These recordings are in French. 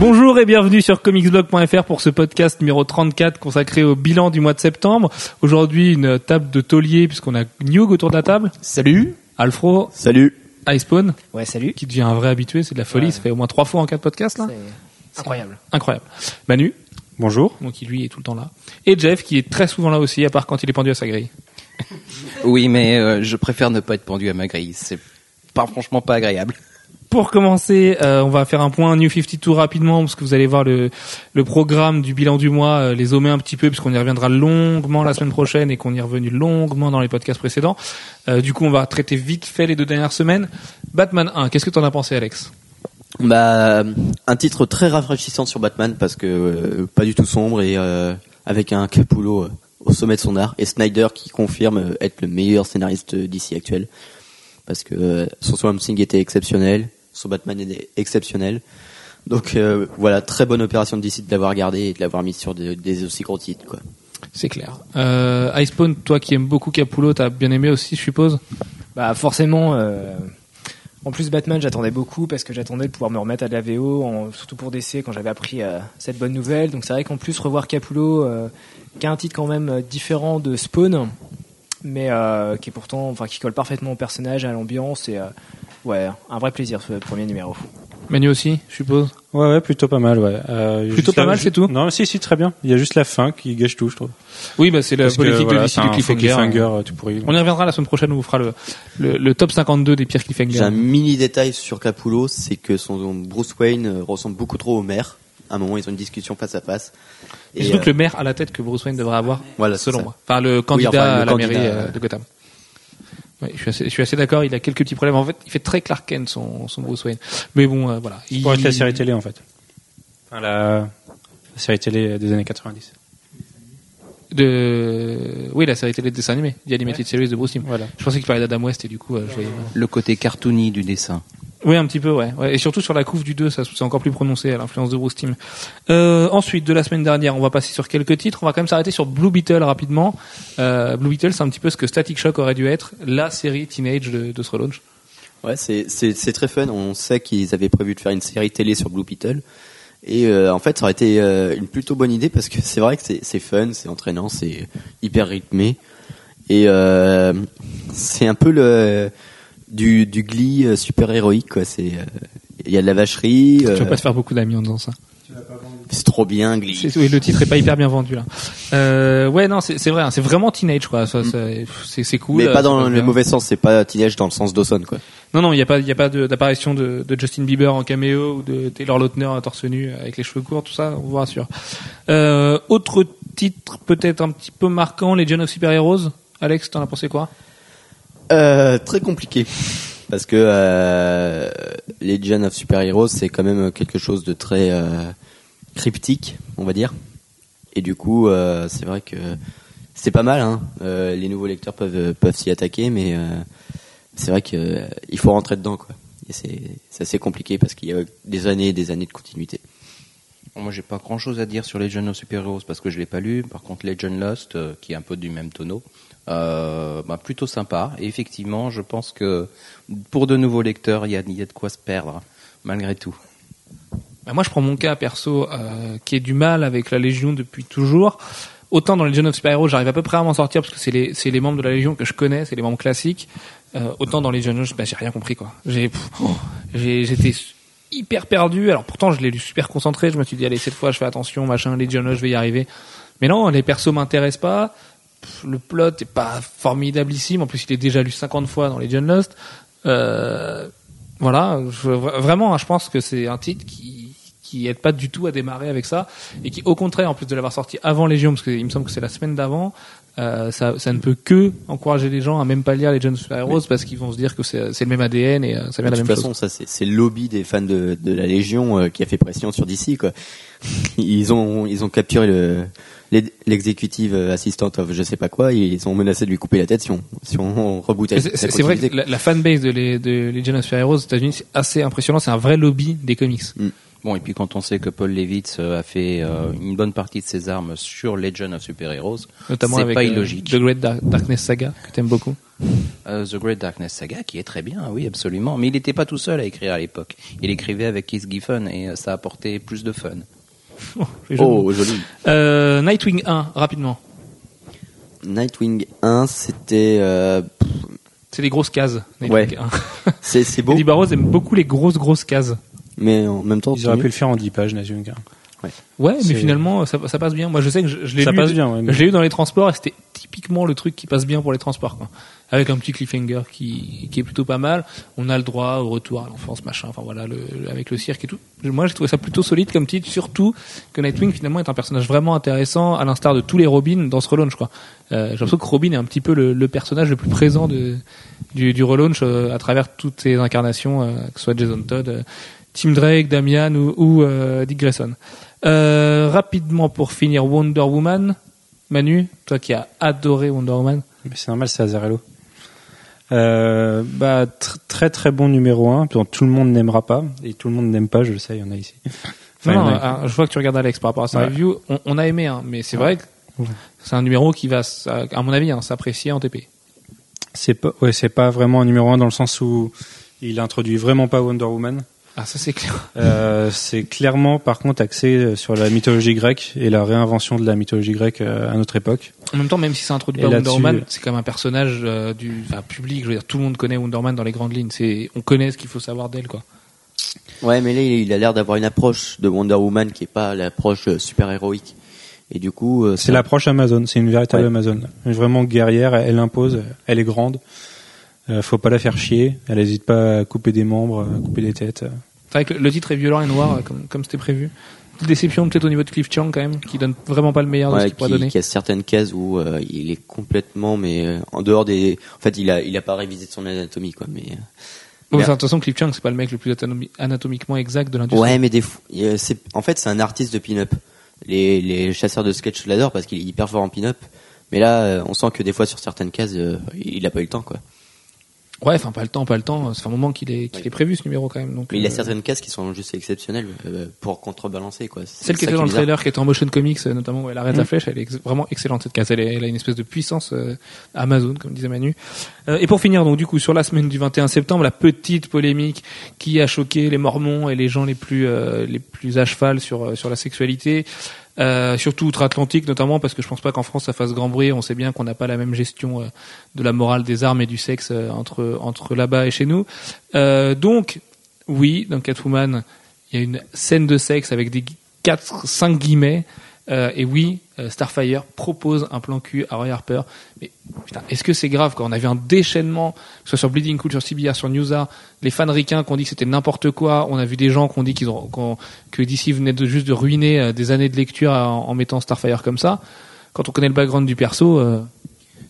Bonjour et bienvenue sur comicsblog.fr pour ce podcast numéro 34 consacré au bilan du mois de septembre. Aujourd'hui, une table de taulier puisqu'on a Newg autour de la table. Salut. Alfro, Salut. Icepawn, Ouais, salut. qui devient un vrai habitué, c'est de la folie, Ouais. ça fait au moins trois fois en quatre podcasts là. C'est incroyable. Incroyable. Manu, Bonjour. donc qui lui est tout le temps là. Et Jeff qui est très souvent là aussi, à part quand il est pendu à sa grille. Oui, mais euh, je préfère ne pas être pendu à ma grille. C'est pas franchement pas agréable. Pour commencer, euh, on va faire un point New 52 rapidement parce que vous allez voir le, le programme du bilan du mois, euh, les zoomer un petit peu puisqu'on y reviendra longuement la semaine prochaine et qu'on y est revenu longuement dans les podcasts précédents. Euh, du coup, on va traiter vite fait les deux dernières semaines. Batman 1, qu'est-ce que t'en as pensé Alex? Bah, un titre très rafraîchissant sur Batman parce que euh, pas du tout sombre et euh, avec un Capullo euh, au sommet de son art et Snyder qui confirme être le meilleur scénariste d'ici actuel parce que son Swamp Thing était exceptionnel, son Batman était exceptionnel. Donc euh, voilà, très bonne opération de DC de l'avoir gardé et de l'avoir mis sur de- des aussi gros titres quoi. C'est clair. Euh, Icepawn, toi qui aimes beaucoup Capullo, t'as bien aimé aussi, je suppose? Bah forcément. euh, En plus Batman, j'attendais beaucoup parce que j'attendais de pouvoir me remettre à de la VO, en- surtout pour DC quand j'avais appris euh, cette bonne nouvelle. Donc c'est vrai qu'en plus revoir Capullo, euh, qui a un titre quand même différent de Spawn, mais euh, qui est pourtant, enfin qui colle parfaitement au personnage, à l'ambiance et euh, ouais, un vrai plaisir ce premier numéro. Manu aussi, je suppose Ouais, ouais, plutôt pas mal, ouais. Euh, Plutôt pas la- mal, c'est tout Non, si, si, très bien. Il y a juste la fin qui gâche tout, je trouve. Oui, bah c'est la Parce que, politique voilà, de du cliffhanger. cliffhanger, tout pourri. On y reviendra la semaine prochaine où on vous fera le, le, le top 52 des pires cliffhangers. J'ai un mini détail sur Capullo, c'est que son Bruce Wayne euh, ressemble beaucoup trop au maire. À un moment, ils ont une discussion face à face. Et surtout euh, que le maire a la tête que Bruce Wayne devrait avoir, Voilà, selon ça. moi. Enfin, le candidat enfin, le à la candidat, mairie de Gotham. Ouais, je suis assez, je suis assez d'accord. Il a quelques petits problèmes. En fait, il fait très Clark Kent son, son Bruce Wayne. Mais bon, euh, voilà. Il... Pour être la série télé, en fait. Enfin, la, la série télé des années 90. de, oui, la série télé de dessin animé, The Animated Series de Bruce Timm. Voilà. Je pensais qu'il parlait d'Adam West et du coup, euh, je voyais. Le côté cartoony du dessin. Oui, un petit peu, ouais. Et surtout sur la couve du 2, ça c'est encore plus prononcé à l'influence de Bruce Timm. Euh, ensuite, de la semaine dernière, on va passer sur quelques titres. On va quand même s'arrêter sur Blue Beetle rapidement. Euh, Blue Beetle, c'est un petit peu ce que Static Shock aurait dû être, la série teenage de, de ce relaunch. Ouais, c'est c'est très fun. On sait qu'ils avaient prévu de faire une série télé sur Blue Beetle. Et euh, en fait, ça aurait été euh, une plutôt bonne idée parce que c'est vrai que c'est c'est fun, c'est entraînant, c'est hyper rythmé. Et euh, c'est un peu le du du glee euh, super héroïque quoi. C'est euh, il y a de la vacherie. Tu euh, vas pas te faire beaucoup d'amis en disant ça. c'est trop bien glee. Oui, le titre est pas hyper bien vendu là. Euh, ouais, non, c'est vrai, hein, c'est vraiment teenage quoi. Ça, ça- C'est cool. Mais euh, pas dans le mauvais sens. C'est pas teenage dans le sens Dawson quoi. Non, non, il n'y a pas, il y a pas d'apparition de, de Justin Bieber en caméo ou de Taylor Lautner à torse nu avec les cheveux courts, tout ça, on vous rassure. Euh, autre titre peut-être un petit peu marquant, Legion of Super Heroes. Alex, t'en as pensé quoi? Euh, très compliqué. Parce que euh, Legion of Super Heroes c'est quand même quelque chose de très euh, cryptique on va dire. Et du coup euh, c'est vrai que c'est pas mal hein. Euh, les nouveaux lecteurs peuvent peuvent s'y attaquer mais euh, c'est vrai euh, il faut rentrer dedans quoi. Et c'est assez compliqué parce qu'il y a des années et des années de continuité. Moi, j'ai pas grand chose à dire sur Legend of Super Heroes parce que je l'ai pas lu. Par contre, Legend Lost, euh, qui est un peu du même tonneau, euh, bah, plutôt sympa. Et effectivement, je pense que pour de nouveaux lecteurs, il y a, y a de quoi se perdre, malgré tout. Bah, Moi, je prends mon cas perso, euh, qui est du mal avec la Légion depuis toujours. Autant dans Legion of Super Heroes, j'arrive à peu près à m'en sortir parce que c'est les, c'est les membres de la Légion que je connais, c'est les membres classiques. Euh, autant dans Legion of bah, j'ai rien compris quoi. J'ai, oh, j'ai, j'étais hyper perdu. Alors pourtant, je l'ai lu super concentré. Je me suis dit allez cette fois, je fais attention, machin, Legion of, je vais y arriver. Mais non, les persos m'intéressent pas. Le plot est pas formidabilissime. En plus, il est déjà lu 50 fois dans Legion Lost. Euh, voilà, je- vraiment, hein, je pense que c'est un titre qui qui aide pas du tout à démarrer avec ça et qui, au contraire, en plus de l'avoir sorti avant Légion, parce qu'il me semble que c'est la semaine d'avant, euh, ça, ça ne peut que encourager les gens à même pas lire les of Super Heroes parce qu'ils vont se dire que c'est le même ADN et euh, ça vient de de la toute même façon chose. ça c'est le lobby des fans de, de la Légion euh, qui a fait pression sur DC quoi ils ont ils ont capturé le l'exécutive assistante of je sais pas quoi ils ont menacé de lui couper la tête si on si on rebootait C'est vrai que la, la fanbase de, les, de Legion of Super Heroes aux États-Unis c'est assez impressionnant. C'est un vrai lobby des comics. Mm. Bon, et puis quand on sait que Paul Levitz euh, a fait euh, une bonne partie de ses armes sur Legend of Super Heroes, Notamment c'est avec pas euh, illogique. The Great Dark- Darkness Saga, que t'aimes beaucoup. Euh, The Great Darkness Saga, qui est très bien, oui, absolument. Mais il n'était pas tout seul à écrire à l'époque. Il écrivait avec Keith Giffen et ça apportait plus de fun. Oh, joli. Euh, Nightwing 1, rapidement. Nightwing 1, c'était... euh, C'est des grosses cases. Nightwing Ouais. 1. c'est c'est beau, Eddie Barrows aime beaucoup les grosses grosses cases. mais en même temps... Ils auraient pu le faire en 10 pages, Nightwing. hein. Ouais, mais C'est- finalement ça, ça passe bien. Moi je sais que je, je l'ai Ça lu, passe bien, ouais, mais- je l'ai lu dans les transports et c'était typiquement le truc qui passe bien pour les transports. Quoi. Avec un petit cliffhanger qui, qui est plutôt pas mal. On a le droit au retour à l'enfance, machin. Enfin voilà, avec le cirque et tout. Moi j'ai trouvé ça plutôt solide comme titre, surtout que Nightwing finalement est un personnage vraiment intéressant, à l'instar de tous les Robins dans ce relaunch. Quoi. Euh, j'ai l'impression que Robin est un petit peu le, personnage le plus présent du, du relaunch euh, à travers toutes ses incarnations, euh, que ce soit Jason Todd, euh, Tim Drake, Damian ou, Dick Grayson. Rapidement pour finir, Wonder Woman. Manu, toi qui as adoré Wonder Woman. Mais c'est normal, c'est Azarello. Euh, bah, tr- très très bon numéro 1, dont tout le monde n'aimera pas. Et tout le monde n'aime pas, je le sais, il y en a ici. Enfin, non, a- ah, je vois que tu regardes Alex par rapport à sa Ouais. review. On, on a aimé, hein, mais c'est vrai que Ouais. c'est un numéro qui va, à mon avis, hein, s'apprécier en TP. c'est pas, ouais, c'est pas vraiment un numéro 1 dans le sens où il introduit vraiment pas Wonder Woman. Ah, ça c'est clair. Euh, c'est clairement, par contre, axé sur la mythologie grecque et la réinvention de la mythologie grecque euh, à notre époque. En même temps, même si ça introduit pas Wonder Woman, c'est quand même un personnage euh, du enfin, public. Je veux dire, tout le monde connaît Wonder Woman dans les grandes lignes. C'est, on connaît ce qu'il faut savoir d'elle, quoi. Ouais, mais là, il a l'air d'avoir une approche de Wonder Woman qui est pas l'approche euh, super héroïque. Et du coup, euh, C'est ça- l'approche Amazon, c'est une véritable Ouais. Amazon. Vraiment guerrière, elle impose, elle est grande. Euh, faut pas la faire chier, elle hésite pas à couper des membres, à couper des têtes. C'est vrai que le- titre est violent et noir, euh, comme, comme c'était prévu. Petite déception peut-être au niveau de Cliff Chang quand même, qui donne vraiment pas le meilleur de ce qu'il pourrait donner. qui a certaines cases où euh, il est complètement, mais euh, en dehors des. En fait, il a, il a pas révisé son anatomie, quoi. Mais Bon, il de toute façon, Cliff Chang, c'est pas le mec le plus anatomi- anatomiquement exact de l'industrie. ouais, mais des fois, il, c'est, en fait, c'est un artiste de pin-up. Les, les chasseurs de sketch l'adorent parce qu'il est hyper fort en pin-up. Mais là, on sent que des fois sur certaines cases, euh, il a pas eu le temps, quoi. Ouais, enfin, pas le temps, pas le temps. Fait un moment qu'il est, qu'il Oui. est prévu, ce numéro, quand même. Donc, Mais il a euh, certaines cases qui sont juste exceptionnelles euh, pour contrebalancer, quoi. C'est Celle qui était dans le trailer, qui était en motion comics, euh, notamment où elle arrête Mm. la flèche, elle est ex- vraiment excellente cette case. Elle, est- elle a une espèce de puissance euh, Amazon, comme disait Manu. Euh, et pour finir, donc du coup, sur la semaine du 21 septembre, la petite polémique qui a choqué les Mormons et les gens les plus euh, les plus à cheval sur euh, sur la sexualité. Euh, surtout outre-Atlantique notamment parce que je pense pas qu'en France ça fasse grand bruit. On sait bien qu'on n'a pas la même gestion euh, de la morale des armes et du sexe euh, entre entre là-bas et chez nous. Donc oui, dans Catwoman, il y a une scène de sexe avec des quatre, cinq guillemets. Euh, et oui, euh, Starfire propose un plan cul à Roy Harper. Mais putain, est-ce que c'est grave quand on avait un déchaînement, que ce soit sur Bleeding Cool, sur CBR, sur Newsa, les fans ricains qui ont dit que c'était n'importe quoi. On a vu des gens qui ont dit qu'ils ont, qu'on- que DC venait de juste de ruiner euh, des années de lecture en, mettant Starfire comme ça. Quand on connaît le background du perso, euh,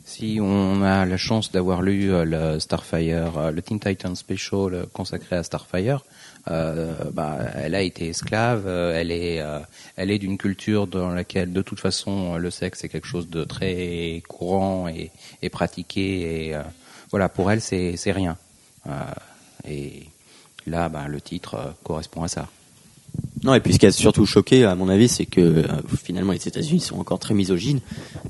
Si on a la chance d'avoir lu euh, le Starfire, le Teen Titan Special consacré à Starfire, bah, elle a été esclave, euh, elle est, euh, elle est d'une culture dans laquelle de toute façon le sexe est quelque chose de très courant et, et pratiqué et euh, voilà pour elle c'est c'est rien. Euh, et là, bah, le titre euh, correspond à ça. Non, et puis ce qui a surtout choqué, à mon avis, c'est que euh, finalement les États-Unis sont encore très misogynes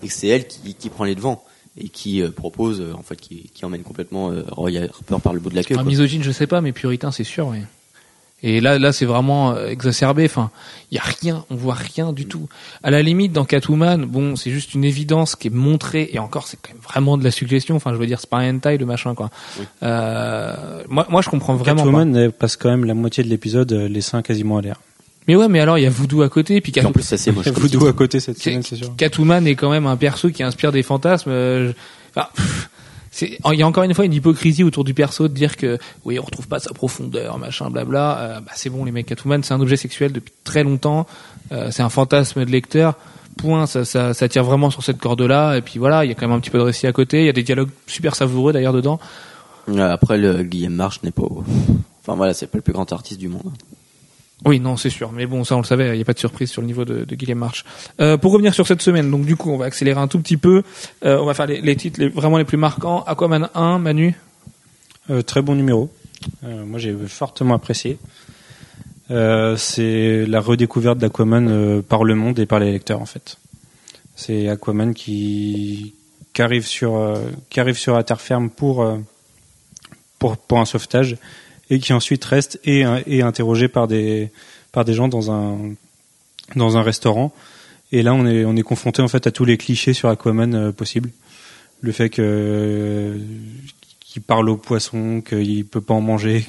et que c'est elle qui, qui prend les devants et qui euh, propose, euh, en fait, qui, qui emmène complètement euh, Roy Harper par le bout de la queue. un quoi. misogyne, je sais pas, mais puritain, c'est sûr. Oui. Et là, là, c'est vraiment euh, exacerbé. Enfin, il y a rien, on voit rien du tout. À la limite, dans Catwoman, bon, c'est juste une évidence qui est montrée, et encore, c'est quand même vraiment de la suggestion. Enfin, je veux dire, c'est pas un hentai le machin, quoi. Oui. Euh, moi, moi, je comprends vraiment pas. Catwoman elle passe quand même la moitié de l'épisode euh, les seins quasiment à l'air. Mais ouais, mais alors, il y a Voodoo à côté, puis Puis en plus, ça c'est moche. Voodoo à côté cette semaine, c'est sûr. Catwoman est quand même un perso qui inspire des fantasmes. euh, je- Enfin, pff, il y a encore une fois une hypocrisie autour du perso de dire que oui, on retrouve pas sa profondeur, machin, blabla. Euh, bah, c'est bon, les mecs. Catwoman, c'est un objet sexuel depuis très longtemps. Euh, c'est un fantasme de lecteur. Point. Ça, ça, ça tire vraiment sur cette corde-là. Et puis voilà, il y a quand même un petit peu de récit à côté. Il y a des dialogues super savoureux d'ailleurs dedans. Euh, Après, le Guillaume March n'est pas. Enfin voilà, c'est pas le plus grand artiste du monde. Oui, non, c'est sûr. Mais bon, ça, on le savait. Il n'y a pas de surprise sur le niveau de, de Guillaume March. Euh, pour revenir sur cette semaine, donc du coup, on va accélérer un tout petit peu. Euh, on va faire les, titres vraiment les plus marquants. Aquaman 1, Manu. Euh, très bon numéro. Moi, j'ai fortement apprécié. C'est la redécouverte d'Aquaman par le monde et par les lecteurs en fait. C'est Aquaman qui, arrive sur qui arrive sur la terre ferme pour pour un sauvetage et qui ensuite reste et est interrogé par des par des gens dans un dans un restaurant et là on est on est confronté en fait à tous les clichés sur Aquaman euh, possibles. Le fait qu'il parle aux poissons, qu'il peut pas en manger,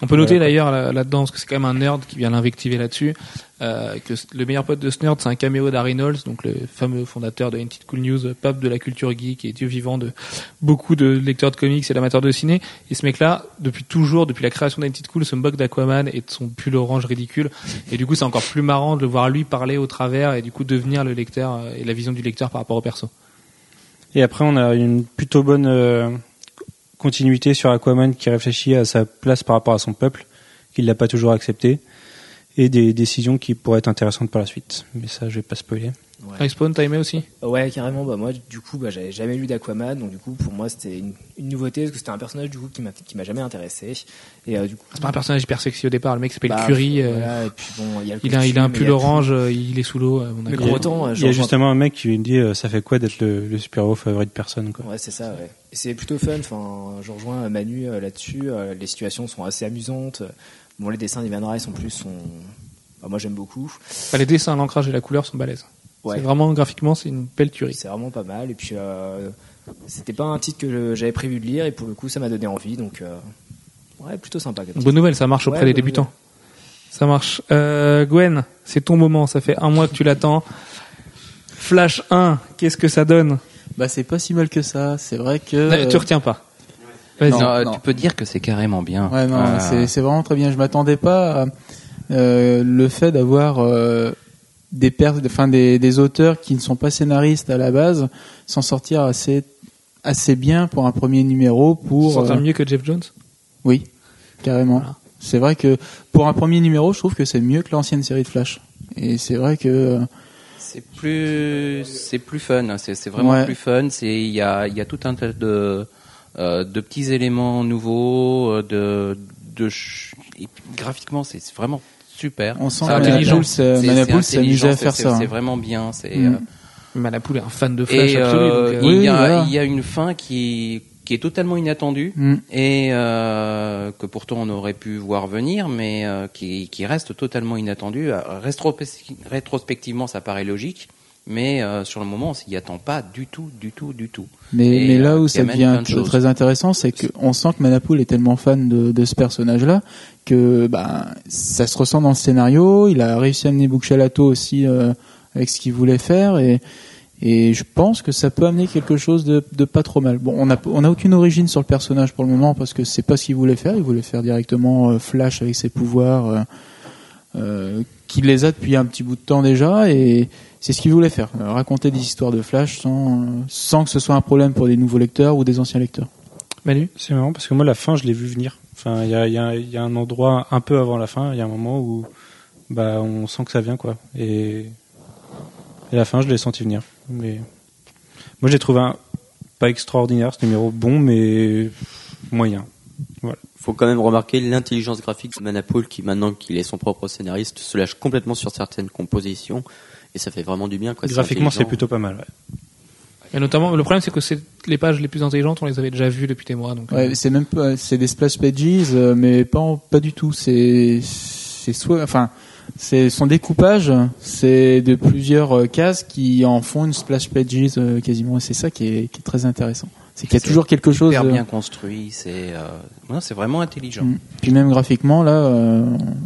On peut noter Ouais. d'ailleurs là- là-dedans, parce que c'est quand même un nerd qui vient l'invectiver là-dessus, euh, que le meilleur pote de ce nerd, c'est un caméo d'Harry Knowles, donc le fameux fondateur de Ain't It Cool News, pape de la culture geek et dieu vivant de beaucoup de lecteurs de comics et d'amateurs de ciné. Et ce mec-là, depuis toujours, depuis la création d'Ain't It Cool, se moque d'Aquaman et de son pull orange ridicule. Et du coup, c'est encore plus marrant de le voir lui parler au travers et du coup devenir le lecteur euh, et la vision du lecteur par rapport au perso. Et après, on a une plutôt bonne euh, continuité sur Aquaman qui réfléchit à sa place par rapport à son peuple, qu'il l'a pas toujours accepté, et des décisions qui pourraient être intéressantes par la suite. Mais ça, je vais pas spoiler. Respawn, t'as aimé aussi? Ouais, carrément. Bah moi, du coup, bah, j'avais jamais lu d'Aquaman, donc du coup, pour moi, c'était une, une nouveauté parce que c'était un personnage du coup qui m'a qui m'a jamais intéressé. Et euh, du coup, C'est pas un personnage hyper sexy au départ, le mec s'appelle bah, Curry. euh, voilà, et puis bon, il y a le il, a, il a un pull orange, euh, il est sous l'eau. Mais pour autant, Il y a justement un mec qui me dit euh, ça fait quoi d'être le, le super-héros favori de personne quoi. Ouais, c'est ça, ouais. C'est plutôt fun. Enfin, je rejoins Manu euh, là-dessus. Euh, les situations sont assez amusantes. Bon, les dessins d'Ivan Rice en plus sont. bah, moi, j'aime beaucoup. Bah, les dessins, l'ancrage et la couleur sont balèzes. Ouais. C'est vraiment graphiquement, c'est une belle tuerie. C'est vraiment pas mal. Et puis, euh, c'était pas un titre que j'avais prévu de lire. Et pour le coup, ça m'a donné envie. Donc, euh, ouais, plutôt sympa. Comme titre. Bonne nouvelle, ça marche auprès Ouais, des débutants. Ça marche. Euh, Gwen, c'est ton moment, ça fait un mois que tu l'attends. Flash 1, qu'est-ce que ça donne? Bah c'est pas si mal que ça. C'est vrai que. Non, Tu retiens pas. Vas-y. Non, Non, non. tu peux dire que c'est carrément bien. Ouais, non, Euh, c'est c'est vraiment très bien. Je m'attendais pas à euh, le fait d'avoir euh, des, pers enfin, des, des auteurs qui ne sont pas scénaristes à la base s'en sortir assez, assez bien pour un premier numéro. Pour, Pour euh, mieux que Jeff Jones? Oui, carrément. Voilà. C'est vrai que pour un premier numéro, je trouve que c'est mieux que l'ancienne série de Flash. Et c'est vrai que C'est plus, c'est plus fun. hein. C'est c'est vraiment Ouais. plus fun. C'est il y a, il y a tout un tas de, euh, de petits éléments nouveaux, euh, de, de ch- et puis, graphiquement, c'est c'est vraiment super. on sent c'est s'amusait à faire ça. C'est hein. vraiment bien. C'est Mm. euh, Manapool est un fan de Flash et absolu. euh, donc, euh, il y Oui, a, voilà. il y a une fin qui, qui est totalement inattendue Mm. et euh, que pourtant on aurait pu voir venir, mais euh, qui, qui reste totalement inattendue. Euh, rétropes- Rétrospectivement, ça paraît logique, mais euh, sur le moment, on s'y attend pas du tout, du tout, du tout. Mais, Et, mais là euh, où ça devient de très intéressant, c'est qu'on sent que Manapool est tellement fan de, de ce personnage-là que bah, ça se ressent dans le scénario. Il a réussi à amener Bouchalato aussi euh, avec ce qu'il voulait faire et, et je pense que ça peut amener quelque chose de, de pas trop mal. Bon, on n'a on a aucune origine sur le personnage pour le moment parce que c'est pas ce qu'il voulait faire. Il voulait faire directement euh, Flash avec ses pouvoirs, euh, qu'il les a depuis un petit bout de temps déjà et c'est ce qu'il voulait faire, euh, raconter des histoires de Flash sans, sans que ce soit un problème pour des nouveaux lecteurs ou des anciens lecteurs. Manu? C'est marrant parce que moi la fin je l'ai vu venir. Enfin il y a, il y, a, y a un endroit un peu avant la fin, il y a un moment où bah on sent que ça vient quoi. Et, et la fin je l'ai senti venir. Mais moi j'ai trouvé un pas extraordinaire ce numéro, bon mais moyen. Faut quand même remarquer l'intelligence graphique de Manapool qui maintenant qu'il est son propre scénariste se lâche complètement sur certaines compositions et ça fait vraiment du bien quoi. Graphiquement c'est plutôt pas mal. Ouais. Et notamment, le problème c'est que c'est les pages les plus intelligentes, on les avait déjà vues depuis des mois. Donc, Ouais, euh, c'est même pas, c'est des splash pages, euh, mais pas, en- pas du tout. C'est, c'est soit, enfin, c'est son découpage, c'est de plusieurs euh, cases qui en font une splash pages euh, quasiment. Et c'est ça qui est, qui est très intéressant. C'est qu'il y a toujours quelque chose. Super de- bien construit. C'est, euh, non, c'est vraiment intelligent. Mm. Puis même graphiquement, là, euh,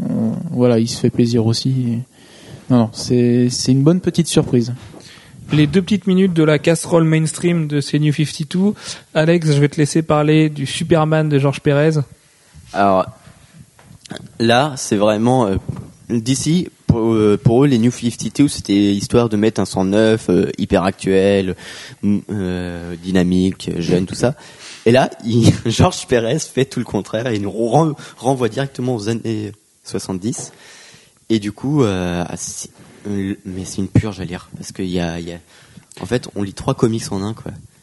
on- voilà, il se fait plaisir aussi. Et- Non, non, c'est, c'est une bonne petite surprise. les deux petites minutes de la casserole mainstream de ces New 52. Alex, je vais te laisser parler du Superman de Georges Pérez. Alors là, c'est vraiment euh, d'ici pour, euh, pour eux les New 52, c'était histoire de mettre un sang neuf, euh, hyper actuel, euh, dynamique, jeune, tout ça. Et là, il, Georges Pérez fait tout le contraire et il nous ren- renvoie directement aux années 70. Et du coup, ah, mais c'est une purge à lire parce qu'il y a, en fait, on lit trois comics en un quoi.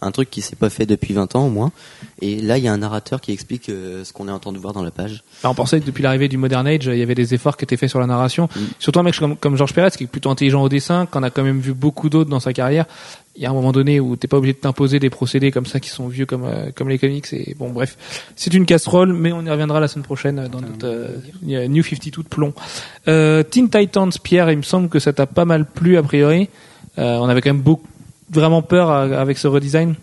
un truc qui s'est pas fait depuis 20 ans au moins. Et là, il y a un narrateur qui explique euh, ce qu'on est entendu voir dans la page. On pensait que depuis l'arrivée du Modern Age, il y avait des efforts qui étaient faits sur la narration. Mm. Surtout un mec comme, comme Georges Pérez, qui est plutôt intelligent au dessin, qu'on a quand même vu beaucoup d'autres dans sa carrière. Il y a un moment donné où t'es pas obligé de t'imposer des procédés comme ça qui sont vieux comme euh, comme les comics. Et bon, bref, c'est une casserole, mais on y reviendra la semaine prochaine euh, dans notre euh, New 52 de plomb. Euh, Teen Titans, Pierre, il me semble que ça t'a pas mal plu a priori. Euh, on avait quand même beaucoup, vraiment peur avec ce redesign.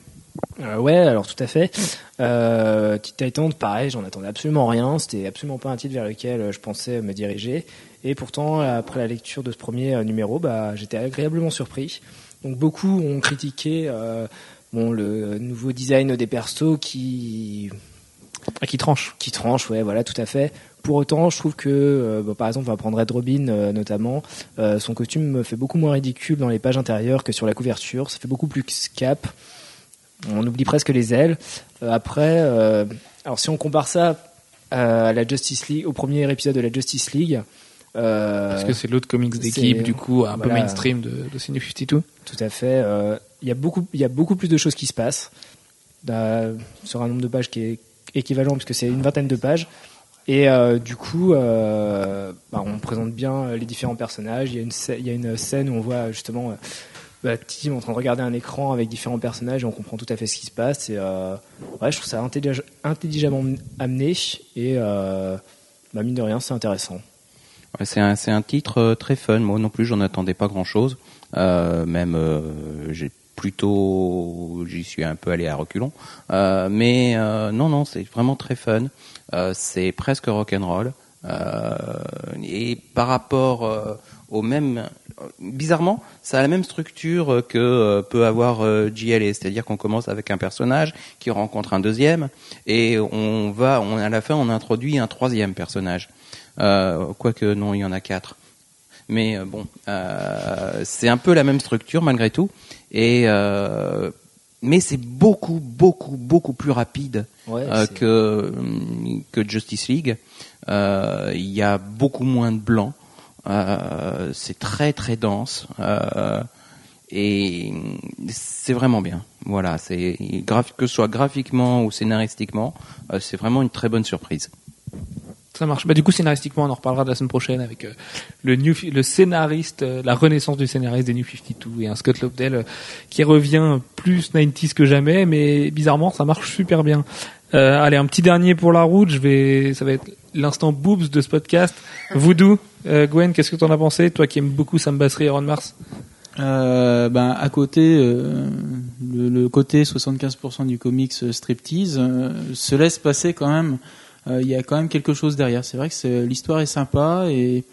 Euh, ouais, alors tout à fait. Euh, Teen Titans, pareil, j'en attendais absolument rien. C'était absolument pas un titre vers lequel euh, je pensais me diriger. Et pourtant, après la lecture de ce premier euh, numéro, bah, j'étais agréablement surpris. Donc beaucoup ont critiqué euh, bon, le nouveau design des persos qui Ah, qui tranche. qui tranche, ouais, voilà, tout à fait. Pour autant, je trouve que, euh, bah, par exemple, on va prendre Red Robin euh, notamment, euh, son costume me fait beaucoup moins ridicule dans les pages intérieures que sur la couverture. Ça fait beaucoup plus cap. On oublie presque les ailes. Après, alors si on compare ça à la Justice League, au premier épisode de la Justice League, euh, Parce que c'est l'autre comics d'équipe, du coup, un peu mainstream de, de New 52. Tout à fait. euh, Il y a beaucoup, y a beaucoup plus de choses qui se passent euh, sur un nombre de pages qui est équivalent puisque c'est une vingtaine de pages. Et euh, du coup, euh, bah, on présente bien les différents personnages. Il y a une, scène où on voit justement euh, bah, Tim en train de regarder un écran avec différents personnages et on comprend tout à fait ce qui se passe. Euh, ouais, je trouve ça intellig- intelligemment amené et euh, bah, mine de rien, c'est intéressant. C'est un, un titre euh, très fun. Moi non plus, j'en attendais pas grand-chose. Euh, même, euh, j'ai plutôt, j'y suis un peu allé à reculons. Euh, mais euh, non, non, c'est vraiment très fun. Euh, c'est presque rock'n'roll. Euh, et par rapport euh, au même, bizarrement, ça a la même structure que euh, peut avoir JLA, c'est-à-dire qu'on commence avec un personnage qui rencontre un deuxième et on va, on, à la fin, on introduit un troisième personnage. Quoique non, il y en a quatre. Mais bon, euh, c'est un peu la même structure malgré tout. Et euh, mais c'est beaucoup, beaucoup, beaucoup plus rapide Ouais, euh, que que Justice League. Euh, Il y a beaucoup moins de blanc. C'est très très dense. Et c'est vraiment bien. Voilà, c'est que ce soit graphiquement ou scénaristiquement, c'est vraiment une très bonne surprise. Ça marche. Bah, du coup, scénaristiquement, on en reparlera de la semaine prochaine avec euh, le, new, le scénariste, euh, la renaissance du scénariste des New 52 et un Scott Lobdell euh, qui revient plus 90s que jamais, mais bizarrement, ça marche super bien. Allez, un petit dernier pour la route. Je vais, ça va être l'instant boobs de ce podcast. Voodoo, Gwen, qu'est-ce que t'en as pensé, toi qui aimes beaucoup Sam Basri et Ron Mars Euh, ben à côté euh, le, le côté 75% du comics striptease se laisse passer quand même il y a quand même quelque chose derrière c'est vrai que l'histoire est sympa et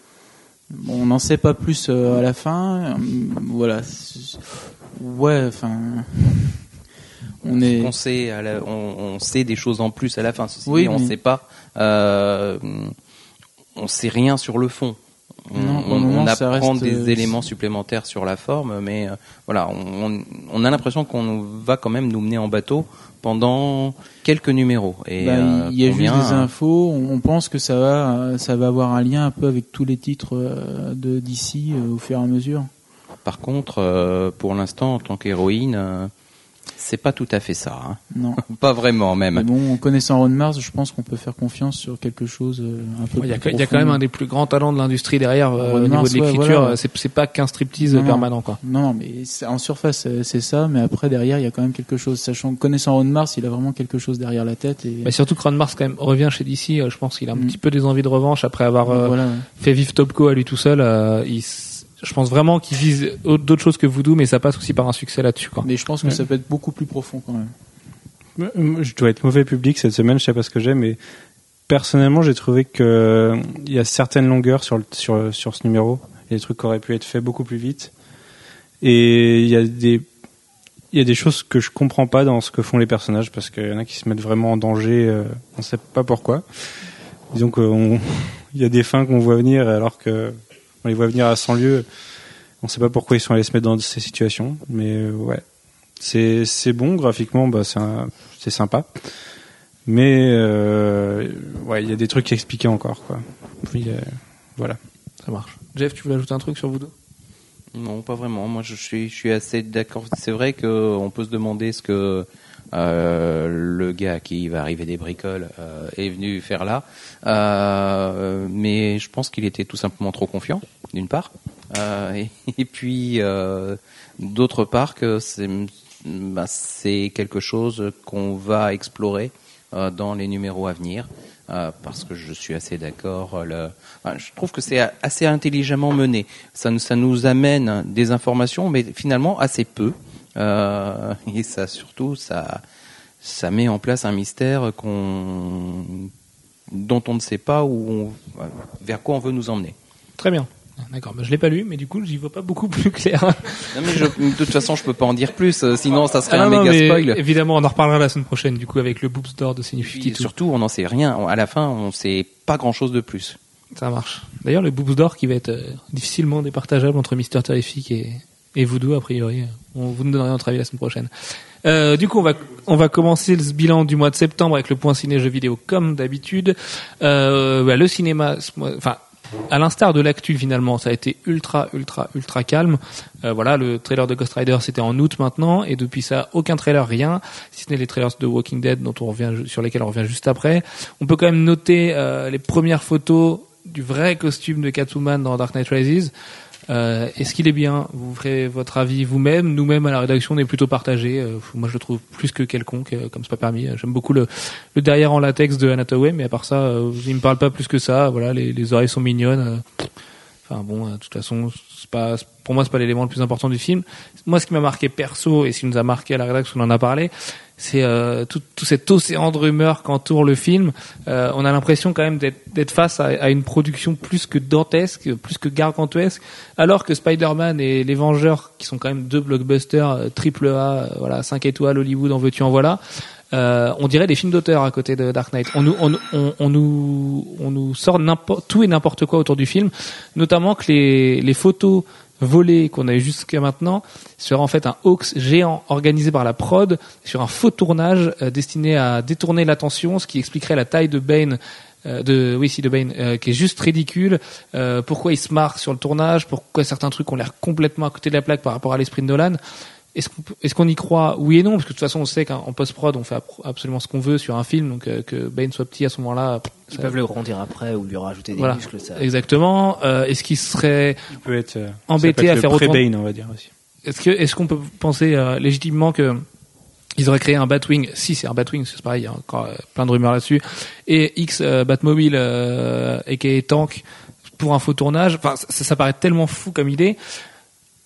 bon, on n'en sait pas plus euh, à la fin Euh, voilà ouais enfin on est On sait, à la- on, on sait des choses en plus à la fin. Ceci Oui, dit, on mais- sait pas. Euh, on sait rien sur le fond. On, Non, on- apprend reste, des euh, éléments supplémentaires sur la forme, mais euh, voilà, on a l'impression qu'on va quand même nous mener en bateau pendant quelques numéros. Et Bah, euh, il y a combien, juste des euh, infos. On pense que ça va, euh, ça va avoir un lien un peu avec tous les titres euh, de d'ici au fur et à mesure. Par contre, euh, pour l'instant, en tant qu'héroïne, euh, c'est pas tout à fait ça. hein. Non. Pas vraiment même. Mais bon, en connaissant Ron Mars, je pense qu'on peut faire confiance sur quelque chose euh, un peu Il y, a, plus il y a quand même un des plus grands talents de l'industrie derrière euh, au niveau Mars, de ouais, l'écriture. voilà. C'est c'est pas qu'un striptease Non, permanent, quoi. Non, non, mais c'est- en surface, euh, c'est ça, mais après, derrière, il y a quand même quelque chose. Sachant que connaissant Ron Mars, il a vraiment quelque chose derrière la tête. Et... Mais surtout que Ron Mars quand même revient chez DC. euh, Je pense qu'il a un Mm. petit peu des envies de revanche après avoir euh, voilà. fait vivre Topco à lui tout seul. euh, il je pense vraiment qu'il vise autre- d'autres choses que Voodoo, mais ça passe aussi par un succès là-dessus. Quoi. Mais je pense que Ouais. ça peut être beaucoup plus profond quand même. Je dois être mauvais public cette semaine, je sais pas ce que j'ai, mais personnellement, j'ai trouvé que euh, il y a certaines longueurs sur le, sur sur ce numéro. Il y a des trucs qui auraient pu être faits beaucoup plus vite. Et il y a des il y a des choses que je comprends pas dans ce que font les personnages parce qu'il y en a qui se mettent vraiment en danger. euh, on sait pas pourquoi. Disons qu'il y a des fins qu'on voit venir alors que on les voit venir à 100 lieues. On sait pas pourquoi ils sont allés se mettre dans ces situations, mais euh, ouais, c'est c'est bon graphiquement, bah c'est un- c'est sympa. Mais euh, ouais, il y a des trucs à expliquer encore quoi. Puis, euh, voilà. Ça marche. Jeff, tu voulais ajouter un truc sur Voodoo Non, pas vraiment. Moi, je suis, je suis assez d'accord. C'est vrai qu'on peut se demander ce que euh, le gars qui va arriver des bricoles euh, est venu faire là. Euh, mais je pense qu'il était tout simplement trop confiant, d'une part. Et, puis, d'autre part, que c'est bah, c'est quelque chose qu'on va explorer dans les numéros à venir. Parce que je suis assez d'accord. le- je trouve que c'est assez intelligemment mené. Ça nous amène des informations, mais finalement assez peu. Euh, et ça, surtout, ça, ça met en place un mystère qu'on, dont on ne sait pas où, on- vers quoi on veut nous emmener. Très bien. D'accord, bah, je l'ai pas lu, mais du coup, j'y vois pas beaucoup plus clair. Non, mais je- de toute façon, je peux pas en dire plus, euh, sinon ça serait Ah un non, méga spoil. Évidemment, on en reparlera la semaine prochaine, du coup, avec le Boops d'or de puis, surtout, on n'en sait rien. À la fin, on sait pas grand-chose de plus. Ça marche. D'ailleurs, le Boops d'or qui va être euh, difficilement départageable entre Mister Terrific et, et Voodoo, a priori. On vous nous donnerez notre avis la semaine prochaine. Euh, du coup, on va, on va commencer ce bilan du mois de septembre avec le point ciné jeux vidéo comme d'habitude. Euh, bah, le cinéma, enfin, à l'instar de l'actu finalement, ça a été ultra, ultra, ultra calme. Euh, voilà, le trailer de Ghost Rider c'était en août maintenant, et depuis ça, aucun trailer, rien, si ce n'est les trailers de Walking Dead dont on revient, sur lesquels on revient juste après. On peut quand même noter euh, les premières photos du vrai costume de Catwoman dans Dark Knight Rises. Euh, Est-ce qu'il est bien Vous ferez votre avis vous-même? Nous-mêmes à la rédaction, on est plutôt partagés. Euh, moi, je le trouve plus que quelconque, euh, comme c'est pas permis. Euh, J'aime beaucoup le, derrière en latex de Anataway, mais à part ça, euh, il me parle pas plus que ça. Voilà, les, les oreilles sont mignonnes. Enfin bon, de toute façon, pas, pour moi, c'est pas l'élément le plus important du film. Moi, ce qui m'a marqué perso et ce qui nous a marqué à la rédaction, on en a parlé, c'est euh, tout, tout cet océan de rumeurs qu'entoure le film. Euh, on a l'impression quand même d'être face à, à une production plus que dantesque, plus que gargantuesque, alors que Spider-Man et Les Vengeurs, qui sont quand même deux blockbusters euh, triple A, euh, voilà, 5 étoiles Hollywood, en veux-tu, en voilà, euh, on dirait des films d'auteur à côté de Dark Knight. On nous, on, on, on nous, on nous sort tout et n'importe quoi autour du film, notamment que les, les photos volées qu'on a eu jusqu'à maintenant seraient en fait un hoax géant organisé par la prod sur un faux tournage euh, destiné à détourner l'attention, ce qui expliquerait la taille de Bane. euh, de oui si de Bane euh, qui est juste ridicule pourquoi il se marque sur le tournage? Pourquoi certains trucs ont l'air complètement à côté de la plaque par rapport à l'esprit de Nolan? Est-ce qu'on est-ce qu'on y croit Oui et non, parce que de toute façon, on sait qu'en post-prod, on fait absolument ce qu'on veut sur un film, donc euh, que Bane soit petit à ce moment-là. Ils ça- peuvent le grandir après ou lui rajouter des Voilà. muscles. Ça. Exactement. Euh, est-ce qu'il serait Il peut être euh, Embêté ça peut être à le faire autant- pré-Bane, on va dire aussi. Est-ce que est-ce qu'on peut penser euh, légitimement que ils auraient créé un Batwing Si c'est un Batwing, c'est pareil. Il y a encore euh, plein de rumeurs là-dessus. Et X euh, Batmobile, euh, aka Tank, pour un faux tournage. Enfin, ça, ça paraît tellement fou comme idée.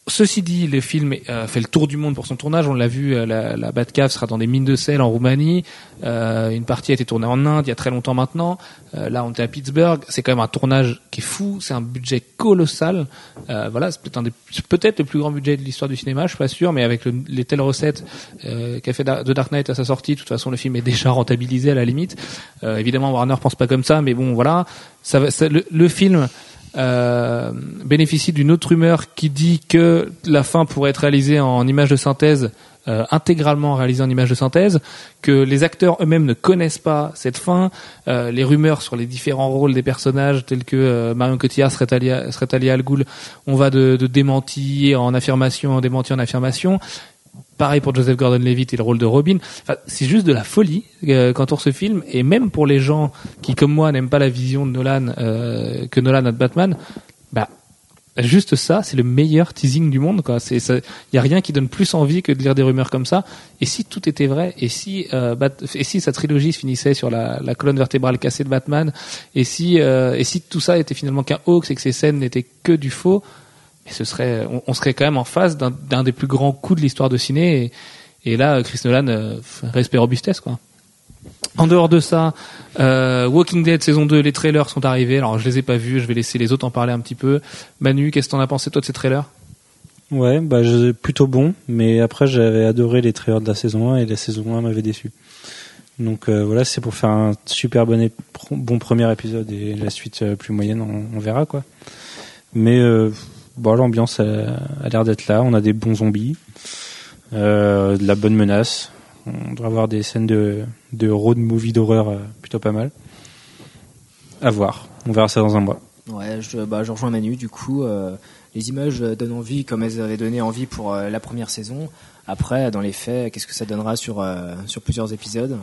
Ceci dit, le film euh, fait le tour du monde pour son tournage. On l'a vu, euh, la, la Batcave sera dans des mines de sel en Roumanie. Euh, une partie a été tournée en Inde il y a très longtemps maintenant. Euh, là, on était à Pittsburgh. C'est quand même un tournage qui est fou. C'est un budget colossal. Euh, voilà, c'est peut-être peut-être le plus grand budget de l'histoire du cinéma. Je suis pas sûr, mais avec le- les telles recettes qu'a fait The Dark Knight à sa sortie, de toute façon, le film est déjà rentabilisé à la limite. Évidemment, Warner pense pas comme ça, mais bon, voilà. Ça, ça- le, le film euh, bénéficie d'une autre rumeur qui dit que la fin pourrait être réalisée en image de synthèse, euh, intégralement réalisée en image de synthèse, que les acteurs eux-mêmes ne connaissent pas cette fin, euh, les rumeurs sur les différents rôles des personnages tels que euh, Marion Cotillard serait alliée, serait alliée à Al Ghul, on va de, de démenti en affirmation, en démenti en affirmation. Pareil pour Joseph Gordon-Levitt et le rôle de Robin. C'est juste de la folie euh, qu'entoure ce film. Et même pour les gens qui, comme moi, n'aiment pas la vision de Nolan euh, que Nolan a de Batman, bah juste ça, c'est le meilleur teasing du monde. Quoi. C'est, il y a rien qui donne plus envie que de lire des rumeurs comme ça. Et si tout était vrai, et si, euh, et si sa trilogie se finissait sur la, colonne vertébrale cassée de Batman, et si, et si tout ça était finalement qu'un hoax et que ces scènes n'étaient que du faux, ce serait, on, serait quand même en face d'un, des plus grands coups de l'histoire de ciné. Et, là, Chris Nolan, euh, respect robustesse, quoi. En dehors de ça, euh, Walking Dead saison 2, les trailers sont arrivés. Alors je les ai pas vus, je vais laisser les autres en parler un petit peu. Manu, qu'est-ce que t'en as pensé toi de ces trailers? Ouais, bah plutôt bon, mais après j'avais adoré les trailers de la saison 1 et la saison 1 m'avait déçu. Donc euh, voilà, c'est pour faire un super bon, bon premier épisode et la suite euh, plus moyenne, on, on verra quoi. Mais bon, l'ambiance a, l'air d'être là. On a des bons zombies, euh, de la bonne menace. On devrait avoir des scènes de, de road movie d'horreur euh, plutôt pas mal. À voir. On verra ça dans un mois. Ouais, je, bah, je rejoins Manu. Du coup, euh, les images donnent envie, comme elles avaient donné envie pour la première saison. Après, dans les faits, qu'est-ce que ça donnera sur sur plusieurs épisodes?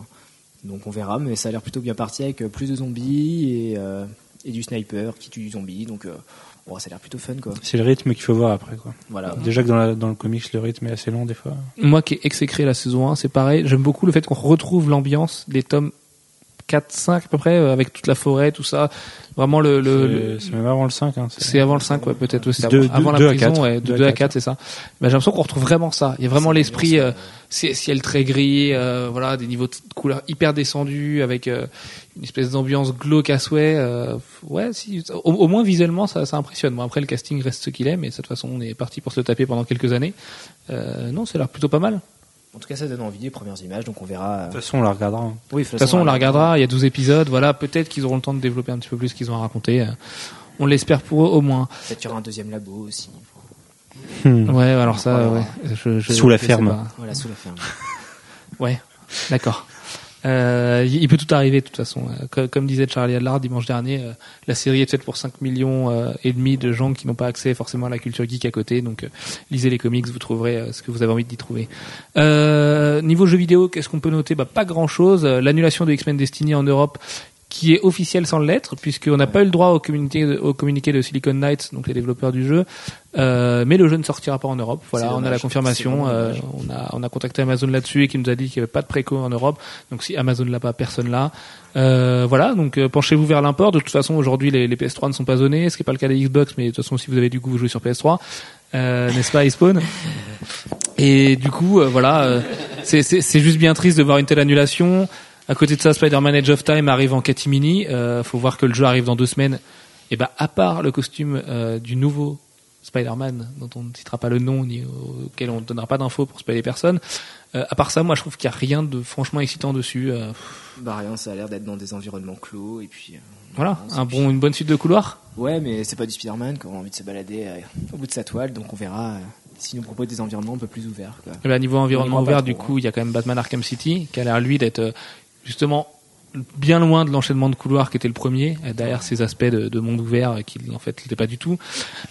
Donc, on verra. Mais ça a l'air plutôt bien parti avec plus de zombies et et du sniper qui tue du zombie. Donc, bon, ça a l'air plutôt fun, quoi. C'est le rythme qu'il faut voir après. Quoi. Voilà. Déjà que dans, la- dans le comics, le rythme est assez long des fois. Moi qui ai exécré la saison 1, c'est pareil. J'aime beaucoup le fait qu'on retrouve l'ambiance des tomes 4, 5 à peu près, euh, avec toute la forêt, tout ça. Vraiment le... C'est c'est même avant le 5. Hein, c'est avant le 5, ouais, peut-être aussi. Deux- avant, deux- la deux à prison, ouais, de Deux à 2 à quatre. 4, c'est ça. Bah, j'ai l'impression qu'on retrouve vraiment ça. Il y a vraiment C'est l'esprit, euh, c'est- ciel très gris, euh, voilà, des niveaux de couleurs hyper descendus, avec euh, une espèce d'ambiance glauque à souhait. euh, ouais, si, au, au moins visuellement, ça, ça impressionne. Bon, après, le casting reste ce qu'il est, mais de toute façon, on est parti pour se le taper pendant quelques années. Euh, non, a l'air plutôt pas mal. En tout cas, ça donne envie les premières images, donc on verra. euh, De toute façon, on la regardera. hein. Oui, De toute façon, on la regardera. Il y a 12 épisodes. Voilà, peut-être qu'ils auront le temps de développer un petit peu plus ce qu'ils ont à raconter. Euh, On l'espère pour eux au moins. Peut-être qu'il y aura un deuxième labo aussi. Hmm. Ouais, alors ça, Voilà. ouais. Je, je- Sous la ferme. Voilà, sous la ferme. Ouais, d'accord. Euh, il peut tout arriver de toute façon. Euh, co- Comme disait Charlie Adler dimanche dernier, euh, la série est faite pour 5 millions euh, et demi de gens qui n'ont pas accès forcément à la culture geek à côté. Donc lisez les comics, vous trouverez ce que vous avez envie d'y trouver. Niveau jeux vidéo, qu'est-ce qu'on peut noter? Bah, Pas grand-chose. L'annulation de X-Men Destiny en Europe qui est officielle sans l'être, puisqu'on n'a pas eu le droit au communiqué, au communiqué de Silicon Knights, donc les développeurs du jeu. Euh, mais le jeu ne sortira pas en Europe. Voilà, on a la confirmation. Euh, on a on a contacté Amazon là-dessus et qui nous a dit qu'il n'y avait pas de préco en Europe. Donc si Amazon l'a pas, personne l'a. Euh, voilà, donc euh, penchez-vous vers l'import. De toute façon, aujourd'hui, les, les PS3 ne sont pas zonés, ce qui n'est pas le cas des Xbox, mais de toute façon, si vous avez du goût, vous jouez sur PS3, euh, n'est-ce pas, Spawn Et du coup, euh, voilà, euh, c'est juste bien triste de voir une telle annulation. À côté de ça, Spider-Man Edge of Time arrive en catimini. Euh, faut voir que le jeu arrive dans deux semaines. Et ben, à part le costume euh, du nouveau Spider-Man, dont on ne citera pas le nom, ni auquel on ne donnera pas d'infos pour spoiler personne. Euh, à part ça, moi, je trouve qu'il n'y a rien de franchement excitant dessus. Euh, Bah rien, ça a l'air d'être dans des environnements clos et puis. voilà, un bon, une bonne suite de couloirs. Ouais, mais c'est pas du Spider-Man qui a envie de se balader au bout de sa toile, donc on verra s'il nous propose des environnements un peu plus ouverts. Quoi. Et ben, niveau environnement ouvert, du trop, coup, il y a quand même Batman Arkham City, qui a l'air lui d'être justement bien loin de l'enchaînement de couloirs qui était le premier, euh, derrière ces aspects de, de monde ouvert euh, qui en fait n'était pas du tout,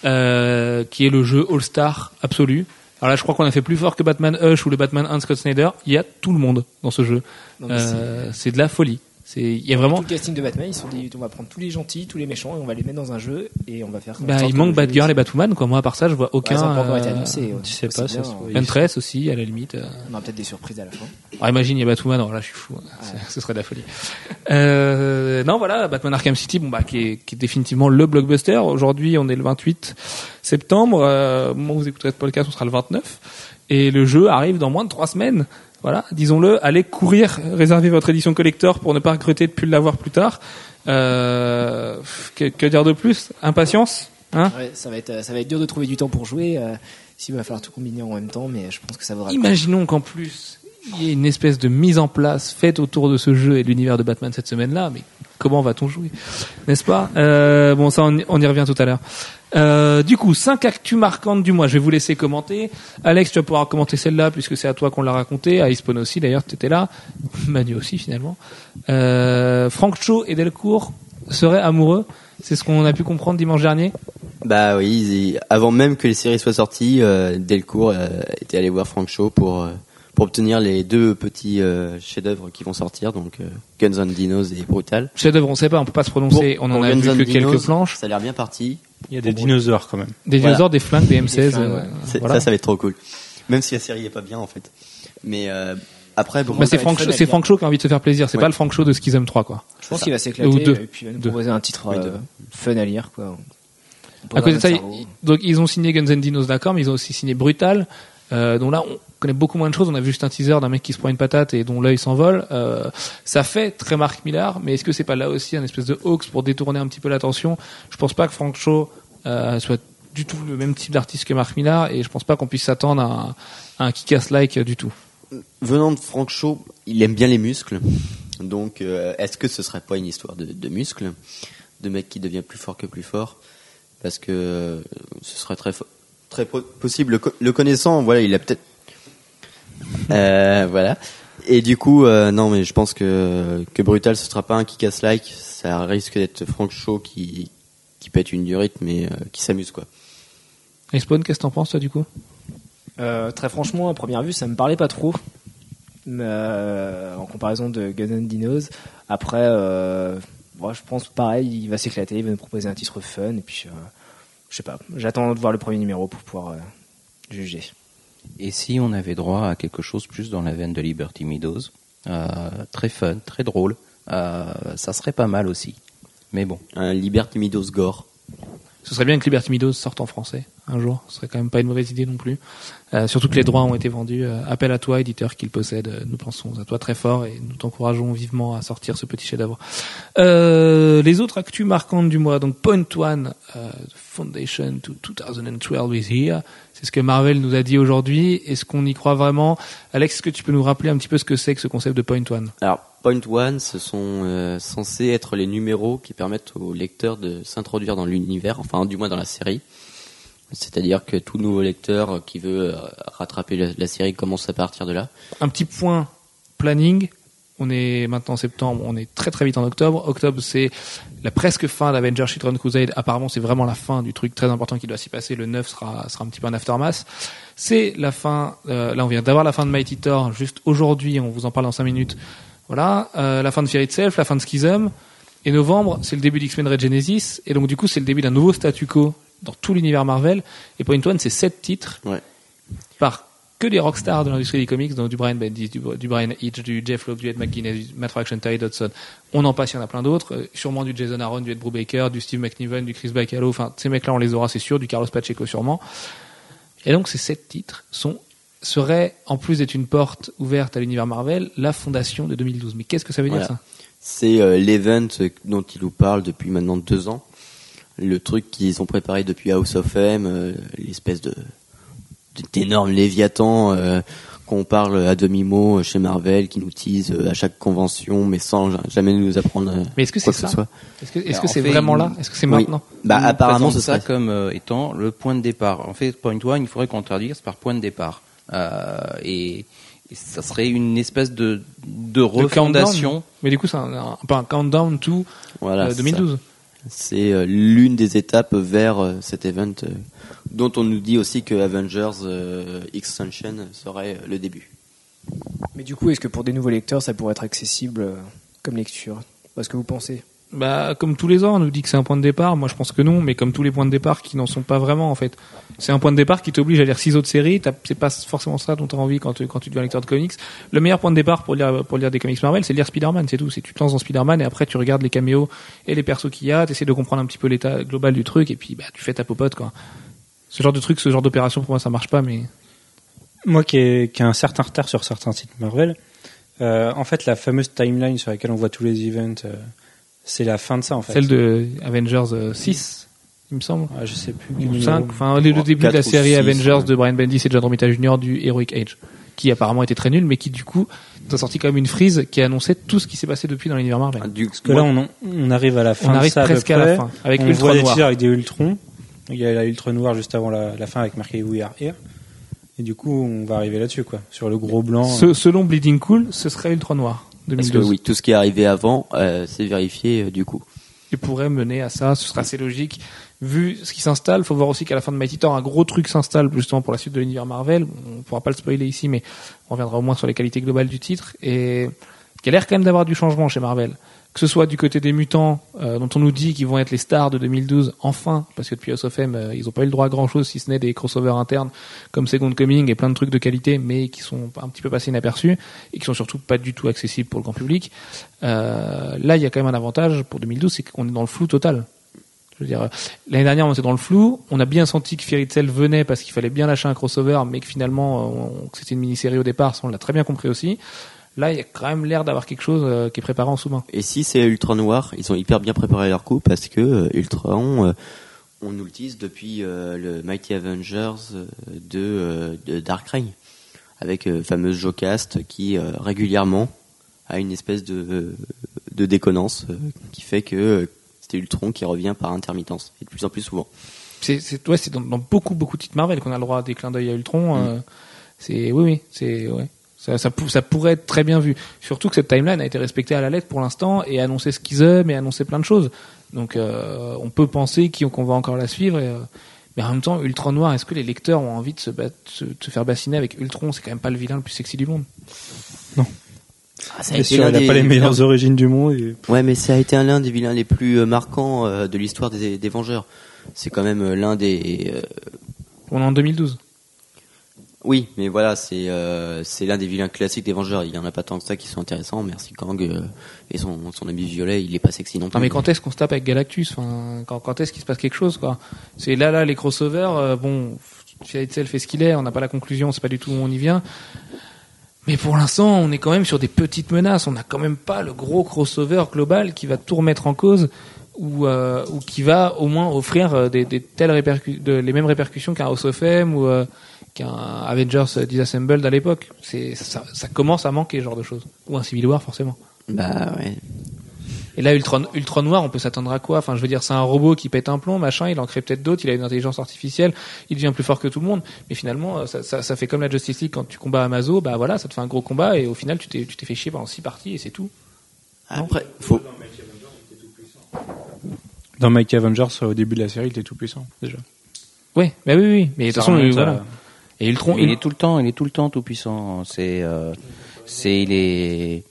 euh, qui est le jeu All-Star absolu. Alors là, je crois qu'on a fait plus fort que Batman Hush ou le Batman 1 de Scott Snyder. Il y a tout le monde dans ce jeu. Euh, c'est de la folie. C'est, il y a vraiment. Tout le casting de Batman, ils se sont dit on va prendre tous les gentils, tous les méchants et on va les mettre dans un jeu et on va faire. Bah, il que manque le Batgirl et Batwoman, quoi. Moi, à part ça, je vois aucun. n'a pas encore été euh, annoncé. je sais aussi pas, se hein. Huntress aussi, à la limite. euh. On aura peut-être des surprises à la fin. Alors, imagine, il y a Batwoman, alors là, je suis fou. hein. Ce serait de la folie. Euh, non, voilà, Batman Arkham City, bon, bah, qui est, qui est définitivement le blockbuster. Aujourd'hui, on est le 28 septembre. Euh, où vous écouterez ce podcast, on sera le 29. Et le jeu arrive dans moins de trois semaines. Voilà, disons-le, allez courir, réservez votre édition collector pour ne pas regretter de plus l'avoir plus tard. Euh, que, que dire de plus? Impatience Hein? Ouais, ça va être, euh, ça va être dur de trouver du temps pour jouer. Euh, S'il va falloir tout combiner en même temps, mais je pense que ça vaudra. Imaginons qu'en plus, il y ait une espèce de mise en place faite autour de ce jeu et de l'univers de Batman cette semaine-là, mais comment va-t-on jouer? N'est-ce pas? Euh, Bon, ça, on, on y revient tout à l'heure. Euh, du coup, cinq actus marquantes du mois. Je vais vous laisser commenter. Alex, tu vas pouvoir commenter celle-là puisque c'est à toi qu'on l'a raconté. À Ispon aussi, d'ailleurs, tu étais là. Manu aussi, finalement. Euh, Franck Cho et Delcourt seraient amoureux. C'est ce qu'on a pu comprendre dimanche dernier. Bah oui, avant même que les séries soient sorties, euh, Delcourt euh, était allé voir Frank Shaw pour pour obtenir les deux petits euh, chefs-d'œuvre qui vont sortir, donc euh, Guns and Dinos et Brutal. Chef-d'œuvre, on sait pas, on peut pas se prononcer. on en a Guns vu que Dinos, quelques planches. Ça a l'air bien parti. Il y a des dinosaures quand même. Des Voilà. dinosaures, des flingues, des M16. flingues, euh, ouais. C'est- voilà. Ça, ça va être trop cool. Même si la série est pas bien en fait. Mais euh, après, bon, Bah, c'est à c'est Shaw qui a envie de se faire plaisir. C'est Ouais. pas le Frank Shaw de Schism 3, quoi. Je pense qu'il va Ou s'éclater deux. et puis il va nous Deux. proposer un titre Oui, euh, fun à lire quoi. À côté de ça, donc ils ont signé Guns N' Dinos, d'accord, mais ils ont aussi signé Brutal. Euh, dont là, on connaît beaucoup moins de choses. On a vu juste un teaser d'un mec qui se prend une patate et dont l'œil s'envole. Euh, ça fait très Mark Millar, mais est-ce que c'est pas là aussi un espèce de hoax pour détourner un petit peu l'attention? Je pense pas que Frank Shaw euh, soit du tout le même type d'artiste que Mark Millar, et je pense pas qu'on puisse s'attendre à à un kick-ass like du tout. venant de Frank Shaw, il aime bien les muscles. Donc, est-ce que ce serait pas une histoire de, de muscles, de mec qui devient plus fort que plus fort? Parce que ce serait très fo- très po- possible. Le, co- le connaissant, voilà, il a peut-être. Euh, voilà. Et du coup, euh, non, mais je pense que que Brutal, ce sera pas un kick ass like. Ça risque d'être Frank Shaw qui qui pète une durite, mais euh, qui s'amuse quoi. Et Spawn, qu'est-ce que t'en penses toi du coup? Euh, très franchement, à première vue, ça me parlait pas trop. Mais, euh, en comparaison de Guns N' Dinos. Après, euh, moi, je pense pareil, il va s'éclater, il va nous proposer un titre fun. Et puis, euh, je sais pas, j'attends de voir le premier numéro pour pouvoir euh, juger. Et si on avait droit à quelque chose plus dans la veine de Liberty Meadows, euh, très fun, très drôle, euh, ça serait pas mal aussi. Mais bon, Un Liberty Meadows gore. Ce serait bien que Liberty Meadows sorte en français un jour. Ce serait quand même pas une mauvaise idée non plus. Euh, surtout que les droits ont été vendus. Euh, appel à toi, éditeur qui possède. Euh, Nous pensons à toi très fort et nous t'encourageons vivement à sortir ce petit chef-d'œuvre. Euh, les autres actus marquantes du mois. Donc Point One, euh, Foundation to 2012 is here. C'est ce que Marvel nous a dit aujourd'hui. Est-ce qu'on y croit vraiment? Alex, est-ce que tu peux nous rappeler un petit peu ce que c'est que ce concept de Point One? Alors, Point One, ce sont euh, censés être les numéros qui permettent au lecteur de s'introduire dans l'univers, enfin du moins dans la série. C'est-à-dire que tout nouveau lecteur qui veut euh, rattraper la, la série commence à partir de là. un petit point planning. On est maintenant en septembre, on est très très vite en octobre. Octobre, c'est la presque fin d'Avengers Children Crusade. Apparemment, c'est vraiment la fin du truc très important qui doit s'y passer. Le 9 sera, sera un petit peu un aftermath. C'est la fin, euh, là on vient d'avoir la fin de Mighty Thor, juste aujourd'hui, on vous en parle dans 5 minutes. Voilà, euh, la fin de Fear Itself, la fin de Schism. Et novembre, c'est le début d'X-Men Red Genesis. Et donc du coup, c'est le début d'un nouveau statu quo dans tout l'univers Marvel. Et Point One, c'est 7 titres Ouais. par que des rockstars de l'industrie des comics, donc du Brian Bendis, du, du Brian Hitch, du Jeff Loeb, du Ed McGuinness, du Matt Fraction, Terry Dodson. On en passe, il y en a plein d'autres. Euh, sûrement du Jason Aaron, du Ed Brubaker, du Steve McNiven, du Chris Bacalo. Enfin, ces mecs-là, on les aura, c'est sûr. Du Carlos Pacheco, sûrement. Et donc, ces sept titres sont seraient, en plus d'être une porte ouverte à l'univers Marvel, la fondation de 2012. Mais qu'est-ce que ça veut Voilà. dire ça? C'est euh, l'event dont il nous parle depuis maintenant deux ans. Le truc qu'ils ont préparé depuis House of M, euh, l'espèce de d'énorme léviathan euh, qu'on parle à demi-mot chez Marvel, qui nous tease euh, à chaque convention, mais sans ja- jamais nous apprendre euh, Mais est-ce que quoi c'est que ça? ce soit. Est-ce que est-ce c'est fait, vraiment là? Est-ce que c'est Oui. maintenant? Bah nous apparemment présente ce ça serait. comme euh, étant le point de départ. En fait, Point One, il faudrait qu'on traduise par point de départ. Euh, et, et ça serait une espèce de, de refondation. Mais du coup, c'est un, un, peu un countdown to Voilà, euh, c'est. 2012. Euh, l'une des étapes vers euh, cet event euh, dont on nous dit aussi que Avengers euh, Extension serait le début. Mais du coup, est-ce que pour des nouveaux lecteurs, ça pourrait être accessible euh, comme lecture? Parce que vous pensez? Bah, comme tous les ans, on nous dit que c'est un point de départ. Moi, je pense que non, mais comme tous les points de départ qui n'en sont pas vraiment, en fait. C'est un point de départ qui t'oblige à lire six autres séries. C'est pas forcément ça dont tu as envie quand tu, quand tu deviens lecteur de comics. Le meilleur point de départ pour lire, pour lire des comics Marvel, c'est lire Spider-Man, c'est tout. C'est tu te lances dans Spider-Man et après tu regardes les caméos et les persos qu'il y a, t'essaies de comprendre un petit peu l'état global du truc et puis, bah, tu fais ta popote, quoi. Ce genre de truc, ce genre d'opération, pour moi, ça marche pas, mais Moi qui ai, qui un certain retard sur certains sites Marvel, euh, en fait la fameuse timeline sur laquelle on voit tous les events, euh, c'est la fin de ça en fait. celle de Avengers euh, 6, il me semble. Ah, je sais plus. ou quel 5, numéro. enfin le, le début de la série Avengers ouais. de Brian Bendis et John Romita Jr. du Heroic Age, qui apparemment était très nul, mais qui du coup a sorti quand même une frise qui annonçait tout ce qui s'est passé depuis dans l'univers Marvel. Du Parce que là on, en- on arrive à la fin On de arrive ça presque à la fin, avec on Ultra voit Noir. tirs avec des Ultrons. Il y a la Ultra Noir juste avant la, la fin avec marqué We Are Here. Et du coup on va arriver là-dessus quoi, sur le gros blanc. Ce- selon Bleeding Cool, ce serait Ultra Noir Parce que 2012. oui, tout ce qui est arrivé avant, euh, c'est vérifié euh, du coup. Et pourrait mener à ça, ce serait assez logique. Vu ce qui s'installe, faut voir aussi qu'à la fin de Mighty Thor, un gros truc s'installe justement pour la suite de l'univers Marvel. On pourra pas le spoiler ici, mais on reviendra au moins sur les qualités globales du titre. Et qui a l'air quand même d'avoir du changement chez Marvel. Que ce soit du côté des mutants, euh, dont on nous dit qu'ils vont être les stars de 2012, enfin, parce que depuis House of M, euh, ils ont pas eu le droit à grand chose, si ce n'est des crossovers internes, comme Second Coming et plein de trucs de qualité, mais qui sont un petit peu passés inaperçus, et qui sont surtout pas du tout accessibles pour le grand public. Euh, là, il y a quand même un avantage pour 2012, c'est qu'on est dans le flou total. Je veux dire, euh, l'année dernière, on était dans le flou. On a bien senti que Fear Itself venait parce qu'il fallait bien lâcher un crossover, mais que finalement, euh, c'était une mini-série au départ. Ça, on l'a très bien compris aussi. Là, il y a quand même l'air d'avoir quelque chose euh, qui est préparé en sous-main. Et si c'est Ultra Noir, ils ont hyper bien préparé leur coup parce que euh, Ultron, euh, on nous le tease depuis le Mighty Avengers de, de Dark Reign, avec euh, fameuse Jocast qui régulièrement a une espèce de, de déconnance qui fait que c'était Ultron qui revient par intermittence et de plus en plus souvent. C'est c'est ouais, c'est dans, dans beaucoup beaucoup de titres Marvel qu'on a le droit à des clins d'œil à Ultron. euh, c'est oui oui, c'est ouais. Ça, ça, pou- ça pourrait être très bien vu. Surtout que cette timeline a été respectée à la lettre pour l'instant et annoncé Schism et annoncé plein de choses. Donc euh, on peut penser qu'on va encore la suivre. Et, euh, mais en même temps, Ultron Noir, est-ce que les lecteurs ont envie de se, bat- se, de se faire bassiner avec Ultron? C'est quand même pas le vilain le plus sexy du monde. Ah, ça a été sûr, il n'a des- pas les meilleures origines du monde. Et... Ouais, mais ça a été un l'un des vilains les plus euh, marquants euh, de l'histoire des, des Vengeurs. C'est quand même l'un des. euh, On est en 2012. Oui, mais voilà, c'est euh, c'est l'un des vilains classiques des Vengeurs. Il y en a pas tant que ça qui sont intéressants. Merci Kang euh, et son son ami violet, il est pas sexy non plus. Non mais quand est-ce qu'on se tape avec Galactus? Enfin, quand, quand est-ce qu'il se passe quelque chose quoi? C'est là là les crossovers euh, bon Tail fait ce qu'il est, on n'a pas la conclusion, c'est pas du tout où on y vient. Mais pour l'instant, on est quand même sur des petites menaces, on n'a quand même pas le gros crossover global qui va tout remettre en cause ou euh, ou qui va au moins offrir euh, des, des telles répercu- de- les mêmes répercussions qu'un House of M ou euh, qu'un Avengers Disassembled à l'époque. C'est ça, ça commence à manquer ce genre de choses ou un Civil War forcément. Bah ouais. Et là, Ultron, Ultron Noir, on peut s'attendre à quoi? Enfin, je veux dire, c'est un robot qui pète un plomb, machin, il en crée peut-être d'autres, il a une intelligence artificielle, il devient plus fort que tout le monde. Mais finalement, euh, ça, ça, ça fait comme la Justice League quand tu combats Amazo, bah voilà, ça te fait un gros combat et au final, tu t'es, tu t'es fait chier pendant six parties et c'est tout. Après, faut. Dans Mike Avengers, au début de la série, il était tout puissant déjà. Ouais, bah oui, oui. Mais de toute façon, euh, à- voilà. Et Ultron, il est tout le temps, il est tout le temps tout puissant. C'est, euh, c'est, il est,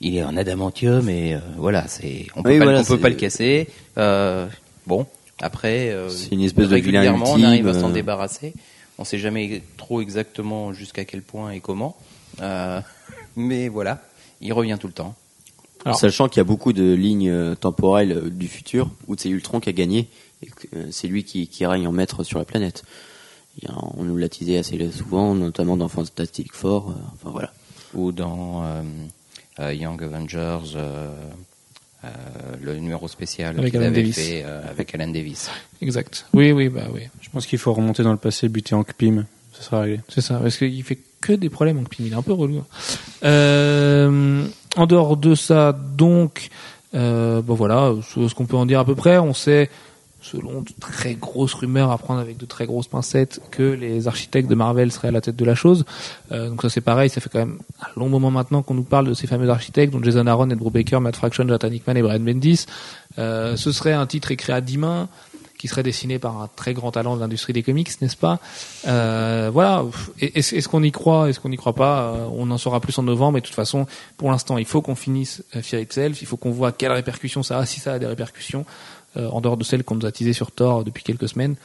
il est en adamantium et euh, voilà, c'est, on peut Oui, pas, voilà, on peut pas le casser. Euh, bon, après, euh, C'est une espèce de vilain régulièrement, on arrive à s'en débarrasser. On sait jamais trop exactement jusqu'à quel point et comment, Euh, mais voilà, il revient tout le temps. Alors- Sachant qu'il y a beaucoup de lignes temporelles du futur où c'est Ultron qui a gagné et que c'est lui qui, qui règne en maître sur la planète. On nous l'a teasé assez souvent, notamment dans Fantastic Four. euh, enfin voilà. Ou dans euh, euh, Young Avengers, euh, euh, le numéro spécial Avec qu'ils Alan avaient Davis. fait euh, avec Alan Davis. exact. Oui, oui, bah oui. Je pense qu'il faut remonter dans le passé, buter en Pym, ça sera réglé. C'est ça, parce qu'il fait que des problèmes, donc il est un peu relou. Euh, en dehors de ça, donc, euh, bon voilà, ce qu'on peut en dire à peu près, on sait, selon de très grosses rumeurs à prendre avec de très grosses pincettes, que les architectes de Marvel seraient à la tête de la chose. Euh, donc ça c'est pareil, ça fait quand même un long moment maintenant qu'on nous parle de ces fameux architectes, dont Jason Aaron, Ed Brubaker, Matt Fraction, Jonathan Hickman et Brian Bendis. Euh, ce serait un titre écrit à 10 mains, qui serait dessiné par un très grand talent de l'industrie des comics, n'est-ce pas? Euh, Voilà. Est-ce est-ce qu'on y croit? Est-ce qu'on n'y croit pas? Euh, On en saura plus en novembre. Mais de toute façon, pour l'instant, il faut qu'on finisse euh, Fear Itself. Il faut qu'on voit quelles répercussions ça a, si ça a des répercussions, euh, en dehors de celles qu'on nous a teasées sur Thor depuis quelques semaines.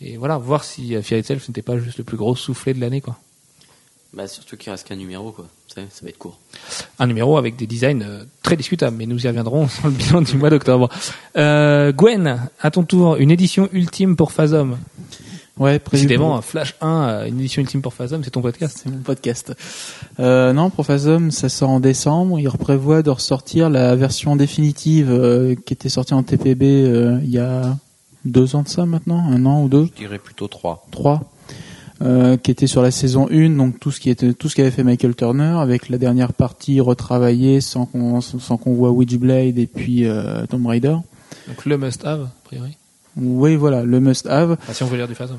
Et voilà, voir si euh, Fear Itself n'était pas juste le plus gros soufflé de l'année, quoi. Bah, surtout qu'il reste qu'un numéro, quoi. Ça, ça va être court. un numéro avec des designs euh, très discutables, mais nous y reviendrons dans le bilan du mois d'octobre. Euh, Gwen, à ton tour, une édition ultime pour Phasm. Ouais, prévu Décidément, pour- Flash 1, euh, une édition ultime pour Phasm, c'est ton podcast. C'est mon podcast. Euh, non, Profasum, ça sort en décembre. Il prévoit de ressortir la version définitive euh, qui était sortie en TPB euh, il y a deux ans de ça maintenant, un an ou deux, Je dirais plutôt trois. trois, euh, qui était sur la saison 1, donc tout ce qui était tout ce qu'avait fait Michael Turner, avec la dernière partie retravaillée sans qu'on sans qu'on voit Witchblade et puis euh, Tomb Raider. Donc le must-have, a priori. Oui, voilà, le must-have. Enfin, si on veut lire du Phasm.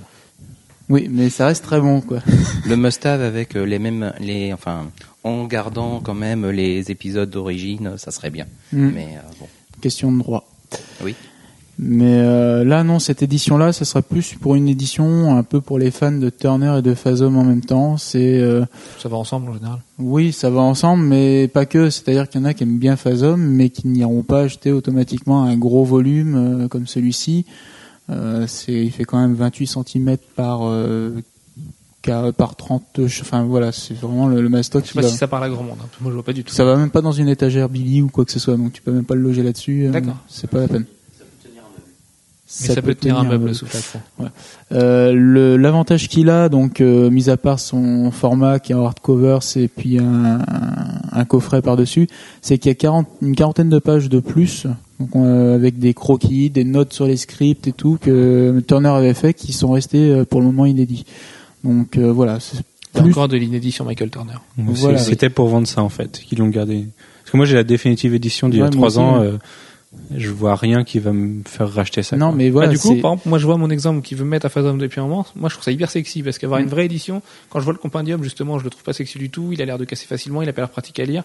Oui, mais ça reste très bon, quoi. Le must-have avec euh, les mêmes, les, enfin, en gardant quand même les épisodes d'origine, ça serait bien. Mm. Mais euh, bon, Question de droit. oui. Mais euh, là, non, cette édition-là, ça sera plus pour une édition un peu pour les fans de Turner et de Phasm en même temps. C'est euh, Ça va ensemble en général. oui, ça va ensemble, mais pas que. C'est-à-dire qu'il y en a qui aiment bien Phasm, mais qui n'iront pas acheter automatiquement un gros volume euh, comme celui-ci. C'est, il fait quand même 28 cm par par 30. Enfin voilà, c'est vraiment le, le mastoc. Je sais pas va- si ça parle à grand monde. hein, Moi, je vois pas du tout. Ça va même pas dans une étagère Billy ou quoi que ce soit, donc tu peux même pas le loger là-dessus. D'accord. C'est pas la peine. Mais ça, peut tenir un meuble sous plafond. Euh, le- L'avantage qu'il a, donc, euh, mis à part son format qui est en hardcover, et puis un, un, un coffret par-dessus, c'est qu'il y a 40, une quarantaine de pages de plus, donc, euh, avec des croquis, des notes sur les scripts et tout, que Turner avait fait, qui sont restés euh, pour le moment inédits. Donc euh, voilà, c'est Il y a plus- encore de l'inédit sur Michael Turner. Voilà, C'était pour vendre ça en fait, qu'ils l'ont gardé. Parce que moi j'ai la définitive édition d'il y a trois ans. ouais. Je vois rien qui va me faire racheter ça. Non, quoi. mais Bah, voilà. du coup, par exemple, moi je vois mon exemple qui veut me mettre à Phasm depuis un moment. Moi je trouve ça hyper sexy parce qu'avoir Mm. une vraie édition, quand je vois le compendium, justement, je le trouve pas sexy du tout. Il a l'air de casser facilement, il a pas l'air pratique à lire.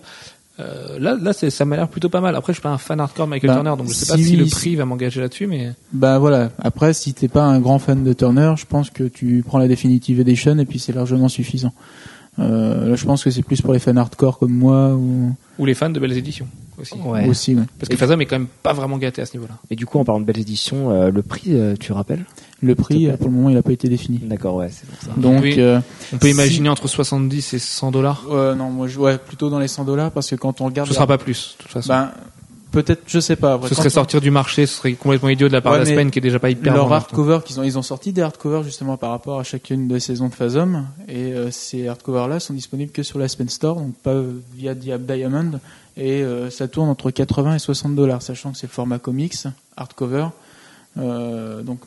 Euh, là, là, ça m'a l'air plutôt pas mal. Après, je suis pas un fan hardcore de Michael Bah, Turner, donc je sais pas si- si le prix va m'engager là-dessus, mais Bah voilà. Après, si t'es pas un grand fan de Turner, je pense que tu prends la Definitive Edition et puis c'est largement suffisant. Euh, là, je pense que c'est plus pour les fans hardcore comme moi ou ou les fans de belles éditions aussi. Ouais. aussi. Ouais. Parce que Phasm est quand même pas vraiment gâté à ce niveau-là. Et du coup, en parlant de belles éditions, euh, le prix, euh, tu rappelles Le prix, euh, pour le moment, il a pas été défini. D'accord, ouais, c'est pour ça. Donc, Oui. euh, On peut Si- imaginer entre 70 et 100 dollars. euh, non, moi, je ouais, plutôt dans les 100 dollars parce que quand on regarde, Ce la- sera pas plus, de toute façon. ben, peut-être, je sais pas. Après, ce serait on- sortir du marché, ce serait complètement idiot de la part Ouais, de la semaine qui est déjà pas hyper leur hardcover qu'ils ont ils ont sorti des hardcovers justement par rapport à chacune des saisons de Phasm et euh, ces hardcovers là sont disponibles que sur la Aspen Store donc pas via Dia- Diamond et euh, ça tourne entre 80 et 60 dollars sachant que c'est format comics hardcover Euh, donc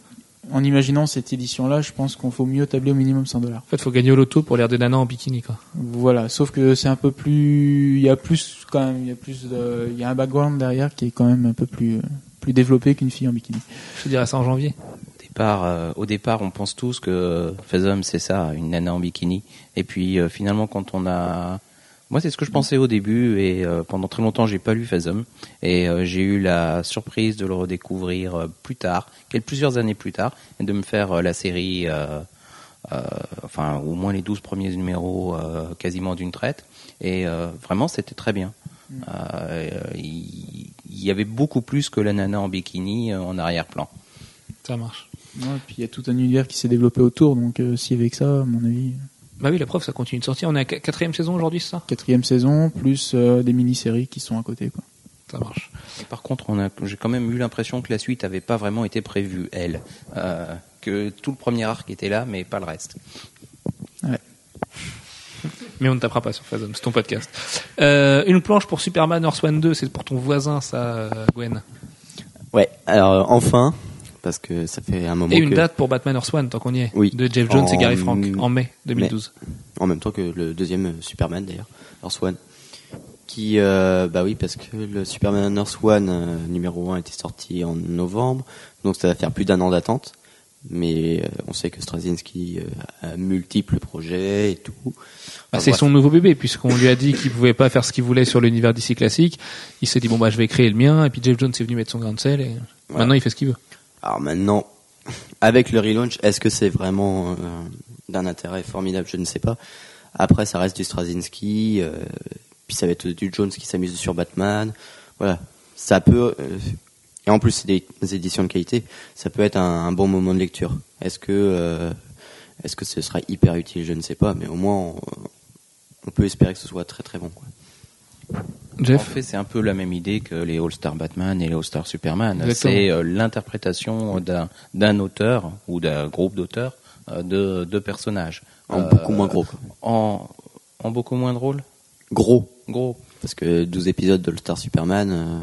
en imaginant cette édition là je pense qu'on faut mieux tabler au minimum 100 dollars En fait, faut gagner au loto pour l'air des nanas en bikini, quoi. voilà sauf que c'est un peu plus il y a plus quand même il y a plus de il y a un background derrière qui est quand même un peu plus plus développé qu'une fille en bikini Je te dirais ça en janvier. Au départ, euh, au départ, on pense tous que Phasm, c'est ça, une nana en bikini. Et puis euh, finalement, quand on a, moi, c'est ce que je pensais au début, et euh, pendant très longtemps, j'ai pas lu Phasm, et euh, j'ai eu la surprise de le redécouvrir euh, plus tard, quelques plusieurs années plus tard, et de me faire euh, la série, euh, euh, enfin, au moins les 12 premiers numéros, euh, quasiment d'une traite. Et euh, vraiment, c'était très bien. Euh, il il y avait beaucoup plus que la nana en bikini euh, en arrière-plan. Ça marche. Ouais, et puis il y a tout un univers qui s'est développé autour, donc euh, s'il y avait que ça, à mon avis, Bah oui, la preuve, ça continue de sortir. On est à qu- quatrième saison aujourd'hui, c'est ça? Quatrième saison, plus euh, des mini-séries qui sont à côté. Quoi. Ça marche. Et par contre, on a, j'ai quand même eu l'impression que la suite avait pas vraiment été prévue, elle. Euh, que tout le premier arc était là, mais pas le reste. Mais on ne tapera pas sur Phasm, c'est ton podcast. Euh, une planche pour Superman Earth One 2, c'est pour ton voisin, ça, Gwen? Ouais, alors enfin, parce que ça fait un moment Et une que, date pour Batman Earth One, tant qu'on y est. Oui. De Jeff Jones et Gary Frank, en mai 2012. en même temps que le deuxième euh, Superman d'ailleurs, Earth One, qui, euh, bah oui, parce que le Superman Earth One euh, numéro 1 était sorti en novembre, donc ça va faire plus d'un an d'attente. Mais euh, on sait que Straczynski a multiples projets et tout. Bah, c'est son nouveau bébé, puisqu'on lui a dit qu'il pouvait pas faire ce qu'il voulait sur l'univers d'ici classique. Il s'est dit, bon, bah, je vais créer le mien, et puis Jeff Jones est venu mettre son grain de sel, et Voilà. maintenant il fait ce qu'il veut. Alors maintenant, avec le relaunch, est-ce que c'est vraiment euh, d'un intérêt formidable? Je ne sais pas. Après, ça reste du Straczynski, euh, puis ça va être du Jones qui s'amuse sur Batman. Voilà, euh, et en plus, c'est des, éditions de qualité. Ça peut être un, bon moment de lecture. Est-ce que, est-ce que ce sera hyper utile? Je ne sais pas, mais au moins, on, on peut espérer que ce soit très très bon. Quoi. En Jeff fait, c'est un peu la même idée que les All-Star Batman et les All-Star Superman. C'est euh, l'interprétation d'un, d'un auteur ou d'un groupe d'auteurs euh, de, de personnages. En Euh, beaucoup moins gros. En, en beaucoup moins drôle Gros, Gros. Parce que 12 épisodes de Star Superman, euh,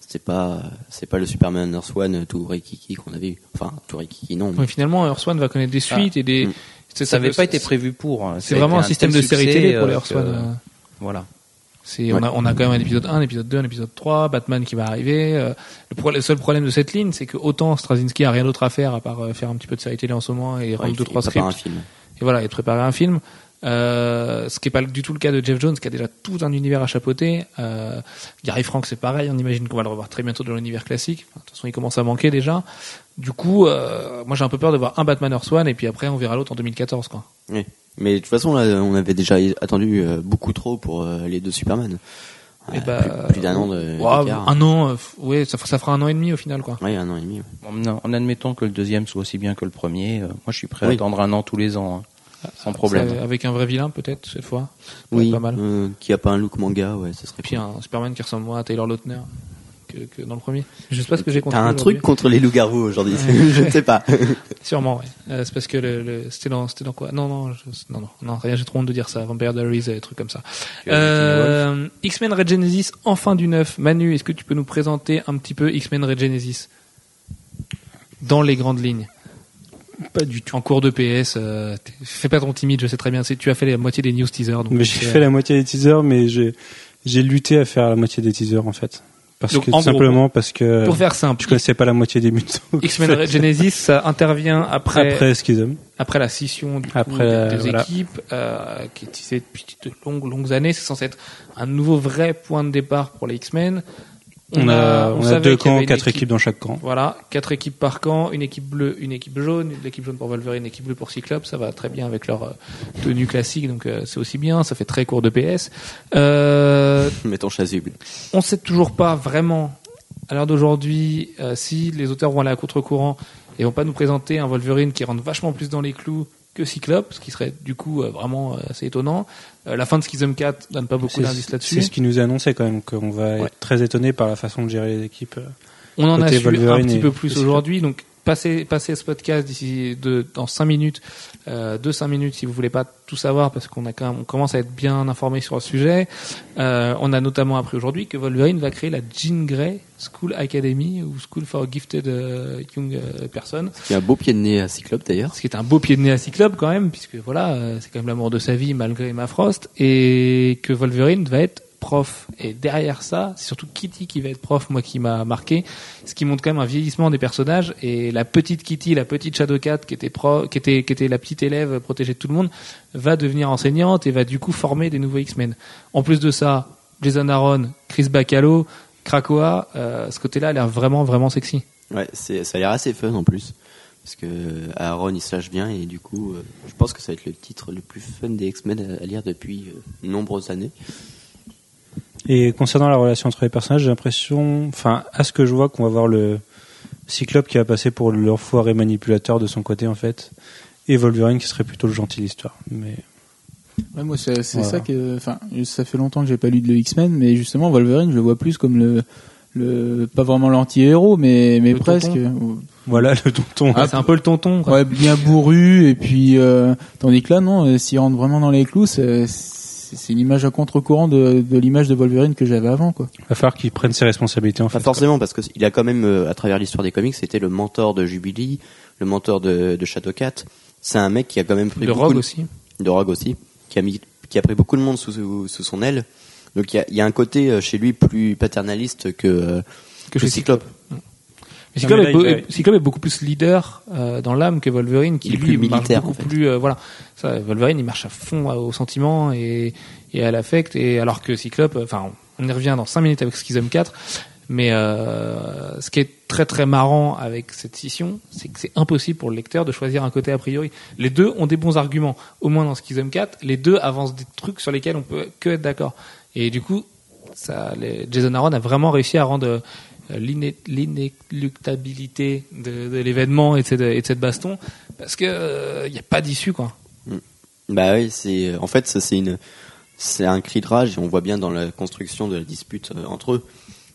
c'est pas c'est pas le Superman Earth One tout rikiki qu'on avait eu. Enfin, tout rikiki non. mais- Oui, finalement, Earth One va connaître des suites et des. Mm. Ça n'avait pas été prévu pour. hein. C'est vraiment un système de série télé pour les Earth One. Voilà. C'est, on, a, on a quand même un épisode 1, un épisode 2, un épisode 3, Batman qui va arriver. euh, le, pro- le seul problème de cette ligne, c'est que autant Straczynski a rien d'autre à faire à part euh, faire un petit peu de série télé en ce moment et Ouais, rendre il deux fait- trois il prépare scripts. un film. Et voilà, et de préparer un film. Euh, ce qui est pas du tout le cas de Jeff Jones, qui a déjà tout un univers à chapeauter. Euh, Gary Frank, c'est pareil. On imagine qu'on va le revoir très bientôt dans l'univers classique. Enfin, de toute façon, il commence à manquer déjà. Du coup, euh, moi, j'ai un peu peur de voir un Batman Earth One et puis après, on verra l'autre en 2014, quoi. Oui. Mais de toute façon, là, on avait déjà attendu euh, beaucoup trop pour euh, les deux Superman. Et Euh, bah, plus, plus d'un an de d'écart. un an, euh, f- ouais, ça, f- ça fera un an et demi au final, quoi. Ouais, un an et demi. ouais. En, en admettant que le deuxième soit aussi bien que le premier, euh, moi je suis prêt à attendre un an tous les ans, hein, sans problème. Ça, avec un vrai vilain, peut-être, cette fois. Ça Oui, Pas mal. euh, qui a pas un look manga, ouais, ce serait Et puis cool. un Superman qui ressemble moins à Taylor Lautner que, que dans le premier. Je sais pas ce que j'ai contre T'as un truc contre les loups-garous aujourd'hui, je ne sais pas. Sûrement, ouais. Euh, c'est parce que le, le- c'était dans, c'était dans quoi? Non, non, je- non, non, non, rien. J'ai trop honte de dire ça. Vampire Diaries, et des trucs comme ça. Euh, X-Men Red Genesis en fin du neuf. Manu, est-ce que tu peux nous présenter un petit peu X-Men Red Genesis? Dans les grandes lignes Pas du tout. En cours de PS, euh, fais pas ton timide. Je sais très bien. C'est, tu as fait la moitié des news teasers. Donc Mais j'ai fait la moitié des teasers, mais j'ai j'ai lutté à faire la moitié des teasers en fait, Parce Donc, que en tout gros, simplement parce que Pour faire simple, je connaissais pas la moitié des mutants. X-Men Red Genesis ça intervient après Après Schism. après la scission du coup, Après, des, euh, des voilà. équipes euh, qui est tissée depuis de longues longues années. C'est censé être un nouveau vrai point de départ pour les X-Men. On, a, on a deux camps, quatre équipe- équipes dans chaque camp. Voilà, quatre équipes par camp, une équipe bleue, une équipe jaune, l'équipe jaune pour Wolverine, une équipe bleue pour Cyclope, ça va très bien avec leur euh, tenue classique, donc euh, c'est aussi bien, ça fait très court de PS. Euh, Mettons chasuble. on sait toujours pas vraiment, à l'heure d'aujourd'hui, euh, si les auteurs vont aller à contre-courant et vont pas nous présenter un Wolverine qui rentre vachement plus dans les clous que Cyclope, ce qui serait du coup euh, vraiment euh, assez étonnant. Euh, la fin de Schism 4 donne pas beaucoup C'est d'indices c'est là-dessus. ce qui nous a annoncé quand même qu'on va Ouais. être très étonné par la façon de gérer les équipes. On en a su un petit et- peu plus aujourd'hui, donc passez, passez ce podcast d'ici dans 5 minutes, euh, de 5 minutes si vous voulez pas tout savoir parce qu'on a quand même, on commence à être bien informé sur le sujet. Euh, on a notamment appris aujourd'hui que Wolverine va créer la Jean Grey School Academy ou School for Gifted euh, Young euh, Person, Il y a un beau pied de nez à Cyclope d'ailleurs. ce qui est un beau pied de nez à Cyclope quand même, puisque voilà, euh, c'est quand même l'amour de sa vie malgré Emma Frost, et que Wolverine va être prof. Et derrière ça, c'est surtout Kitty qui va être prof, moi qui m'a marqué, ce qui montre quand même un vieillissement des personnages. Et la petite Kitty, la petite Shadowcat, qui était qui était, qui était la petite élève protégée de tout le monde, va devenir enseignante et va du coup former des nouveaux X-Men. En plus de ça, Jason Aaron, Chris Bacalo, Krakoa, euh, ce côté-là a l'air vraiment, vraiment sexy. Ouais, ça a l'air assez fun en plus. Parce que Aaron il se lâche bien et du coup, euh, je pense que ça va être le titre le plus fun des X-Men à, lire depuis euh, de nombreuses années. Et concernant la relation entre les personnages, j'ai l'impression, enfin, à ce que je vois, qu'on va voir le Cyclope qui va passer pour l'enfoiré manipulateur de son côté, en fait, et Wolverine qui serait plutôt le gentil de l'histoire. Mais Ouais, moi, c'est Voilà. ça que, enfin, ça fait longtemps que j'ai pas lu de le X-Men, mais justement, Wolverine, je le vois plus comme le, le, pas vraiment l'anti-héros, mais, mais Le presque. voilà le tonton. Ah, c'est un peu le tonton. Quoi. Ouais, bien bourru, et puis, euh, tandis que là, non, euh, s'il rentre vraiment dans les clous, c'est, c'est une image à contre-courant de, de l'image de Wolverine que j'avais avant, quoi. va falloir qu'il prenne ses responsabilités, en Pas fait. forcément, parce qu'il a quand même, euh, à travers l'histoire des comics, c'était le mentor de Jubilee, le mentor de, de Shadowcat. C'est un mec qui a quand même pris De beaucoup Rogue de- aussi. de Rogue aussi, qui a mis, qui a pris beaucoup de monde sous, sous, sous son aile. Donc il y a, il y a un côté euh, chez lui plus paternaliste que, euh, Que que chez Cyclope. Cyclope, est, Cyclope beaucoup plus leader euh, dans l'âme que Wolverine, qui Il est lui plus marche militaire, beaucoup en fait. plus. euh, voilà, ça, Wolverine il marche à fond euh, au sentiment et, et à l'affect, et alors que Cyclope, enfin, on y revient dans 5 minutes avec Schism 4. Mais euh, ce qui est très très marrant avec cette scission, c'est que c'est impossible pour le lecteur de choisir un côté a priori. Les deux ont des bons arguments. Au moins dans Schism 4, les deux avancent des trucs sur lesquels on peut que être d'accord. Et du coup, ça, les- Jason Aaron a vraiment réussi à rendre l'inéluctabilité de, de l'événement et de, cette, et de cette baston parce que il n'y a pas d'issue quoi. Bah oui, c'est en fait c'est une c'est un cri de rage et on voit bien dans la construction de la dispute euh, entre eux.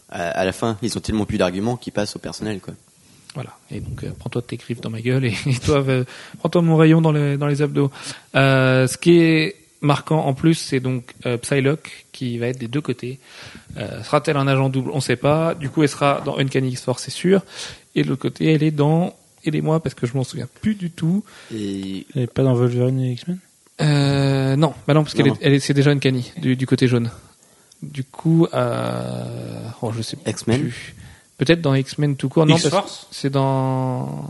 À, à la fin, ils ont tellement plus d'arguments qu'ils passent au personnel quoi. Voilà. Et donc, euh, prends-toi tes griffes dans ma gueule et, et toi, euh, prends-toi mon rayon dans les, dans les abdos. Euh, ce qui est marquant en plus, c'est donc euh, Psylocke qui va être des deux côtés. Euh, Sera-t-elle un agent double? On sait pas. Du coup, elle sera dans Uncanny X-Force, c'est sûr. Et de l'autre côté, elle est dans Aidez-moi parce que je m'en souviens plus du tout. Et Elle est pas dans Wolverine et X-Men? Euh, non, bah non, parce qu'elle Non, est, elle est- c'est déjà Uncanny du, du côté jaune. Du coup, euh, oh, je sais X-Men plus. Peut-être dans X-Men tout court. Non, parce X-Force que c'est dans.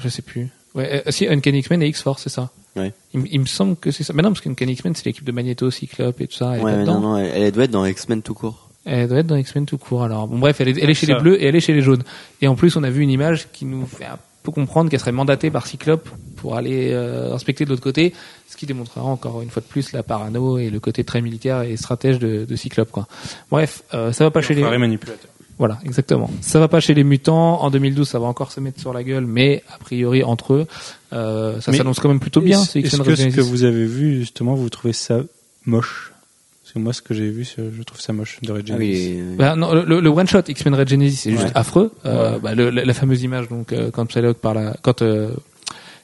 Je sais plus. Ouais, euh, si Uncanny X-Men et X-Force, c'est ça. Ouais. Il, me- il me semble que c'est ça. Mais non, parce qu'Uncanny X-Men, c'est l'équipe de Magneto, Cyclope et tout ça. Elle, est ouais, mais dedans. non non, elle, elle doit être dans X-Men tout court. Elle doit être dans X-Men tout court. Alors, bon, bref, elle est, elle est chez Ça. les bleus et elle est chez les jaunes. Et en plus, on a vu une image qui nous fait un peu comprendre qu'elle serait mandatée par Cyclope pour aller euh, inspecter de l'autre côté, ce qui démontrera encore une fois de plus la parano et le côté très militaire et stratège de, de Cyclope. Quoi. Bref, euh, ça va pas chez les. Manipulateur. Voilà, exactement. Ça va pas chez les mutants. En 2012, ça va encore se mettre sur la gueule, mais a priori entre eux, euh, ça s'annonce quand même plutôt bien. Est-ce que ce que vous avez vu, justement, vous trouvez ça moche? Parce que moi, ce que j'ai vu, je trouve ça moche de Red Ah oui, Genesis. Bah, non, le, le one shot X-Men Red Genesis c'est juste Ouais. affreux. Euh, Ouais. bah, le- la, la fameuse image donc euh, quand Psylocke par la quand euh,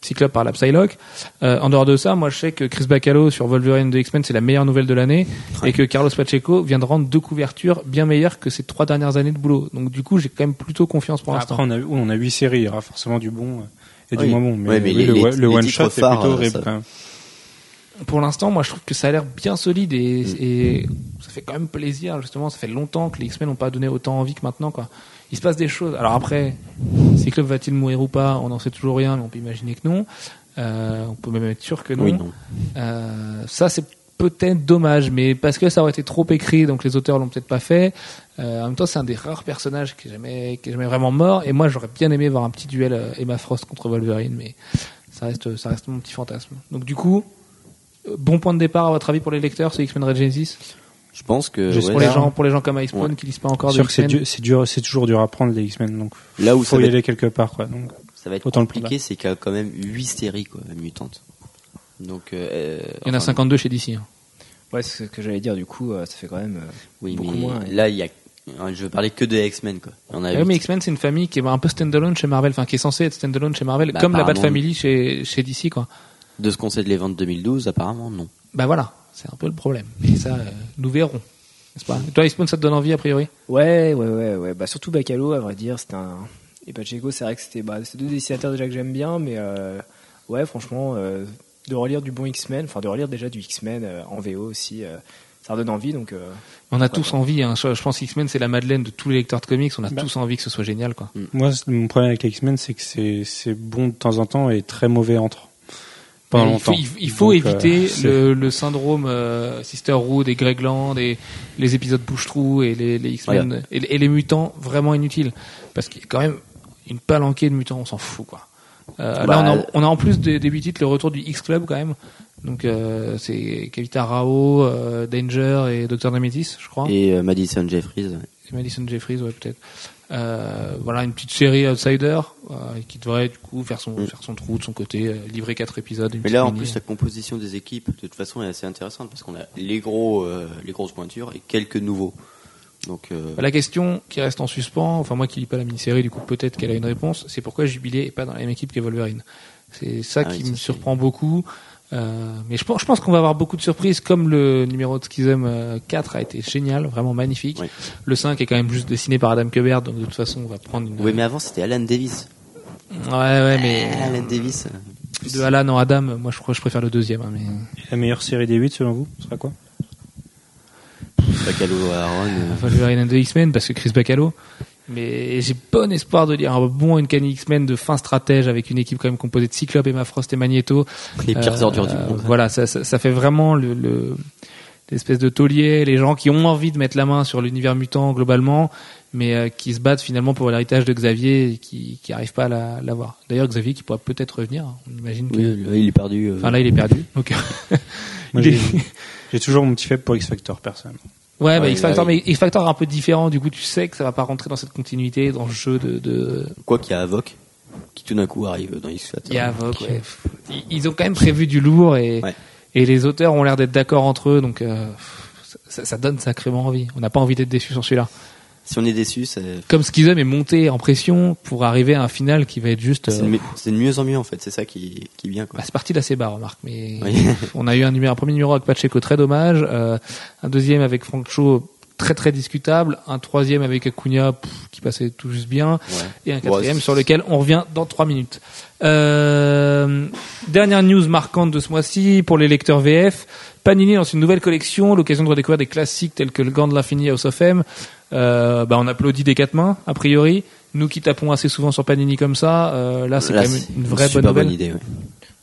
Cyclope par la Psylocke. Euh, en dehors de ça, moi je sais que Chris Bacalo sur Wolverine de X-Men c'est la meilleure nouvelle de l'année et que Carlos Pacheco vient de rendre deux couvertures bien meilleures que ses trois dernières années de boulot. Donc du coup j'ai quand même plutôt confiance pour Après, l'instant. on a, on a huit séries, il y aura forcément du bon et du Oui. moins bon. Mais, Ouais, mais oui, les- le, les- le les one shot est phares, plutôt euh, horrible. ça-. Pour l'instant, moi je trouve que ça a l'air bien solide et, et ça fait quand même plaisir, justement. Ça fait longtemps que les X-Men n'ont pas donné autant envie que maintenant, quoi. Il se passe des choses. Alors après, Cyclope va-t-il mourir ou pas On n'en sait toujours rien, mais on peut imaginer que non. Euh, on peut même être sûr que non. Oui, non. Euh, ça, c'est peut-être dommage, mais parce que ça aurait été trop écrit, donc les auteurs l'ont peut-être pas fait. Euh, en même temps, c'est un des rares personnages qui est jamais, qui est jamais vraiment mort. Et moi, j'aurais bien aimé voir un petit duel euh, Emma Frost contre Wolverine, mais ça reste, ça reste mon petit fantasme. Donc du coup, euh, bon point de départ à votre avis pour les lecteurs, c'est X-Men Red Genesis Je pense que J'espère. pour ouais, les gens, pour les gens comme Icepawn Ouais. qui lisent pas encore sûr que c'est X-Men. dur, c'est dur, c'est toujours dur à prendre les X-Men, donc là où faut ça y va, être, aller quelque part, quoi. Donc, ça va être autant le compliqué, c'est qu'il y a quand même 8 séries quoi, mutantes. Donc euh, Il y en a enfin, 52 chez DC. hein. Ouais, c'est ce que j'allais dire. Du coup, euh, ça fait quand même. euh, Oui, beaucoup mais moins, ouais. là il y a je veux parler que de X-Men quoi. Il y en a Ouais, huit. mais X-Men, c'est une famille qui est un peu standalone chez Marvel, enfin qui est censée être standalone chez Marvel, Bah, comme la Bat Family chez, chez DC, quoi. De ce qu'on sait de les ventes 2012, apparemment non. Bah voilà, c'est un peu le problème. Et ça, euh, nous verrons. N'est-ce pas Et Toi, Icepawn, ça te donne envie, a priori Ouais, ouais, ouais, ouais. Bah, surtout Bacalo, à vrai dire, c'était un. Et Pacheco, c'est vrai que c'était bah, c'est deux dessinateurs déjà que j'aime bien, mais euh, ouais, franchement, euh, de relire du bon X-Men, enfin de relire déjà du X-Men euh, en VO aussi, euh, ça redonne envie. Donc, euh, On a tous envie. Hein. Je, je pense qu'X-Men, c'est la Madeleine de tous les lecteurs de comics. On a Bah. tous envie que ce soit génial, quoi. moi, mon problème avec les X-Men, c'est que c'est, c'est bon de temps en temps et très mauvais entre. Il faut, longtemps. il, il faut Donc, euh, éviter c'est- le, le syndrome euh, Sisterhood et Greg Land et les épisodes bouche-trou et les, les X-Men et, les- et les mutants vraiment inutiles. Parce qu'il y a quand même une palanquée de mutants, on s'en fout, quoi. Euh, Bah, là, on a, on a en plus des, des huit titres le retour du X-Club, quand même. Donc, euh, c'est Kavita Rao, euh, Danger et Dr. Nemesis, je crois. Et euh, Madison Jeffries. ouais. Et Madison Jeffries, ouais, peut-être. Euh, voilà, une petite série Outsider euh, qui devrait, du coup, faire son, Mm. faire son trou de son côté, euh, livrer quatre épisodes. Mais là, en plus, la composition des équipes, de toute façon, est assez intéressante parce qu'on a les gros, euh, les grosses pointures et quelques nouveaux. Donc, euh, La question qui reste en suspens, enfin moi qui lis pas la mini-série, du coup peut-être qu'elle a une réponse, c'est pourquoi Jubilé est pas dans la même équipe que Wolverine. C'est ça Ah qui oui, me surprend beaucoup. Euh, mais je pense, je pense qu'on va avoir beaucoup de surprises, comme le numéro de Schism euh, 4 a été génial, vraiment magnifique. Oui. Le 5 est quand même juste dessiné par Adam Kubert, donc de toute façon on va prendre une... oui, mais avant, c'était Alan Davis. Ouais, ouais, mais Alan Davis. euh, de Alan en Adam, moi je crois que je préfère le deuxième. hein, mais... La meilleure série des 8 selon vous, ce sera quoi? Bacalo Aaron. euh, Enfin, Wolverine and the X-Men parce que Chris Bacalo. Mais j'ai bon espoir de lire un bon Uncanny X-Men de fin stratège avec une équipe quand même composée de Cyclope, Emma Frost et Magneto. les pires Euh, ordures du euh, monde. Voilà, ça, ça, ça fait vraiment le, le- l'espèce de taulier, les gens qui ont envie de mettre la main sur l'univers mutant globalement, mais euh, qui se battent finalement pour l'héritage de Xavier et qui qui arrivent pas à la- l'avoir. D'ailleurs, Xavier qui pourra peut-être revenir. hein. On imagine que. Oui, là, il est perdu. euh, Enfin là, il est perdu. Donc. J'ai toujours mon petit faible pour X Factor, personnellement. Ouais, bah, Ouais, X Factor, mais X Factor est un peu différent. Du coup, tu sais que ça va pas rentrer dans cette continuité, dans ce jeu de, de... Quoi qu'il y a Avoc, qui tout d'un coup arrive dans X Factor. Il y a Avoc, ouais. Ils- Ils ont quand même prévu du lourd et, Ouais. et les auteurs ont l'air d'être d'accord entre eux, donc euh, ça, ça donne sacrément envie. On n'a pas envie d'être déçu sur celui-là. Si on est déçu, c'est Comme Schism est monté en pression pour arriver à un final qui va être juste. c'est euh, de, de mieux en mieux en fait. C'est ça qui, qui est bien. Quoi. bah, c'est parti d'assez bas, remarque. Mais Oui. on a eu un, numéro, un premier numéro avec Pacheco très dommage, euh, un deuxième avec Frank Cho très très discutable, un troisième avec Acuna pff, qui passait tout juste bien, Ouais. et un quatrième sur lequel on revient dans trois minutes. Euh, dernière news marquante de ce mois-ci pour les lecteurs VF. Panini lance une nouvelle collection, l'occasion de redécouvrir des classiques tels que le Gant de l'Infini House of M. Euh, bah, on applaudit des quatre mains, a priori. Nous qui tapons assez souvent sur Panini comme ça, euh, là c'est quand même une vraie bonne super nouvelle. idée. ouais.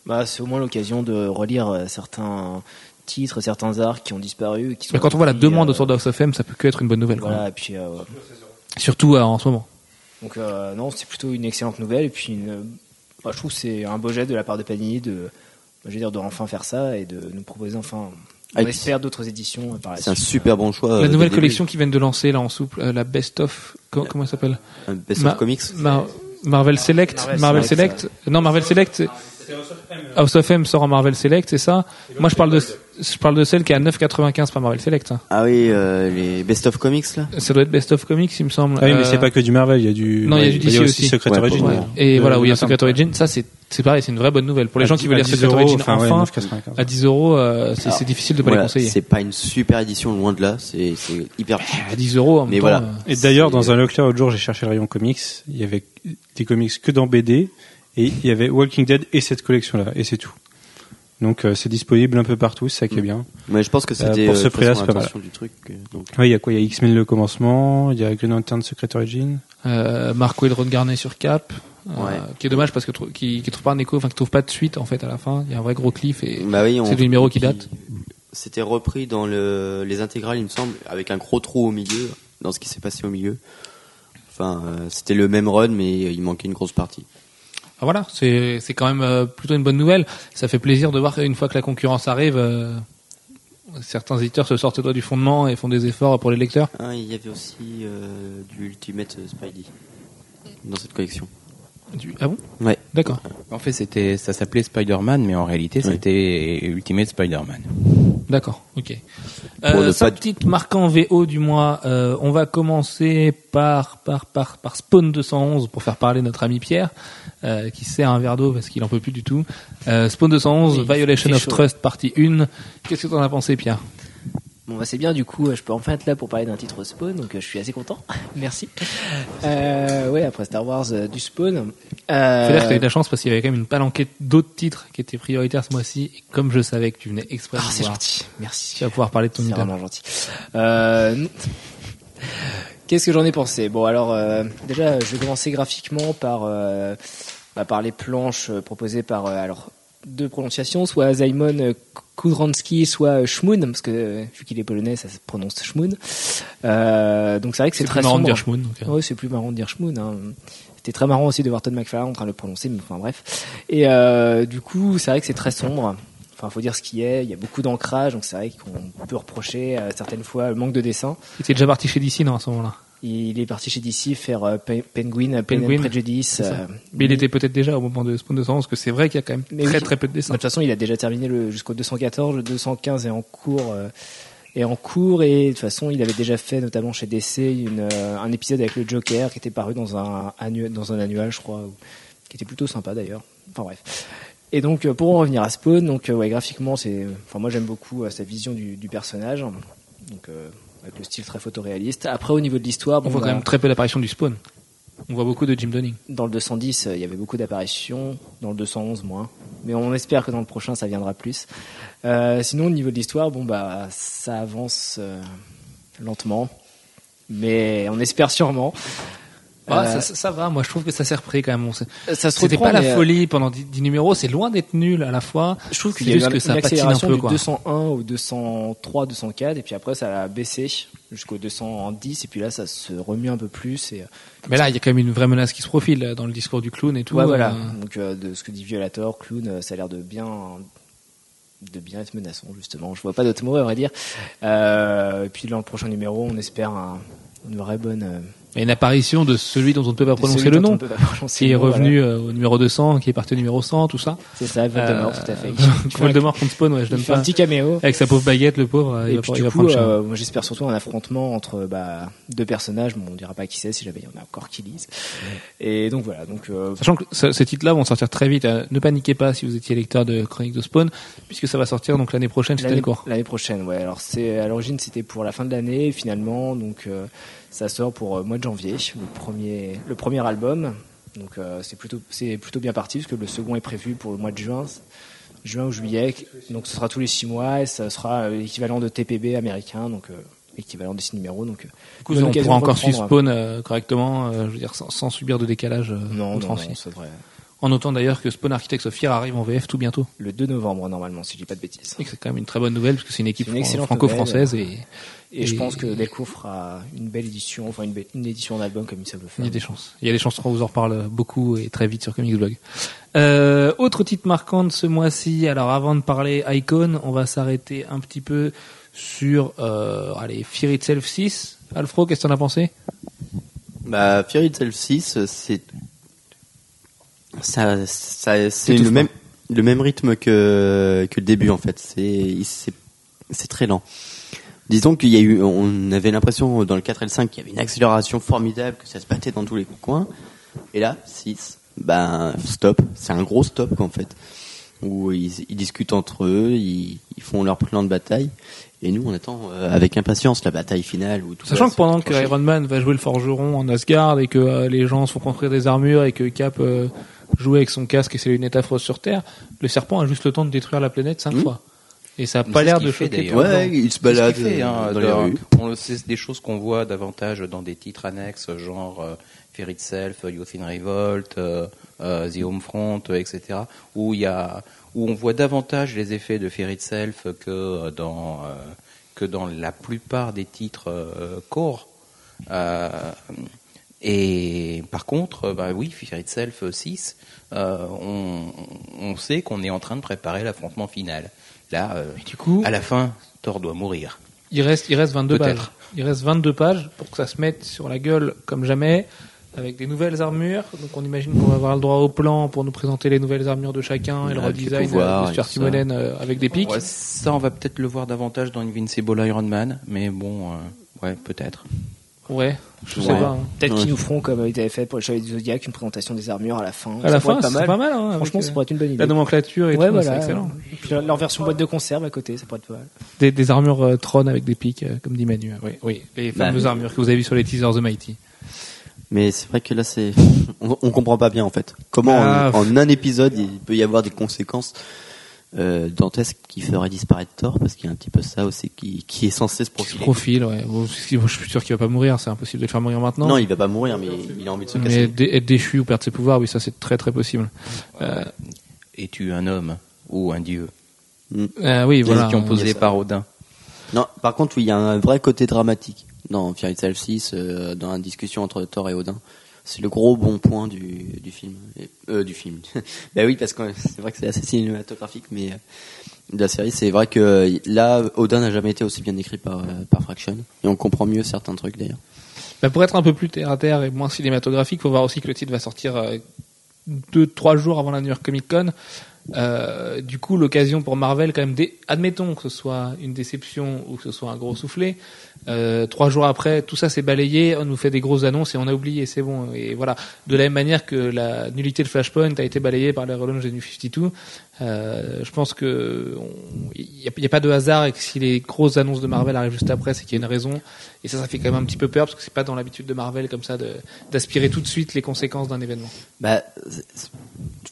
bah, c'est au moins l'occasion de relire euh, certains titres, certains arts qui ont disparu. et Qui sont quand on voit la demande euh, autour de House of M, ça peut que être une bonne nouvelle. Voilà, et puis euh, Surtout euh, en ce moment. Donc euh, non, c'est plutôt une excellente nouvelle et puis une, bah, je trouve que c'est un beau geste de la part de Panini de, bah, je veux dire, de enfin faire ça et de nous proposer enfin, on Ah, et espère d'autres éditions euh, par la C'est un super bon choix. euh, la dès nouvelle collection qui viennent de lancer là en souple, euh, la Best of, comment, comment elle s'appelle Best Ma- of Comics. Mar- Marvel Select, Marvel, Marvel Select, Select, non Marvel Select, House of M sort en Marvel Select, c'est ça Moi je parle de je parle de celle qui est à 9,95 par Marvel Select. hein. Ah oui, euh, les Best of Comics là. Ça doit être Best of Comics, il me semble. Ah oui, mais Euh, c'est pas que du Marvel, il y a du. Non, il y a du il DC aussi. Secret Ouais, Origin. ouais. Et voilà, où il y a. Secret Origin, ça c'est c'est pareil, c'est une vraie bonne nouvelle pour les gens qui veulent lire 10 Secret euros, Origin enfin, ouais, enfin. 9,95. À 10 euros, euh, c'est difficile de pas Voilà, les conseiller. c'est pas une super édition loin de là. C'est c'est hyper. À 10 euros, en Mais temps, voilà. Et d'ailleurs, dans un Leclerc l'autre jour, j'ai cherché le rayon comics. Il y avait des comics que dans BD. Et il y avait Walking Dead et cette collection-là. Et c'est tout. Donc euh, c'est disponible un peu partout, c'est ça qui est bien. Mais je pense que c'était pour ce prix-là, c'est pas mal. du truc. euh, donc. Oui, il y a quoi? Il y a X-Men le commencement, il y a Green Lantern Secret Origin. Euh, Marco et Garnet sur Cap, euh, Ouais. qui est dommage parce que qui, qui trouve pas un écho, enfin qui trouve pas de suite en fait à la fin. Il y a un vrai gros cliff et Bah oui, c'est le numéro qui date. C'était repris dans le, les intégrales, il me semble, avec un gros trou au milieu, dans ce qui s'est passé au milieu. Enfin, euh, c'était le même run, mais il manquait une grosse partie. Ah, voilà, c'est quand même euh, plutôt une bonne nouvelle. Ça fait plaisir de voir qu'une fois que la concurrence arrive, euh, certains éditeurs se sortent du fondement et font des efforts pour les lecteurs. Ah, il y avait aussi euh, du Ultimate Spidey dans cette collection. Du- Ah bon Ouais. D'accord. En fait, c'était, ça s'appelait Spider-Man, mais en réalité, Oui. c'était Ultimate Spider-Man. D'accord, ok. Pour Euh, sa pas- petite marquant VO du mois, euh, on va commencer par, par, par, par Spawn 211 pour faire parler notre ami Pierre, euh, qui sert un verre d'eau parce qu'il en peut plus du tout. Euh, Spawn 211, Oui, Violation of chaud. Trust, partie 1. Qu'est-ce que t'en as pensé, Pierre? Bon, bah, c'est bien, du coup, je peux enfin être là pour parler d'un titre Spawn, donc euh, je suis assez content. Merci. Euh, ouais, après Star Wars, euh, du Spawn. Euh, Faut dire que t'as eu de la chance parce qu'il y avait quand même une palanquée d'autres titres qui étaient prioritaires ce mois-ci. Et comme je savais que tu venais exprès Ah, c'est gentil. Merci. tu vas pouvoir parler de ton C'est vraiment gentil. Euh, Qu'est-ce que j'en ai pensé? Bon, alors euh, déjà, je vais commencer graphiquement par euh, bah, par les planches proposées par euh, alors deux prononciations, soit Zaimon Kudranski, soit Schmoun, parce que euh, vu qu'il est polonais, ça se prononce Schmoun. Euh, donc c'est vrai que c'est très marrant de dire Schmoun. euh. Ouais, c'est plus marrant de dire Schmoun. Hein. C'était très marrant aussi de voir Todd McFarlane en train de le prononcer, mais enfin bref. Et euh, du coup, c'est vrai que c'est très sombre. Enfin, faut dire ce qui est. Il y a beaucoup d'ancrage, donc c'est vrai qu'on peut reprocher euh, certaines fois le manque de dessin. Il était déjà parti chez DC, non, à ce moment-là? Il est parti chez DC faire euh, Pe- Penguin, Penguin, Prejudice. euh, Mais il était peut-être déjà au moment de Spawn 211, parce que c'est vrai qu'il y a quand même Mais très oui. très peu de De dessins. toute façon, il a déjà terminé le jusqu'au 214, le 215 est en cours. euh, est en cours et de toute façon, il avait déjà fait notamment chez DC une, euh, un épisode avec le Joker qui était paru dans un annuel, dans un annual, je crois, qui était plutôt sympa d'ailleurs. Enfin bref. Et donc euh, pour en revenir à Spawn, donc ouais graphiquement c'est, enfin moi j'aime beaucoup sa vision du, du personnage, donc avec le style très photoréaliste. Après au niveau de l'histoire, On voit quand bah, même très peu d'apparitions du Spawn. On voit beaucoup de Jim Donning. dans le 210, euh, il y avait beaucoup d'apparitions. Dans le 211, moins. Mais on espère que dans le prochain, ça viendra plus. Euh, sinon, au niveau de l'histoire, bon bah, ça avance euh, lentement, mais on espère sûrement. Ah, Euh, ça, ça- ça va, moi je trouve que ça s'est repris quand même. On sait- ça se C'était pas la euh, folie pendant 10, 10 numéros, c'est loin d'être nul à la fois. Je trouve qu'il y a juste une, que ça une patine un peu, du quoi. 201 au 203, 204, et puis après ça a baissé jusqu'au 210, et puis là ça se remue un peu plus. Et, euh, Mais là, il y a quand même une vraie menace qui se profile dans le discours du clown et tout. ouais, voilà. euh, Donc euh, de ce que dit Violator, Clown, ça a l'air de bien de bien être menaçant justement. Je vois pas d'autre mot à vrai dire. Euh, et puis dans le prochain numéro, on espère un- une vraie bonne. Il a une apparition de celui dont on ne peut pas prononcer le nom, qui est revenu euh, au numéro 200, qui est parti au numéro 100, tout ça. C'est ça, Voldemort, Euh, tout à fait. Voldemort contre Spawn, ouais, je donne pas. un petit caméo. Avec sa pauvre baguette, le pauvre, euh, il Et va, puis il du va coup, euh, moi j'espère surtout un affrontement entre bah, deux personnages. Bon, on dira pas qui c'est si jamais il y en a encore qui lisent. Et donc voilà. Donc euh, Sachant que ce- ces titres-là vont sortir très vite. euh, Ne paniquez pas si vous étiez lecteur de Chronique de Spawn, puisque ça va sortir donc l'année prochaine l'année prochaine, ouais. Alors c'est à l'origine c'était pour la fin de l'année, finalement donc euh, ça sort pour euh, mois de janvier, le premier le premier album. Donc euh, c'est plutôt c'est plutôt bien parti parce que le second est prévu pour le mois de juin, juin ou juillet. Donc ce sera tous les six mois et ça sera euh, l'équivalent de TPB américain, donc euh, équivalent de six numéros. Donc Du coup, on pourra encore suivre Spawn euh, correctement, euh, je veux dire sans, sans subir de décalage non, non, c'est vrai. En notant d'ailleurs que Spawn Architects of Fear arrive en VF tout bientôt. Le 2 novembre normalement, si je dis pas de bêtises. C'est quand même une très bonne nouvelle parce que c'est une équipe franco-française et Et, je pense que Delcourt fera une belle édition, enfin une, belle- une édition d'album comme ils savent le il faire. y a des chances. Il y a des chances qu'on vous en reparle beaucoup et très vite sur Comics Blog. Euh, autre titre marquant de ce mois-ci. Alors avant de parler Icon, on va s'arrêter un petit peu sur euh, allez Fear Itself 6. Alfro, qu'est-ce que t'en as pensé? Bah, Fear Itself 6, euh, c'est ça, ça c'est le même le même rythme que que le début en fait. C'est il- c'est c'est très lent. Disons qu'il y a eu, on avait l'impression dans le 4 et le 5 qu'il y avait une accélération formidable, que ça se battait dans tous les coins. Et là, 6, ben stop. C'est un gros stop en fait. Où ils, ils discutent entre eux, ils, ils font leur plan de bataille. Et nous, on attend euh, avec impatience la bataille finale. Où tout Sachant que pendant que. Iron Man va jouer le forgeron en Asgard et que euh, les gens se font construire des armures et que Cap euh, jouer avec son casque et ses lunettes affreuses sur Terre, le serpent a juste le temps de détruire la planète cinq Mhm. fois. Et ça a Mais pas l'air de choquer. le Ouais, il se balade fait, hein, euh, dans les dans- rues. on le- C'est des choses qu'on voit davantage dans des titres annexes, genre euh, Fear Itself, Youth in Revolt, euh, euh, The Homefront, euh, etc., où il y a, où on voit davantage les effets de Fear Itself que euh, dans euh, que dans la plupart des titres euh, core. Euh, et par contre, euh, bah oui, Fear Itself 6, euh, on, on sait qu'on est en train de préparer l'affrontement final. Là, euh, Et du coup, à la fin, Thor doit mourir. il reste, il reste 22 pages. Il reste 22 pages pour que ça se mette sur la gueule comme jamais, avec des nouvelles armures. Donc on imagine qu'on va avoir le droit au plan pour nous présenter les nouvelles armures de chacun et le redesign de Stuart. Timonen euh, avec des pics. Ouais, ça, on va peut-être le voir davantage dans Invincible Iron Man, mais bon, euh, ouais, peut-être. Ouais, je sais Ouais. pas. hein. Peut-être Ouais. qu'ils nous feront, comme ils avaient fait pour le Chevalier du Zodiac, une présentation des armures à la fin. À la Ça pourrait fin, pas c'est mal. pas mal. hein, Franchement, ça euh, pourrait être une bonne idée. La nomenclature et ouais, tout, voilà. c'est excellent. Et puis leur, version boîte de conserve à côté, ça pourrait être pas mal. Des, des armures euh, Tron avec des pics, euh, comme dit Manu. Oui, oui. Les Bah, fameuses armures que vous avez vues sur les teasers de Mighty. Mais c'est vrai que là, c'est, on, on comprend pas bien en fait. Comment Ah, en, en un épisode il peut y avoir des conséquences euh, dantesques qui feraient disparaître Thor parce qu'il y a un petit peu ça aussi qui, qui est censé se profiler. profile, ouais. Bon, je suis sûr qu'il va pas mourir, c'est impossible de le faire mourir maintenant. Non, il va pas mourir, mais il a envie de se mais casser. dé- être déchu ou perdre ses pouvoirs, oui, ça c'est très très possible. Euh, Es-tu un homme ou un dieu? Euh, oui, voilà. Question posée par Odin. Non, par contre, oui, il y a un vrai côté dramatique dans Fear Itself 6, euh, dans la discussion entre Thor et Odin. C'est le gros bon point du, du film. Euh, du film. bah oui, parce que c'est vrai que c'est assez cinématographique, mais euh, de la série, c'est vrai que là, Odin n'a jamais été aussi bien écrit par, euh, par Fraction. Et on comprend mieux certains trucs d'ailleurs. Bah, pour être un peu plus terre à terre et moins cinématographique, faut voir aussi que le titre va sortir euh, deux, trois jours avant la New York Comic Con. Euh, du coup, l'occasion pour Marvel, quand même, admettons que ce soit une déception ou que ce soit un gros soufflé. Euh, trois jours après, tout ça s'est balayé, on nous fait des grosses annonces et on a oublié, c'est bon. Et voilà, de la même manière que la nullité de Flashpoint a été balayée par les relaunch des New 52, euh, je pense que il n'y a, pas de hasard et que si les grosses annonces de Marvel arrivent juste après, c'est qu'il y a une raison. Et ça, ça fait quand même un petit peu peur parce que c'est pas dans l'habitude de Marvel comme ça de- d'aspirer tout de suite les conséquences d'un événement. Bah,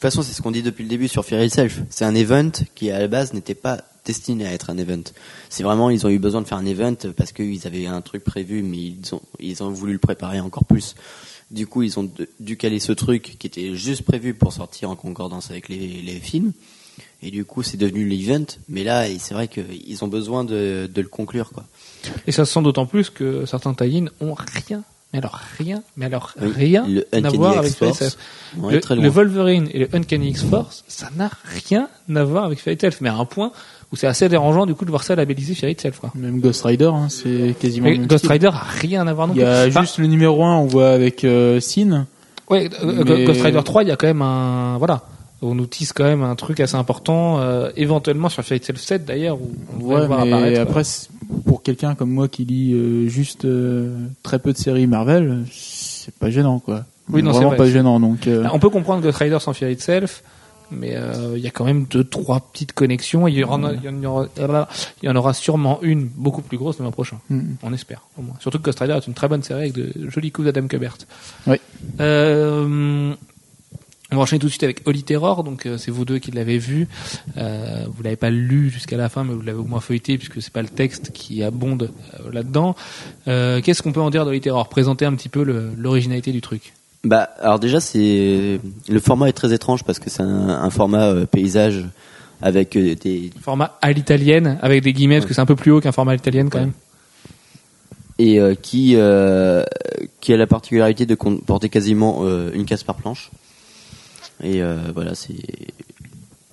de toute façon, c'est ce qu'on dit depuis le début sur Fear Itself. C'est un event qui, à la base, n'était pas destiné à être un event. C'est vraiment, ils ont eu besoin de faire un event parce qu'ils avaient un truc prévu, mais ils ont, ils ont voulu le préparer encore plus. Du coup, ils ont dû caler ce truc qui était juste prévu pour sortir en concordance avec les, les films. Et du coup, c'est devenu l'event. Mais là, c'est vrai qu'ils ont besoin de, de le conclure, quoi. Et ça se sent d'autant plus que certains tie ont rien, mais alors rien, mais alors Oui, rien le à Uncanny voir avec est Le. Wolverine et le Uncanny X-Force, ça n'a rien à voir avec Fairy Tail, mais à un point où c'est assez dérangeant du coup de voir ça labellisé Fairy Tail. Quoi. Même Ghost Rider, hein, c'est quasiment. Mais Ghost. Rider a rien à voir non Il y a plus. Enfin, juste le numéro 1, on voit avec euh, Sin. ouais, euh, mais- Ghost Rider 3, il y a quand même un voilà. On nous tisse quand même un truc assez important, euh, éventuellement sur Fairy Tail 7 d'ailleurs, où on Ouais, voir mais après, c'est- pour quelqu'un comme moi qui lit euh, juste euh, très peu de séries Marvel, c'est pas gênant, quoi. Oui, non, vraiment vrai. pas gênant. Donc, euh, On peut comprendre Ghost Rider sans Fear Itself, mais euh, il y a quand même deux, trois petites connexions. et Il y, en a- il y en aura, il y en aura sûrement une beaucoup plus grosse le mois prochain. mm. On espère, au moins. Surtout que Ghost Rider est une très bonne série avec de jolis coups d'Adam Kubert. Oui. Euh, on va enchaîner tout de suite avec Holy Terror, donc euh, c'est vous deux qui l'avez vu. Euh, vous l'avez pas lu jusqu'à la fin, mais vous l'avez au moins feuilleté puisque c'est pas le texte qui abonde euh, là-dedans. Euh, Qu'est-ce qu'on peut en dire d'Holy Terror? Présenter un petit peu l'originalité du truc. Bah, alors déjà, c'est le format est très étrange parce que c'est un, un format paysage avec des Format à l'italienne, avec des guillemets, parce que c'est un peu plus haut qu'un format à l'italienne quand Ouais. même. et qui qui a la particularité de comporter quasiment une case par planche. Et euh, voilà, c'est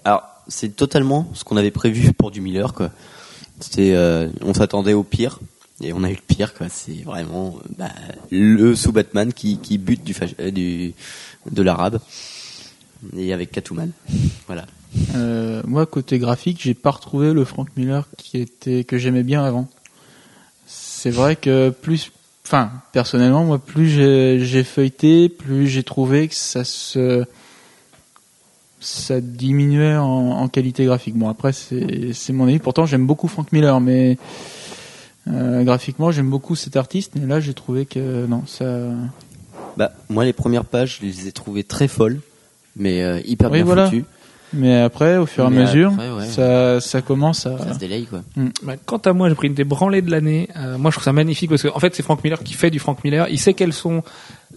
alors c'est totalement ce qu'on avait prévu pour du Miller quoi. C'était euh, on s'attendait au pire et on a eu le pire quoi. C'est vraiment bah, le sous Batman qui qui bute du euh, du de l'arabe et avec Catwoman. Voilà. Moi, côté graphique, j'ai pas retrouvé le Frank Miller qui était que j'aimais bien avant. C'est vrai que plus, enfin, personnellement, moi, plus j'ai feuilleté, plus j'ai trouvé que ça se ça diminuait en, en qualité graphique. Bon, après, c'est mon avis. Pourtant, j'aime beaucoup Frank Miller, mais euh, graphiquement, j'aime beaucoup cet artiste. Mais là, j'ai trouvé que non, ça. Bah, moi, les premières pages, je les ai trouvées très folles. mais euh, hyper Oui, bien voilà. foutu. Mais après, au fur et à mesure, après, ouais. ça, ça commence à. Ça se délaye quoi. Bah, quant à moi, j'ai pris une des branlées de l'année. Euh, moi, je trouve ça magnifique parce que en fait, c'est Frank Miller qui fait du Frank Miller. Il sait quels sont,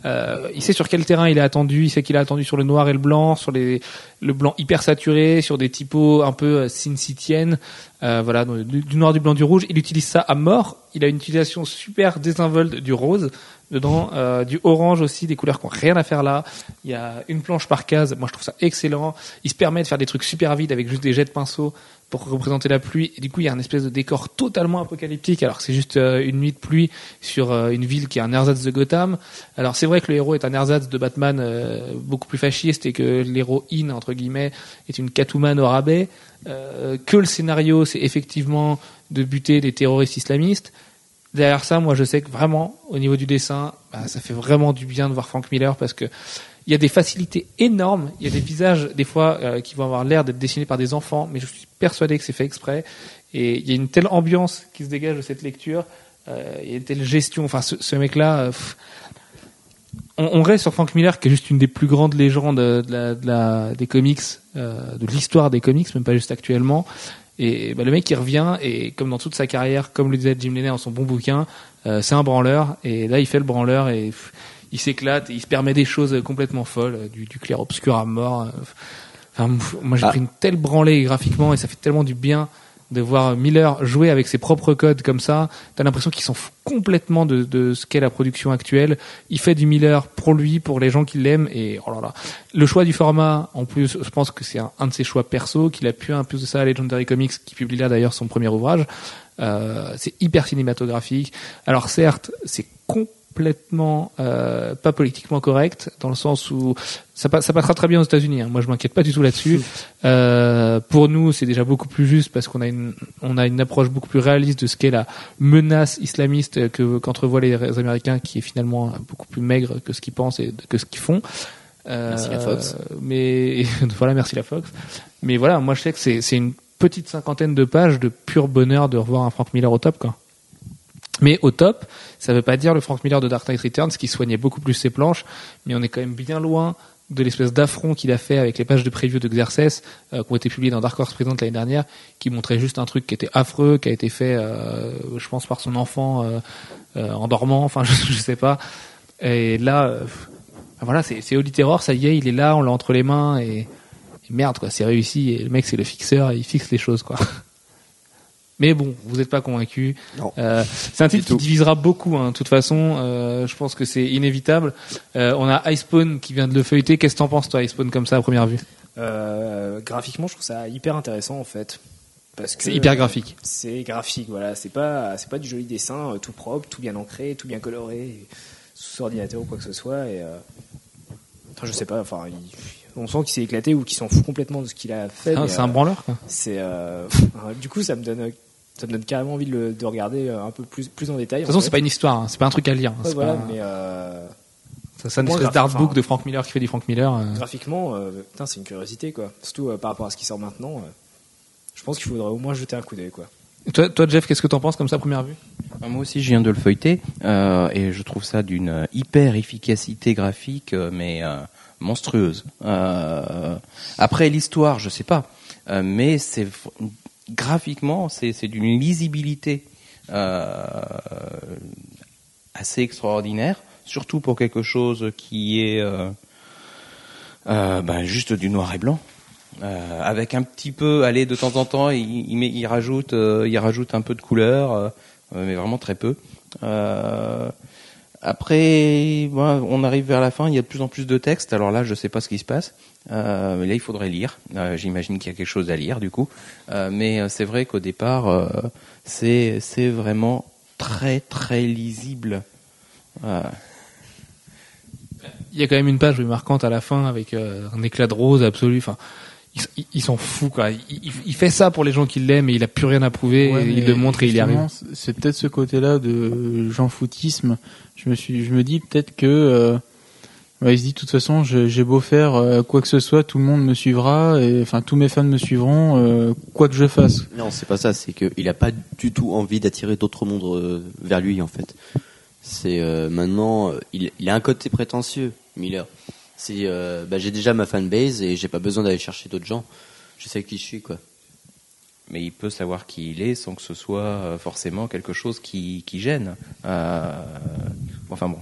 euh, il sait sur quel terrain il est attendu. Il sait qu'il est attendu sur le noir et le blanc, sur le blanc hyper saturé, sur des typos un peu euh, Sin Cityenne. Euh, voilà, du, noir, du blanc, du rouge. Il utilise ça à mort. Il a une utilisation super désinvolte du rose dedans, du orange aussi, des couleurs qui ont rien à faire là. Il y a une planche par case. Moi, je trouve ça excellent. Il se permet de faire des trucs super vides avec juste des jets de pinceau pour représenter la pluie. Et du coup, il y a un espèce de décor totalement apocalyptique, alors que c'est juste euh, une nuit de pluie sur euh, une ville qui est un ersatz de Gotham. Alors c'est vrai que le héros est un ersatz de Batman euh, beaucoup plus fasciste et que l'héroïne, entre guillemets, est une Catwoman au rabais. Que le scénario, c'est effectivement de buter des terroristes islamistes. Derrière ça, moi, je sais que vraiment, au niveau du dessin, bah, ça fait vraiment du bien de voir Frank Miller parce que il y a des facilités énormes. Il y a des visages, des fois, euh, qui vont avoir l'air d'être dessinés par des enfants, mais je suis persuadé que c'est fait exprès. Et il y a une telle ambiance qui se dégage de cette lecture. Euh, il y a une telle gestion. Enfin, ce, ce mec-là, euh, on, on reste sur Frank Miller, qui est juste une des plus grandes légendes de la, de la- des comics, euh, de l'histoire des comics, même pas juste actuellement. Et bah, le mec, il revient, et comme dans toute sa carrière, comme le disait Jim Lennon dans son bon bouquin, euh, c'est un branleur, et là, il fait le branleur, et il s'éclate, il se permet des choses complètement folles, euh, du, du clair obscur à mort. euh, Enfin, moi, j'ai Ah. pris une telle branlée graphiquement, et ça fait tellement du bien de voir Miller jouer avec ses propres codes comme ça. T'as l'impression qu'il s'en fout complètement de, de ce qu'est la production actuelle. Il fait du Miller pour lui, pour les gens qui l'aiment, et oh là là. Le choix du format, en plus, je pense que c'est un, un de ses choix perso, qu'il a pu imposer ça à Legendary Comics, qui publie là d'ailleurs son premier ouvrage. Euh, c'est hyper cinématographique. Alors certes, c'est complètement euh, pas politiquement correct dans le sens où ça passera très bien aux États-Unis. hein. Moi, je m'inquiète pas du tout là-dessus. Euh, pour nous, c'est déjà beaucoup plus juste parce qu'on a une on a une approche beaucoup plus réaliste de ce qu'est la menace islamiste que qu'entrevoient les Américains, qui est finalement beaucoup plus maigre que ce qu'ils pensent et que ce qu'ils font. Euh, Merci la Fox. Mais voilà, merci la Fox. Mais voilà, moi je sais que c'est c'est une petite cinquantaine de pages de pur bonheur de revoir un Frank Miller au top, quoi. Mais au top, ça veut pas dire le Frank Miller de Dark Knight Returns qui soignait beaucoup plus ses planches, mais on est quand même bien loin de l'espèce d'affront qu'il a fait avec les pages de preview de euh, qui ont été publiées dans Dark Horse Present l'année dernière, qui montraient juste un truc qui était affreux, qui a été fait, euh, je pense, par son enfant euh, euh, en dormant, enfin je, je sais pas. Et là, euh, voilà, c'est Holy Terror, ça y est, il est là, on l'a entre les mains et, merde quoi, c'est réussi. Et le mec c'est le fixeur, il fixe les choses quoi. Mais bon, vous n'êtes pas convaincu. Non. Euh, c'est un titre qui divisera beaucoup. Hein. De toute façon, euh, je pense que c'est inévitable. Euh, on a Icepawn qui vient de le feuilleter. Qu'est-ce que t'en penses, toi, Icepawn, comme ça, à première vue? Euh, graphiquement, je trouve ça hyper intéressant en fait. Parce que C'est hyper graphique. C'est graphique, voilà. C'est pas, c'est pas du joli dessin, tout propre, tout bien ancré, tout bien coloré, sous ordinateur ou quoi que ce soit. Et euh, enfin, je sais pas. Enfin, il- on sent qu'il s'est éclaté ou qu'il s'en fout complètement de ce qu'il a fait. Ah, c'est euh, un branleur, quoi. C'est euh, du coup, ça me donne, ça me donne carrément envie de, le, de regarder euh, un peu plus, plus en détail. De toute façon, c'est pas une histoire, hein. c'est pas un truc à lire. hein. Ouais, C'est voilà, pas- mais euh, ça, c'est une espèce d'artbook enfin- de Frank Miller qui fait du Frank Miller. euh. graphiquement, euh, putain, c'est une curiosité quoi. Surtout euh, par rapport à ce qui sort maintenant. euh, je pense qu'il faudrait au moins jeter un coup d'œil quoi. Et Toi, toi, Jeff, qu'est-ce que t'en penses comme ça, à première vue? Ah, Moi aussi, je viens de le feuilleter euh, et je trouve ça d'une euh, hyper efficacité graphique, euh, mais euh, monstrueuse. Euh, après l'histoire, je sais pas, euh, mais c'est graphiquement, c'est d'une lisibilité euh, assez extraordinaire, surtout pour quelque chose qui est ben, juste du noir et blanc. Avec un petit peu, allez, de temps en temps, il, rajoute, un peu de couleur, mais vraiment très peu. Après, on arrive vers la fin, il y a de plus en plus de textes. Alors là, je sais pas ce qui se passe, euh, mais là, il faudrait lire. Euh, J'imagine qu'il y a quelque chose à lire, du coup. Euh, mais euh, c'est vrai qu'au départ, euh, c'est c'est vraiment très très lisible. Euh, Il y a quand même une page marquante à la fin avec un éclat de rose absolu. Enfin, il, s'en fout quoi. Il, il- il fait ça pour les gens qui l'aiment et il a plus rien à prouver. Ouais, et il le montre et il y arrive. C'est peut-être ce côté-là de Jean Foutisme. Je me suis, je me dis peut-être que euh, ouais, il se dit de toute façon, j'ai beau faire euh, quoi que ce soit, tout le monde me suivra et enfin tous mes fans me suivront, euh, quoi que je fasse. Non, c'est pas ça. C'est qu'il a pas du tout envie d'attirer d'autres mondes euh, vers lui, en fait. C'est euh, maintenant, il, il a un côté prétentieux, Miller. C'est, euh, bah, j'ai déjà ma fanbase et j'ai pas besoin d'aller chercher d'autres gens. Je sais qui je suis, quoi. Mais il peut savoir qui il est sans que ce soit euh, forcément quelque chose qui, qui gêne. Euh, enfin bon.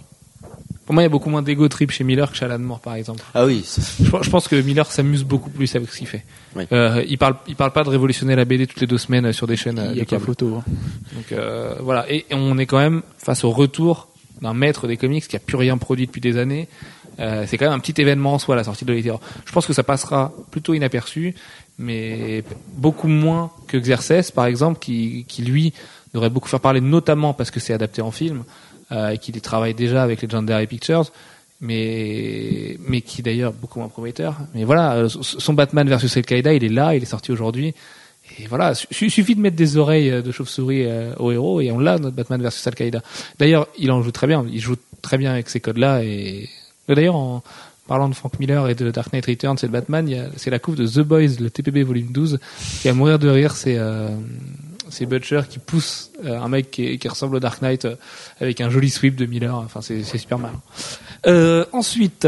Pour moi, il y a beaucoup moins d'ego trip chez Miller que chez Alan Moore, par exemple. Ah oui, Je, je pense que Miller s'amuse beaucoup plus avec ce qu'il fait. Oui. Euh, il parle, il parle pas de révolutionner la BD toutes les deux semaines euh, sur des chaînes. Il y de a qu'à photo. hein. Donc euh, voilà, et, et on est quand même face au retour d'un maître des comics qui a plus rien produit depuis des années. Euh, c'est quand même un petit événement en soi la sortie de Lolita. Je pense que ça passera plutôt inaperçu, mais beaucoup moins que Xerxes par exemple, qui, qui lui devrait beaucoup faire parler, notamment parce que c'est adapté en film euh, et qu'il travaille déjà avec Legendary Pictures. Mais, mais qui d'ailleurs beaucoup moins prometteur. Mais voilà, euh, son Batman versus Al-Qaïda, il est là, il est sorti aujourd'hui. Et voilà, il suffit de mettre des oreilles euh, de chauve-souris au héros et on l'a notre Batman versus Al-Qaïda. D'ailleurs, il en joue très bien, il joue très bien avec ces codes-là et d'ailleurs en parlant de Frank Miller et de Dark Knight Returns c'est le Batman, c'est la couve de The Boys, le TPB volume 12 qui à mourir de rire, c'est euh, c'est Butcher qui pousse euh, un mec qui, qui ressemble au Dark Knight euh, avec un joli sweep de Miller, enfin c'est super. Euh, ensuite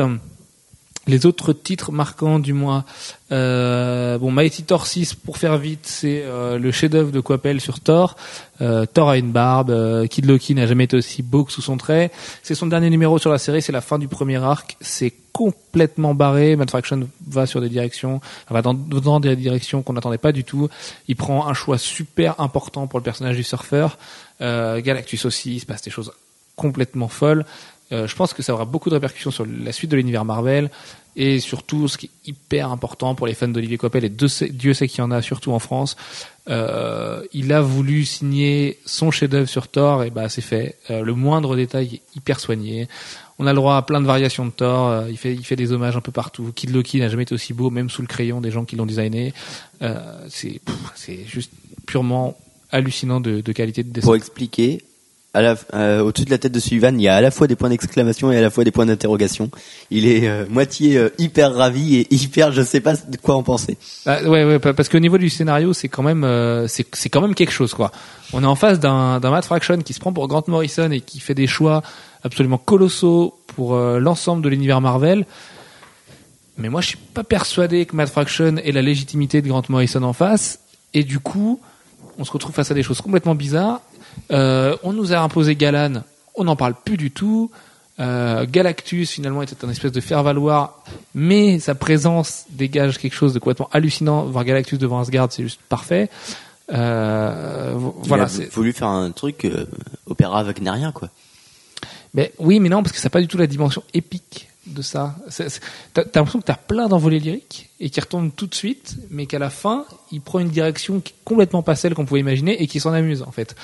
les autres titres marquants du mois, euh, bon Mighty Thor 6 pour faire vite, c'est euh, le chef-d'œuvre de Coppel sur Thor. Euh, Thor a une barbe, euh, Kid Loki n'a jamais été aussi beau que sous son trait. C'est son dernier numéro sur la série, c'est la fin du premier arc. C'est complètement barré. Mad Fraction va sur des directions, va dans, dans des directions qu'on n'attendait pas du tout. Il prend un choix super important pour le personnage du surfeur. Galactus aussi, il se passe des choses complètement folles. Euh, je pense que ça aura beaucoup de répercussions sur la suite de l'univers Marvel et surtout ce qui est hyper important pour les fans d'Olivier Coppel et Dieu sait, qu'il y en a surtout en France. Euh, il a voulu signer son chef-d'œuvre sur Thor et bah c'est fait. Euh, le moindre détail est hyper soigné. On a le droit à plein de variations de Thor. Il fait des hommages un peu partout. Kid Loki n'a jamais été aussi beau, même sous le crayon des gens qui l'ont designé. C'est juste purement hallucinant de, de qualité de dessin. Pour expliquer, euh, au-dessus de la tête de Sullivan, il y a à la fois des points d'exclamation et à la fois des points d'interrogation. Il est euh, moitié euh, hyper ravi et hyper, je sais pas de quoi en penser. Ah, ouais, ouais, pa- parce qu'au niveau du scénario, c'est quand même, euh, c'est, c'est quand même quelque chose, quoi. On est en face d'un, d'un Matt Fraction qui se prend pour Grant Morrison et qui fait des choix absolument colossaux pour euh, l'ensemble de l'univers Marvel. Mais moi, je suis pas persuadé que Matt Fraction ait la légitimité de Grant Morrison en face. Et du coup, on se retrouve face à des choses complètement bizarres. Euh, on nous a imposé Galan, on n'en parle plus du tout. Euh, Galactus finalement était un espèce de faire-valoir, mais sa présence dégage quelque chose de complètement hallucinant. Voir Galactus devant Asgard, c'est juste parfait. Euh, vo- voilà. il a voulu faire un truc opéra wagnerien, quoi. Mais oui, mais non, parce que ça n'a pas du tout la dimension épique de ça. T'as l'impression que t'as plein d'envolées lyriques et qui retombent tout de suite, mais qu'à la fin, il prend une direction qui est complètement pas celle qu'on pouvait imaginer et qui s'en amuse en fait.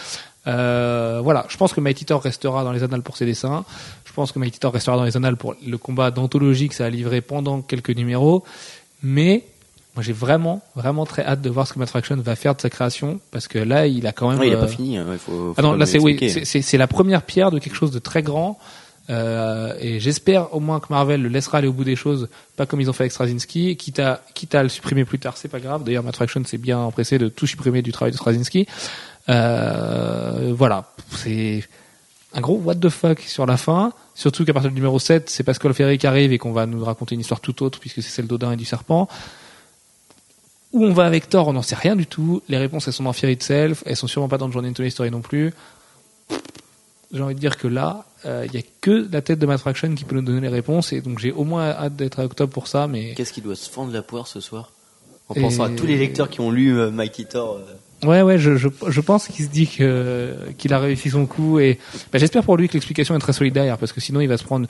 Euh, voilà, je pense que Mighty Thor restera dans les annales pour ses dessins. Je pense que Mighty Thor restera dans les annales pour le combat d'anthologie que ça a livré pendant quelques numéros. Mais moi, j'ai vraiment, vraiment très hâte de voir ce que Matt Fraction va faire de sa création parce que là, il a quand même. Non, il euh, pas fini. hein, il faut, faut ah non, là c'est oui, c'est la première pierre de quelque chose de très grand. Euh, et j'espère au moins que Marvel le laissera aller au bout des choses, pas comme ils ont fait avec Straczynski, quitte à, quitte à le supprimer plus tard, c'est pas grave. D'ailleurs, Matt Fraction s'est bien empressé de tout supprimer du travail de Straczynski. Euh, voilà, c'est un gros what the fuck sur la fin. Surtout qu'à partir du numéro 7, c'est Pascal Ferry qui arrive et qu'on va nous raconter une histoire tout autre puisque c'est celle d'Odin et du serpent. Où on va avec Thor, on n'en sait rien du tout. Les réponses, elles sont dans Fear Itself. Elles sont sûrement pas dans Journey into History non plus. J'ai envie de dire que là, euh, il y a que la tête de Matt Fraction qui peut nous donner les réponses. Et donc, j'ai au moins hâte d'être à octobre pour ça. Mais Qu'est-ce qui doit se fendre la poire ce soir? En Et- pensant à tous les lecteurs qui ont lu euh, Mighty Thor. euh, ouais, ouais, je, je, je pense qu'il se dit que qu'il a réussi son coup. Et bah, j'espère pour lui que l'explication est très solide derrière, parce que sinon, il va se prendre.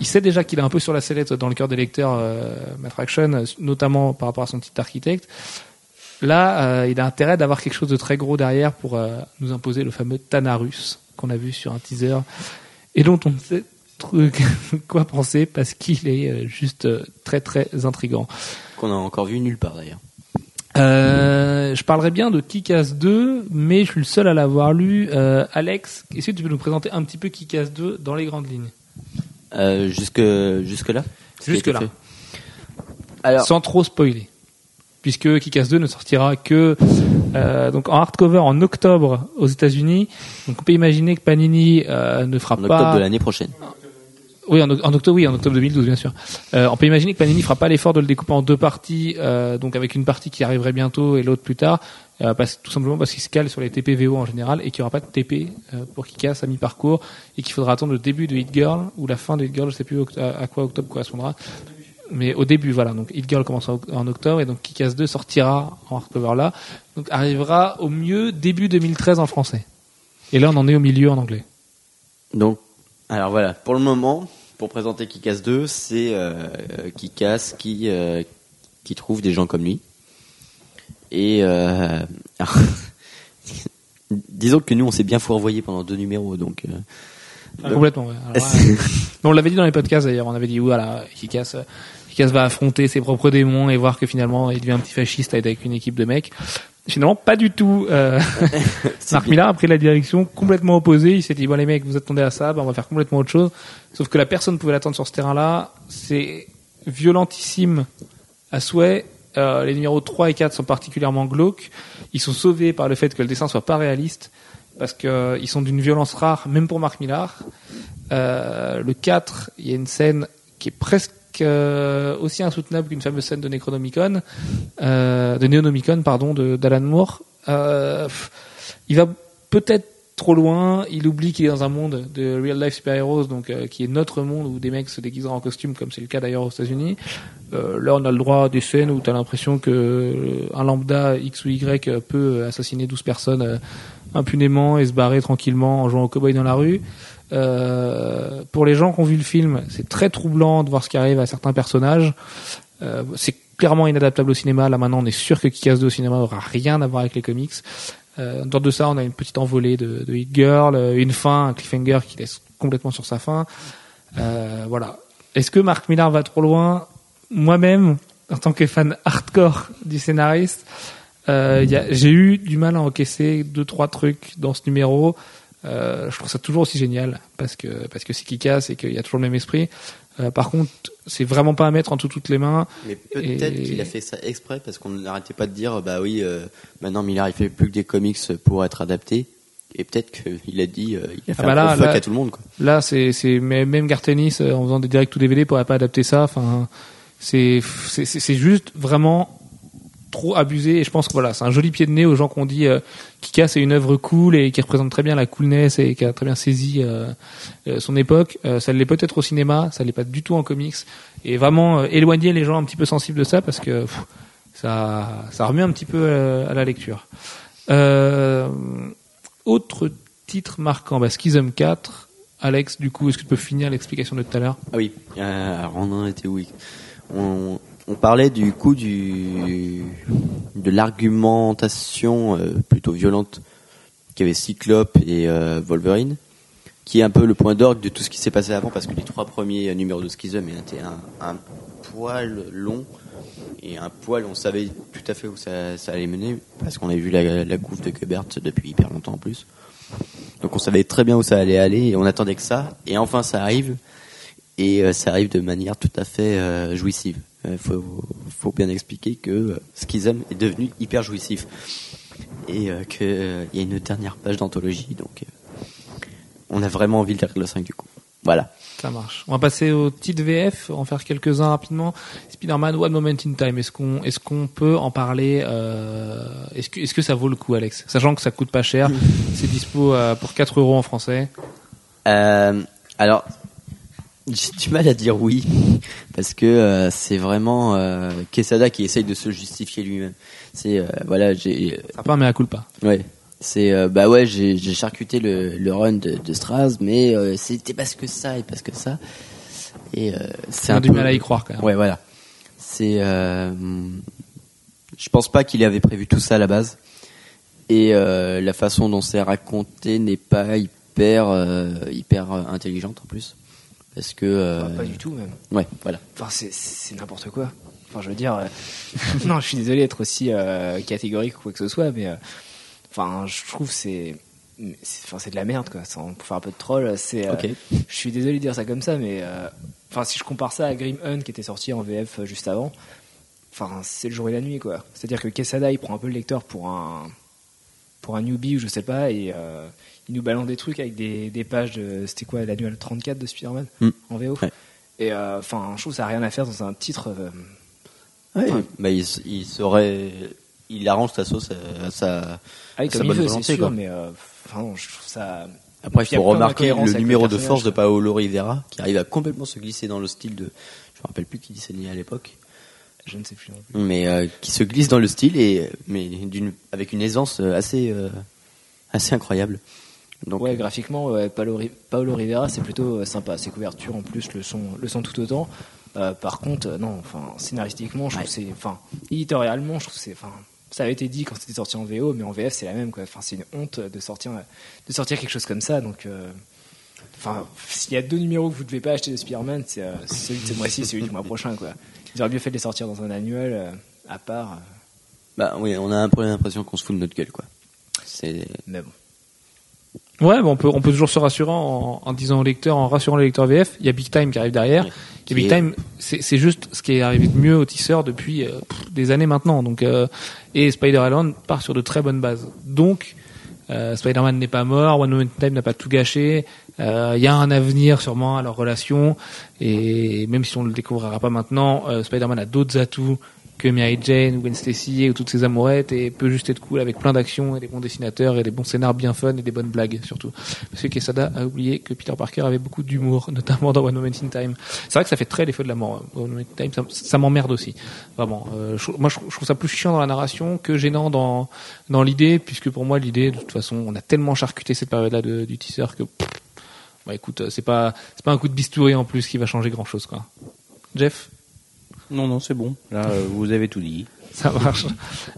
Il sait déjà qu'il est un peu sur la sellette dans le cœur des lecteurs, euh, euh, notamment par rapport à son titre architecte. Là, euh, il a intérêt d'avoir quelque chose de très gros derrière pour euh, nous imposer le fameux Thanarus qu'on a vu sur un teaser et dont on ne sait quoi penser parce qu'il est euh, juste euh, très très intrigant. qu'on a encore vu nulle part d'ailleurs. Euh, je parlerai bien de Kick-Ass 2, mais je suis le seul à l'avoir lu. Euh, Alex, est-ce que tu peux nous présenter un petit peu Kick-Ass 2 dans les grandes lignes? Euh, jusque jusque là. Jusque-là. Alors, Sans trop spoiler. Puisque Kick-Ass 2 ne sortira que euh, donc en hardcover en octobre aux États-Unis. Donc on peut imaginer que Panini euh, ne fera en octobre pas de l'année prochaine. Oui, en, octobre, oui, en octobre 2012, bien sûr. Euh, on peut imaginer que Panini fera pas l'effort de le découper en deux parties, euh, donc avec une partie qui arriverait bientôt et l'autre plus tard, euh, parce, tout simplement parce qu'il se cale sur les TPVO en général et qu'il n'y aura pas de TP euh, pour casse à mi-parcours et qu'il faudra attendre le début de Hit Girl ou la fin de Hit Girl, je sais plus à, quoi octobre correspondra. Mais au début, voilà, donc Hit Girl commence en octobre et donc Kick-Ass 2 sortira en hardcover là, donc arrivera au mieux début 2013 en français. Et là, on en est au milieu en anglais. Donc, alors voilà, pour le moment, pour présenter Kikas 2, c'est euh, Kikas qui, euh, qui trouve des gens comme lui. Et euh, alors, disons que nous, on s'est bien fourvoyé pendant deux numéros, donc. euh, Ah, donc- complètement, ouais. Alors, ouais. Non, on l'avait dit dans les podcasts d'ailleurs, on avait dit voilà, Kikas, Kikas va affronter ses propres démons et voir que finalement il devient un petit fasciste avec une équipe de mecs. Finalement, pas du tout. Euh, Marc bien. Millar a pris la direction complètement opposée. Il s'est dit bon les mecs, vous attendez à ça, ben, on va faire complètement autre chose. Sauf que la personne pouvait l'attendre sur ce terrain-là. C'est violentissime à souhait. Euh, les numéros 3 et 4 sont particulièrement glauques. Ils sont sauvés par le fait que le dessin soit pas réaliste parce que euh, sont d'une violence rare, même pour Marc Millar. Euh, le 4, il y a une scène qui est presque euh, aussi insoutenable qu'une fameuse scène de Necronomicon, euh, de Neonomicon, pardon, d'Alan Moore. Euh, il va peut-être trop loin. Il oublie qu'il est dans un monde de real life super heroes, donc qui est notre monde où des mecs se déguiseront en costume, comme c'est le cas d'ailleurs aux États-Unis. Euh, là, on a le droit à des scènes où tu as l'impression que un lambda X ou Y peut assassiner 12 personnes impunément et se barrer tranquillement en jouant au cowboy dans la rue. Euh, pour les gens qui ont vu le film, c'est très troublant de voir ce qui arrive à certains personnages. Euh, c'est clairement inadaptable au cinéma. Là maintenant, on est sûr que Kick-Ass 2 au cinéma aura rien à voir avec les comics. Euh, dans de ça, on a une petite envolée de, de Hit Girl, euh, une fin, un cliffhanger qui laisse complètement sur sa fin. Euh, voilà. Est-ce que Marc Millar va trop loin Moi-même, en tant que fan hardcore du scénariste, euh, j'ai eu du mal à encaisser deux trois trucs dans ce numéro. Euh, je trouve ça toujours aussi génial parce que parce que c'est Kikas et qu'il y a toujours le même esprit. Euh, par contre, c'est vraiment pas à mettre entre toutes les mains. Mais peut-être Et- qu'il a fait ça exprès parce qu'on n'arrêtait pas de dire bah oui, euh, maintenant Miller il fait plus que des comics pour être adapté. Et peut-être qu'il a dit, euh, il a fait bah un là, gros fuck là- à tout le monde. Quoi. Là, c'est même Gartenis en faisant des directs ou DVD pourrait pas adapter ça. Enfin, c'est c'est juste vraiment trop abusé. Et je pense que voilà c'est un joli pied de nez aux gens qui ont dit euh, Kika c'est une œuvre cool et qui représente très bien la coolness et qui a très bien saisi euh, euh, son époque. Euh, ça l'est peut-être au cinéma ça l'est pas du tout en comics. Et vraiment euh, éloigner les gens un petit peu sensibles de ça parce que ça ça remet un petit peu euh, à la lecture. Euh, autre titre marquant bah, Schism 4 Alex du coup est-ce que tu peux finir l'explication de tout à l'heure? Ah oui, euh, en était on, on parlait du coup du de l'argumentation euh, plutôt violente qu'avait Cyclope et euh, Wolverine, qui est un peu le point d'orgue de tout ce qui s'est passé avant, parce que les trois premiers euh, numéros de Schism étaient un, un poil long et un poil, on savait tout à fait où ça, allait mener, parce qu'on avait vu la, la couve de Quebert depuis hyper longtemps en plus. Donc on savait très bien où ça allait aller et on attendait que ça. Et enfin ça arrive et ça arrive de manière tout à fait jouissive. Il faut, faut bien expliquer que euh, Schism est devenu hyper jouissif et euh, qu'il y a une dernière page d'anthologie. Donc euh, on a vraiment envie de lire le 5 du coup. Voilà. Ça marche. On va passer au titre VF, en faire quelques-uns rapidement. Spider-Man One Moment in Time. Est-ce qu'on est-ce qu'on peut en parler euh, Est-ce que est-ce que ça vaut le coup, Alex? Sachant que ça coûte pas cher, c'est dispo euh, pour 4 euros en français. Euh, alors, j'ai du mal à dire oui, parce que euh, c'est vraiment euh, Quesada qui essaye de se justifier lui-même. C'est euh, voilà, j'ai Ça pas mais à culpa. ouais, c'est euh, bah ouais, j'ai charcuté le, le run de, de Straz, mais euh, c'était parce que ça et parce que ça. Et euh, c'est un du peu- mal à y croire quand même. Ouais, voilà. C'est, euh, je pense pas qu'il avait prévu tout ça à la base. Et euh, la façon dont c'est raconté n'est pas hyper, euh, hyper euh, intelligente en plus, parce que. euh, pas du tout même. Ouais, voilà. Enfin, c'est- c'est n'importe quoi. Enfin, je veux dire, euh, non, je suis désolé d'être aussi euh, catégorique ou quoi que ce soit, mais enfin, je trouve que c'est, enfin, c'est de la merde quoi. Sans pour faire un peu de troll, c'est. euh, Ok. Je suis désolé de dire ça comme ça, mais enfin, si je compare ça à Grim Hunt qui était sorti en VF juste avant, enfin, c'est le jour et la nuit quoi. C'est-à-dire que Quesada il prend un peu le lecteur pour un pour un newbie ou je sais pas et il nous balance des trucs avec des, des pages de. C'était quoi, l'annual 34 de Spider-Man Mm. en VO Ouais. Et euh, enfin, je trouve que ça n'a rien à faire dans un titre. euh, Ouais, bah, il, s- il serait, il arrange sa sauce à, à sa. avec Sa comme il bonne veut, c'est volonté, sûr, quoi. mais euh, non, je trouve ça. Après, Il faut remarquer le numéro le de force de. Paolo Rivera, qui arrive à complètement se glisser dans le style de, je me rappelle plus qui dessinait à l'époque, Je ne sais plus. mais euh, qui se glisse dans le style et, mais d'une, avec une aisance euh, assez, euh, assez incroyable. Donc, ouais, euh, graphiquement, ouais, Paolo, Ri- Paolo Rivera, c'est plutôt euh, sympa. Ses couvertures, en plus, le son, le son tout autant. Euh, par contre, non, enfin, scénaristiquement, je trouve que c'est, enfin, éditorialement, je trouve que c'est, enfin, ça avait été dit quand c'était sorti en VO, mais en VF, c'est la même, quoi. Enfin, c'est une honte de sortir, de sortir quelque chose comme ça, donc. euh, Enfin, s'il y a deux numéros que vous ne devez pas acheter de Spider-Man, c'est euh, c'est celui de ce mois-ci, celui du mois prochain, quoi. Ils auraient mieux fait de les sortir dans un annuel à part, bah oui, on a un peu l'impression qu'on se fout de notre gueule, quoi. C'est, mais bon. Ouais, on peut on peut toujours se rassurer en, en disant au lecteur, en rassurant le lecteur VF, il y a Big Time qui arrive derrière. Et Qui Big est- Time, c'est juste ce qui est arrivé de mieux au tisseur depuis euh, pff, des années maintenant. Donc euh, et Spider Island part sur de très bonnes bases. Donc euh, Spider-Man n'est pas mort, One Moment Time n'a pas tout gâché. Il y a un avenir sûrement à leur relation et même si on le découvrira pas maintenant, Spider-Man a d'autres atouts que Mary Jane ou Gwen Stacy ou toutes ces amourettes et peut juste être cool avec plein d'actions et des bons dessinateurs et des bons scénars bien fun et des bonnes blagues surtout. Parce que Quesada a oublié que Peter Parker avait beaucoup d'humour, notamment dans One Moment in Time. C'est vrai que ça fait très l'effet de la mort. euh, One Moment in Time, ça, m'emmerde aussi. Vraiment. Euh, je- moi, je, trouve ça plus chiant dans la narration que gênant dans dans l'idée, puisque pour moi, l'idée, de toute façon, on a tellement charcuté cette période-là de- du tisseur que, pff, bah écoute, euh, c'est pas c'est pas un coup de bistouri en plus qui va changer grand-chose, quoi. Jeff? Non, non, c'est bon. Là, euh, vous avez tout dit. Ça marche.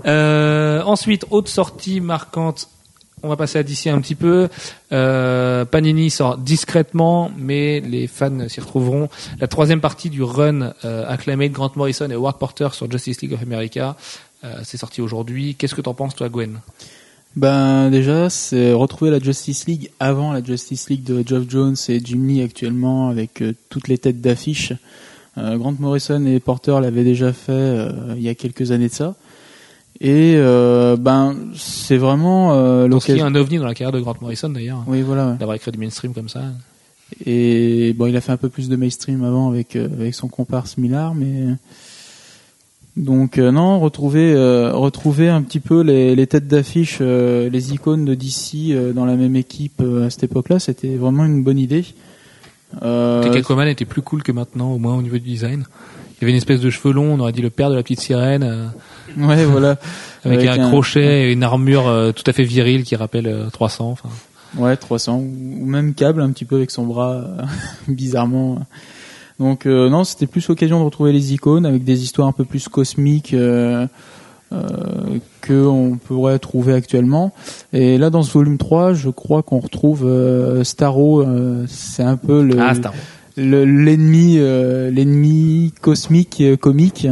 Euh, ensuite, autre sortie marquante. On va passer à DC un petit peu. Euh, Panini sort discrètement, mais les fans s'y retrouveront. La troisième partie du run euh, acclamé de Grant Morrison et Howard Porter sur Justice League of America. Euh, c'est sorti aujourd'hui. Qu'est-ce que t'en penses, toi, Gwen? Ben déjà, c'est retrouver la Justice League avant la Justice League de Geoff Jones et Jim Lee actuellement avec euh, toutes les têtes d'affiche. Euh, Grant Morrison et Porter l'avaient déjà fait euh, il y a quelques années de ça. Et euh, ben c'est vraiment euh, il y a l'occasion. un ovni dans la carrière de Grant Morrison, d'ailleurs, Oui voilà. ouais. d'avoir écrit du mainstream comme ça. Et bon, il a fait un peu plus de mainstream avant avec euh, avec son comparse Millard, mais donc euh, non, retrouver retrouver un petit peu les, les têtes d'affiche, les icônes de DC dans la même équipe à cette époque-là, c'était vraiment une bonne idée. Euh, Aquaman était plus cool que maintenant, au moins au niveau du design. Il y avait une espèce de cheveux longs, on aurait dit le père de la petite sirène. euh, ouais, voilà. avec, Avec un, un- crochet et une armure euh, tout à fait virile qui rappelle euh, 300. Enfin, Ouais, 300 ou même câble un petit peu avec son bras euh, bizarrement. Donc euh, non, c'était plus l'occasion de retrouver les icônes avec des histoires un peu plus cosmiques euh, euh, que on pourrait trouver actuellement. Et là dans ce volume 3, je crois qu'on retrouve euh, Starro, euh, c'est un peu le ah, le- l'ennemi euh, l'ennemi cosmique euh, comique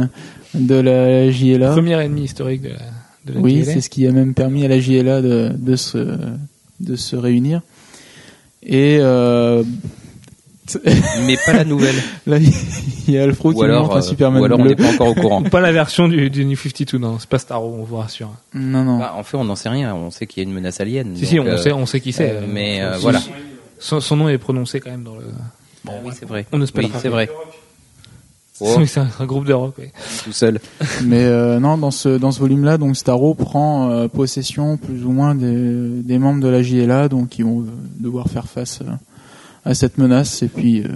de la JLA. Premier ennemi historique de la, de la Oui, JLA. c'est ce qui a même permis à la JLA de, de se de se réunir. Et euh, Mais pas la nouvelle. là, il y a Alfro qui ou nous alors, montre un euh, Superman ou alors on n'est pas encore au courant. Pas la version du, du New 52, non, c'est pas Starro, on vous rassure. Non, non. Bah, en fait, on n'en sait rien. On sait qu'il y a une menace alien. si, donc, si, on, euh, sait, on sait qui c'est. euh, mais, euh, son- voilà. Son, son nom est prononcé quand même dans le. Bon, oui, c'est vrai. On ne se Oui, c'est vrai. Oh, c'est un, un groupe de rock. oui. tout seul. Mais euh, non, dans ce dans ce volume-là, donc Starro prend euh, possession plus ou moins des, des membres de la JLA, donc ils vont devoir faire face euh, à cette menace. Et puis euh,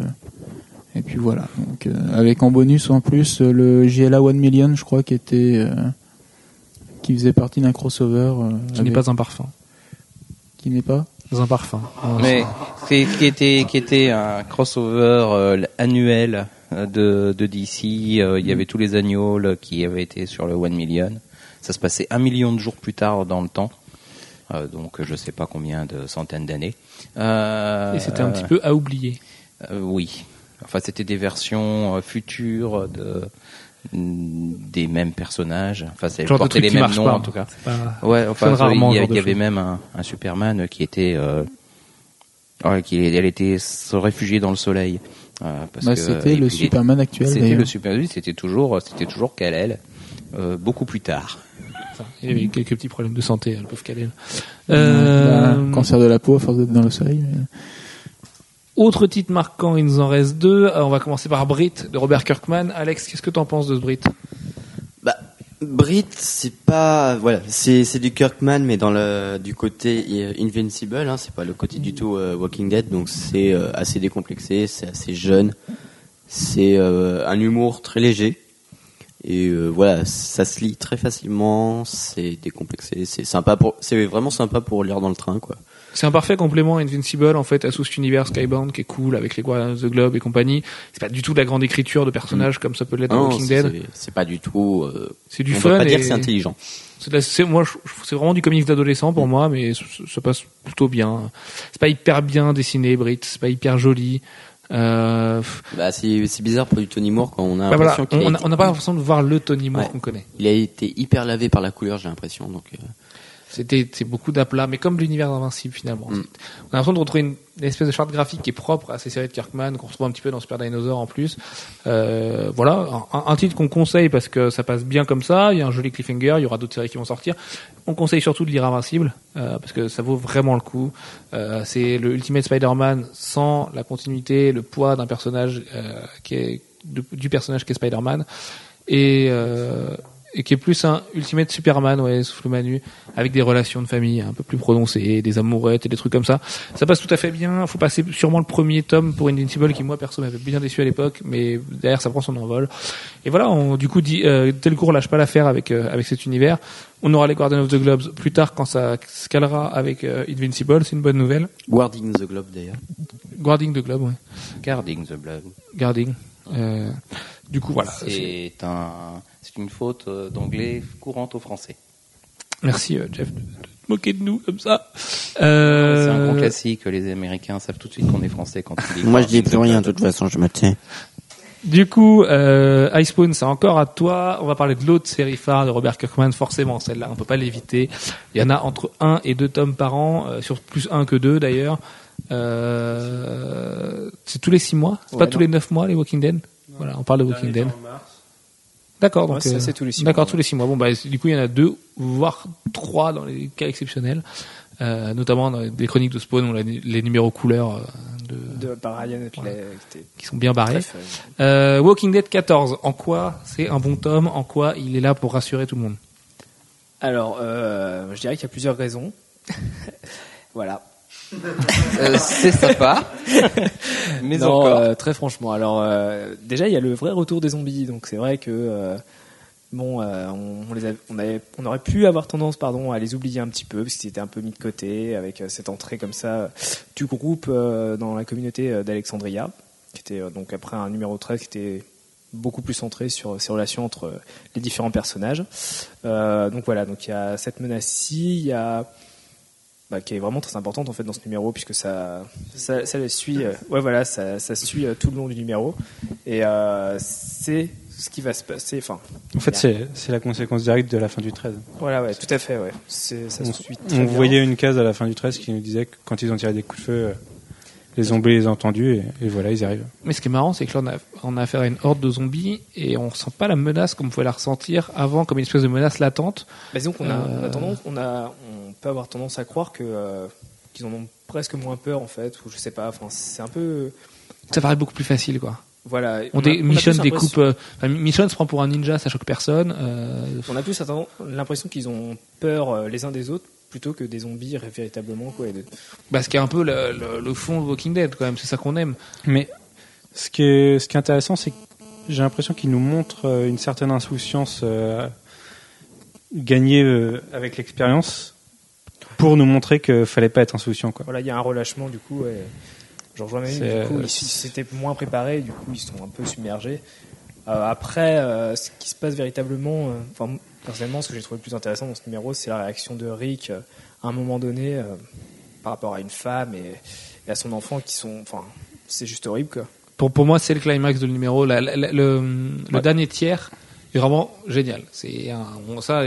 et puis voilà. Donc euh, avec en bonus en plus le JLA One Million, je crois, qui était euh, qui faisait partie d'un crossover. euh, Qui n'est pas un parfum. qui n'est pas. Un parfum. Non, Mais c'est qui était qui était un crossover euh, annuel de de DC. euh, il y avait tous les annuals qui avaient été sur le One Million. Ça se passait un million de jours plus tard dans le temps. Euh, donc je sais pas combien de centaines d'années. Euh, Et c'était un petit peu à oublier. Euh, oui. Enfin, c'était des versions euh, futures de des mêmes personnages. Enfin, ça de portait les mêmes noms pas. en tout cas. C'est pas- Ouais, enfin, rarement, il y, avait même un, un Superman qui était, euh, ouais, qui elle était se réfugier dans le soleil. euh, Bah, c'était le puis, Superman actuel. C'était le Super, oui, c'était toujours, c'était toujours Kal-El, euh, beaucoup plus tard. Enfin, il avait quelques petits problèmes de santé, le pauvre Kalel. Bah, Euh, cancer de la peau à force d'être dans le soleil. mais- autre titre marquant, il nous en reste deux. Euh, on va commencer par Brit de Robert Kirkman. Alex, qu'est-ce que tu en penses de ce Brit? Bah, Brit, c'est pas, voilà, c'est c'est du Kirkman, mais dans le du côté euh, Invincible, hein, c'est pas le côté du tout euh, Walking Dead, donc c'est euh, assez décomplexé, c'est assez jeune, c'est euh, un humour très léger, et euh, voilà, ça se lit très facilement, c'est décomplexé, c'est sympa pour, c'est vraiment sympa pour lire dans le train, quoi. C'est un parfait complément à Invincible en fait à tout cet univers Skybound qui est cool avec les Guardians of the Globe et compagnie. C'est pas du tout de la grande écriture de personnages comme ça peut l'être dans Walking Dead. c'est pas du tout, euh, C'est du on fun va pas et dire que c'est intelligent. c'est moi c'est vraiment du comics d'adolescent pour moi mais ça, ça passe plutôt bien. C'est pas hyper bien dessiné Brit, c'est pas hyper joli. Euh, Bah, c'est c'est bizarre pour du Tony Moore quand on a bah l'impression on été- n'a pas l'impression de voir le Tony Moore Ouais. qu'on connaît. il a été hyper lavé par la couleur, j'ai l'impression, donc. euh, C'était c'est beaucoup d'aplats, mais comme l'univers d'Invincible finalement. Mm. On a l'impression de retrouver une, une espèce de charte graphique qui est propre à ces séries de Kirkman, qu'on retrouve un petit peu dans Super Dinosaur en plus. Euh, voilà, un, un titre qu'on conseille parce que ça passe bien comme ça. Il y a un joli cliffhanger, il y aura d'autres séries qui vont sortir. On conseille surtout de lire Invincible euh, parce que ça vaut vraiment le coup. Euh, c'est le Ultimate Spider-Man sans la continuité, le poids d'un personnage euh, qui est du personnage qui est Spider-Man et euh, et qui est plus un Ultimate Superman, ouais, souffle Manu, avec des relations de famille un peu plus prononcées, des amourettes et des trucs comme ça. Ça passe tout à fait bien. Faut passer sûrement le premier tome pour Invincible qui moi perso m'avait bien déçu à l'époque, mais derrière ça prend son envol. Et voilà, on, du coup, dit, euh, Delcourt lâche pas l'affaire avec euh, avec cet univers. On aura les Guardians of the Globes plus tard quand ça se calera avec euh, Invincible, c'est une bonne nouvelle. Guarding the Globe d'ailleurs. Guarding the Globe, ouais. Guarding the Blood. Guarding. Euh, du coup, voilà. C'est un, c'est une faute euh, d'anglais courante au français. Merci euh, Jeff de, de te moquer de nous comme ça. C'est un grand Euh, classique. Les Américains savent tout de suite qu'on est français quand ils Moi, je dis plus rien, de toute façon, je me tiens. Du coup, euh, Icepawn, c'est encore à toi. On va parler de l'autre série phare de Robert Kirkman, forcément. Celle-là, on peut pas l'éviter. Il y en a entre un et deux tomes par an, euh, sur plus un que deux d'ailleurs. Euh, c'est tous les six mois? C'est Ouais, pas non. tous les neuf mois les Walking Dead? Voilà, on parle de Walking Dead. D'accord, donc Ouais, ça, euh, c'est tous les six D'accord, mois, tous les six mois. Bon, bah du coup, il y en a deux, voire trois dans les cas exceptionnels, euh, notamment dans les chroniques de Spawn, où la- les numéros couleurs euh, de, de Ryan Otley, qui sont bien barrés. Euh, Walking Dead 14, en quoi c'est un bon tome? En quoi il est là pour rassurer tout le monde? Alors, euh, je dirais qu'il y a plusieurs raisons. voilà. Euh, c'est sympa. Mais non, encore. euh, très franchement. Alors, euh, déjà, il y a le vrai retour des zombies. Donc, c'est vrai que bon, on, on les a- on, avait- on aurait pu avoir tendance, pardon, à les oublier un petit peu parce qu'ils étaient un peu mis de côté avec cette entrée comme ça du groupe dans la communauté d'Alexandria, qui était donc après un numéro 13 qui était beaucoup plus centré sur ces relations entre les différents personnages. Donc voilà, donc il y a cette menace-ci, il y a bah, qui est vraiment très importante en fait dans ce numéro puisque ça ça, ça le suit euh, ouais voilà ça, ça suit euh, tout le long du numéro. Et euh, c'est ce qui va se passer enfin En fait, c'est c'est la conséquence directe de la fin du 13. voilà ouais tout à fait ouais. Ça On, se suit on voyait une case à la fin du 13 qui nous disait que quand ils ont tiré des coups de feu, les zombies les ont entendus et, et voilà, ils arrivent. Mais ce qui est marrant, c'est que là, on a, on a affaire à une horde de zombies et on ressent pas la menace comme on pouvait la ressentir avant, comme une espèce de menace latente. Bah, disons qu'on a, on a Euh. tendance on a on peut avoir tendance à croire que euh, qu'ils en ont presque moins peur en fait ou je sais pas enfin c'est un peu Ça paraît beaucoup plus facile, quoi. voilà On, a Michonne plus découpe. euh, enfin, se prend pour un ninja, ça choque personne. euh, On a plus attends, l'impression qu'ils ont peur les uns des autres plutôt que des zombies véritablement quoi. et de- bah, ce qui est un peu le, le- le fond de Walking Dead, quand même. C'est ça qu'on aime. Mais ce qui est, ce qui est intéressant, c'est que j'ai l'impression qu'il nous montre euh, une certaine insouciance euh, gagnée euh, avec l'expérience pour nous montrer qu'il fallait pas être insouciant. Quoi. Voilà, il y a un relâchement du coup. Et... Je rejoins C'est, du coup, ils s'étaient moins préparés, du coup ils sont un peu submergés. Euh, après, euh, ce qui se passe véritablement, euh, personnellement, ce que j'ai trouvé le plus intéressant dans ce numéro, c'est la réaction de Rick euh, à un moment donné euh, par rapport à une femme et, et à son enfant qui sont, enfin, c'est juste horrible quoi. Pour, pour moi, c'est le climax de le numéro. La- la- la- le le Ouais. dernier tiers est vraiment génial. C'est ça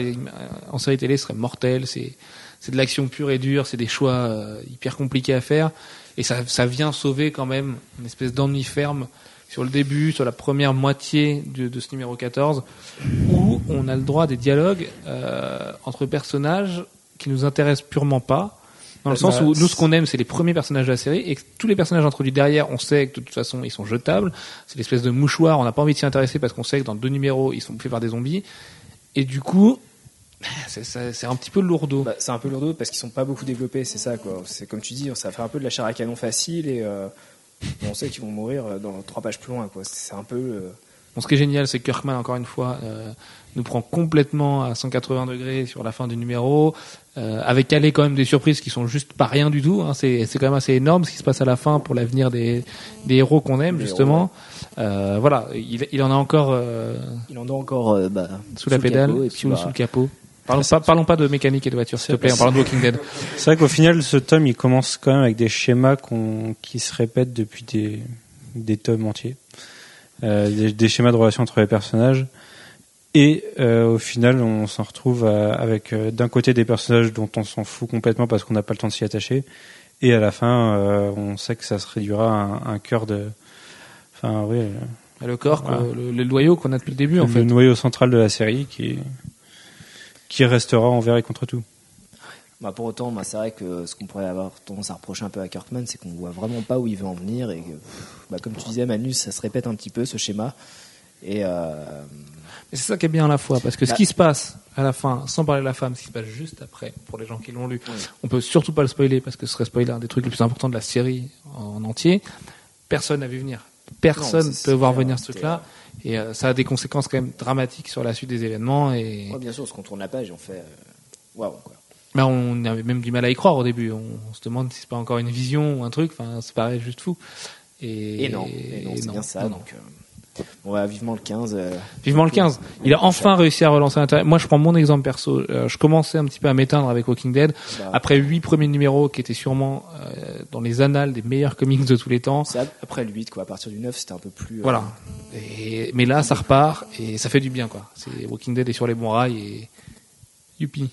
en série télé ce serait mortel. C'est c'est de l'action pure et dure. C'est des choix euh, hyper compliqués à faire et ça ça vient sauver quand même une espèce d'ennui ferme sur le début, sur la première moitié de, de ce numéro 14, où on a le droit à des dialogues euh, entre personnages qui nous intéressent purement pas. Dans le Bah, sens où c'est- nous, ce qu'on aime, c'est les premiers personnages de la série, et que tous les personnages introduits derrière, on sait que de toute façon, ils sont jetables. C'est l'espèce de mouchoir, on n'a pas envie de s'y intéresser parce qu'on sait que dans deux numéros, ils sont bouffés par des zombies. Et du coup, c'est un petit peu lourdeau. Bah, c'est un peu lourdeau parce qu'ils sont pas beaucoup développés, c'est ça quoi. C'est comme tu dis, ça fait un peu de la chair à canon facile et euh, on sait qu'ils vont mourir euh, dans trois pages plus loin quoi. C'est un peu. euh, Bon, ce qui est génial, c'est que Kirkman, encore une fois, euh, nous prend complètement à 180 degrés sur la fin du numéro, euh, avec aller quand même des surprises qui sont juste pas rien du tout. Hein. C'est c'est quand même assez énorme ce qui se passe à la fin pour l'avenir des, des héros qu'on aime, justement. Euh, voilà, il, il en a encore euh, il en a encore euh, bah, sous la le pédale, capot, et puis, sous, bah, sous le capot. Parlons pas, parlons pas de mécanique et de voiture, s'il te plaît, en parlant de Walking Dead. C'est vrai qu'au final, ce tome, il commence quand même avec des schémas qui se répètent depuis des, des tomes entiers. Euh, des, des schémas de relation entre les personnages. Et euh, au final, on s'en retrouve à- avec euh, d'un côté des personnages dont on s'en fout complètement parce qu'on n'a pas le temps de s'y attacher. Et à la fin, on sait que ça se réduira à un, un cœur de... Enfin, oui, Le corps, Voilà. le, le noyau qu'on a depuis le début, en le fait. noyau central de la série qui, qui restera envers et contre tout. Bah, pour autant, bah, c'est vrai que ce qu'on pourrait avoir tendance à reprocher un peu à Kirkman, c'est qu'on voit vraiment pas où il veut en venir et que, bah, comme tu disais, Manu, ça se répète un petit peu ce schéma. Et euh, c'est ça qui est bien à la fois, parce que ce Bah- qui se passe à la fin, sans parler de la femme, ce qui se passe juste après, pour les gens qui l'ont lu, on peut surtout pas le spoiler, parce que ce serait spoiler un des trucs les plus importants de la série en entier. Personne n'a vu venir. Personne Non, c'est- peut voir venir ce truc-là. Et euh, ça a des conséquences quand même dramatiques sur la suite des événements. Et ouais, bien sûr, on se contourne la page et on fait euh, waouh quoi. Bah, on avait même du mal à y croire au début. On, on se demande si c'est pas encore une vision ou un truc. Enfin, ça paraît juste fou. Et, Et non, et non, c'est bien ça. non. Donc, euh, on va vivement le 15. euh, Vivement le 15. Il a enfin réussi à relancer l'intérêt. Moi, je prends mon exemple perso. Euh, je commençais un petit peu à m'éteindre avec Walking Dead. bah, Après huit premiers numéros qui étaient sûrement euh, dans les annales des meilleurs comics de tous les temps. après le 8, quoi. À partir du 9, c'était un peu plus. Voilà. Et, mais là, ça repart et ça fait du bien, quoi. C'est Walking Dead est sur les bons rails et youpi.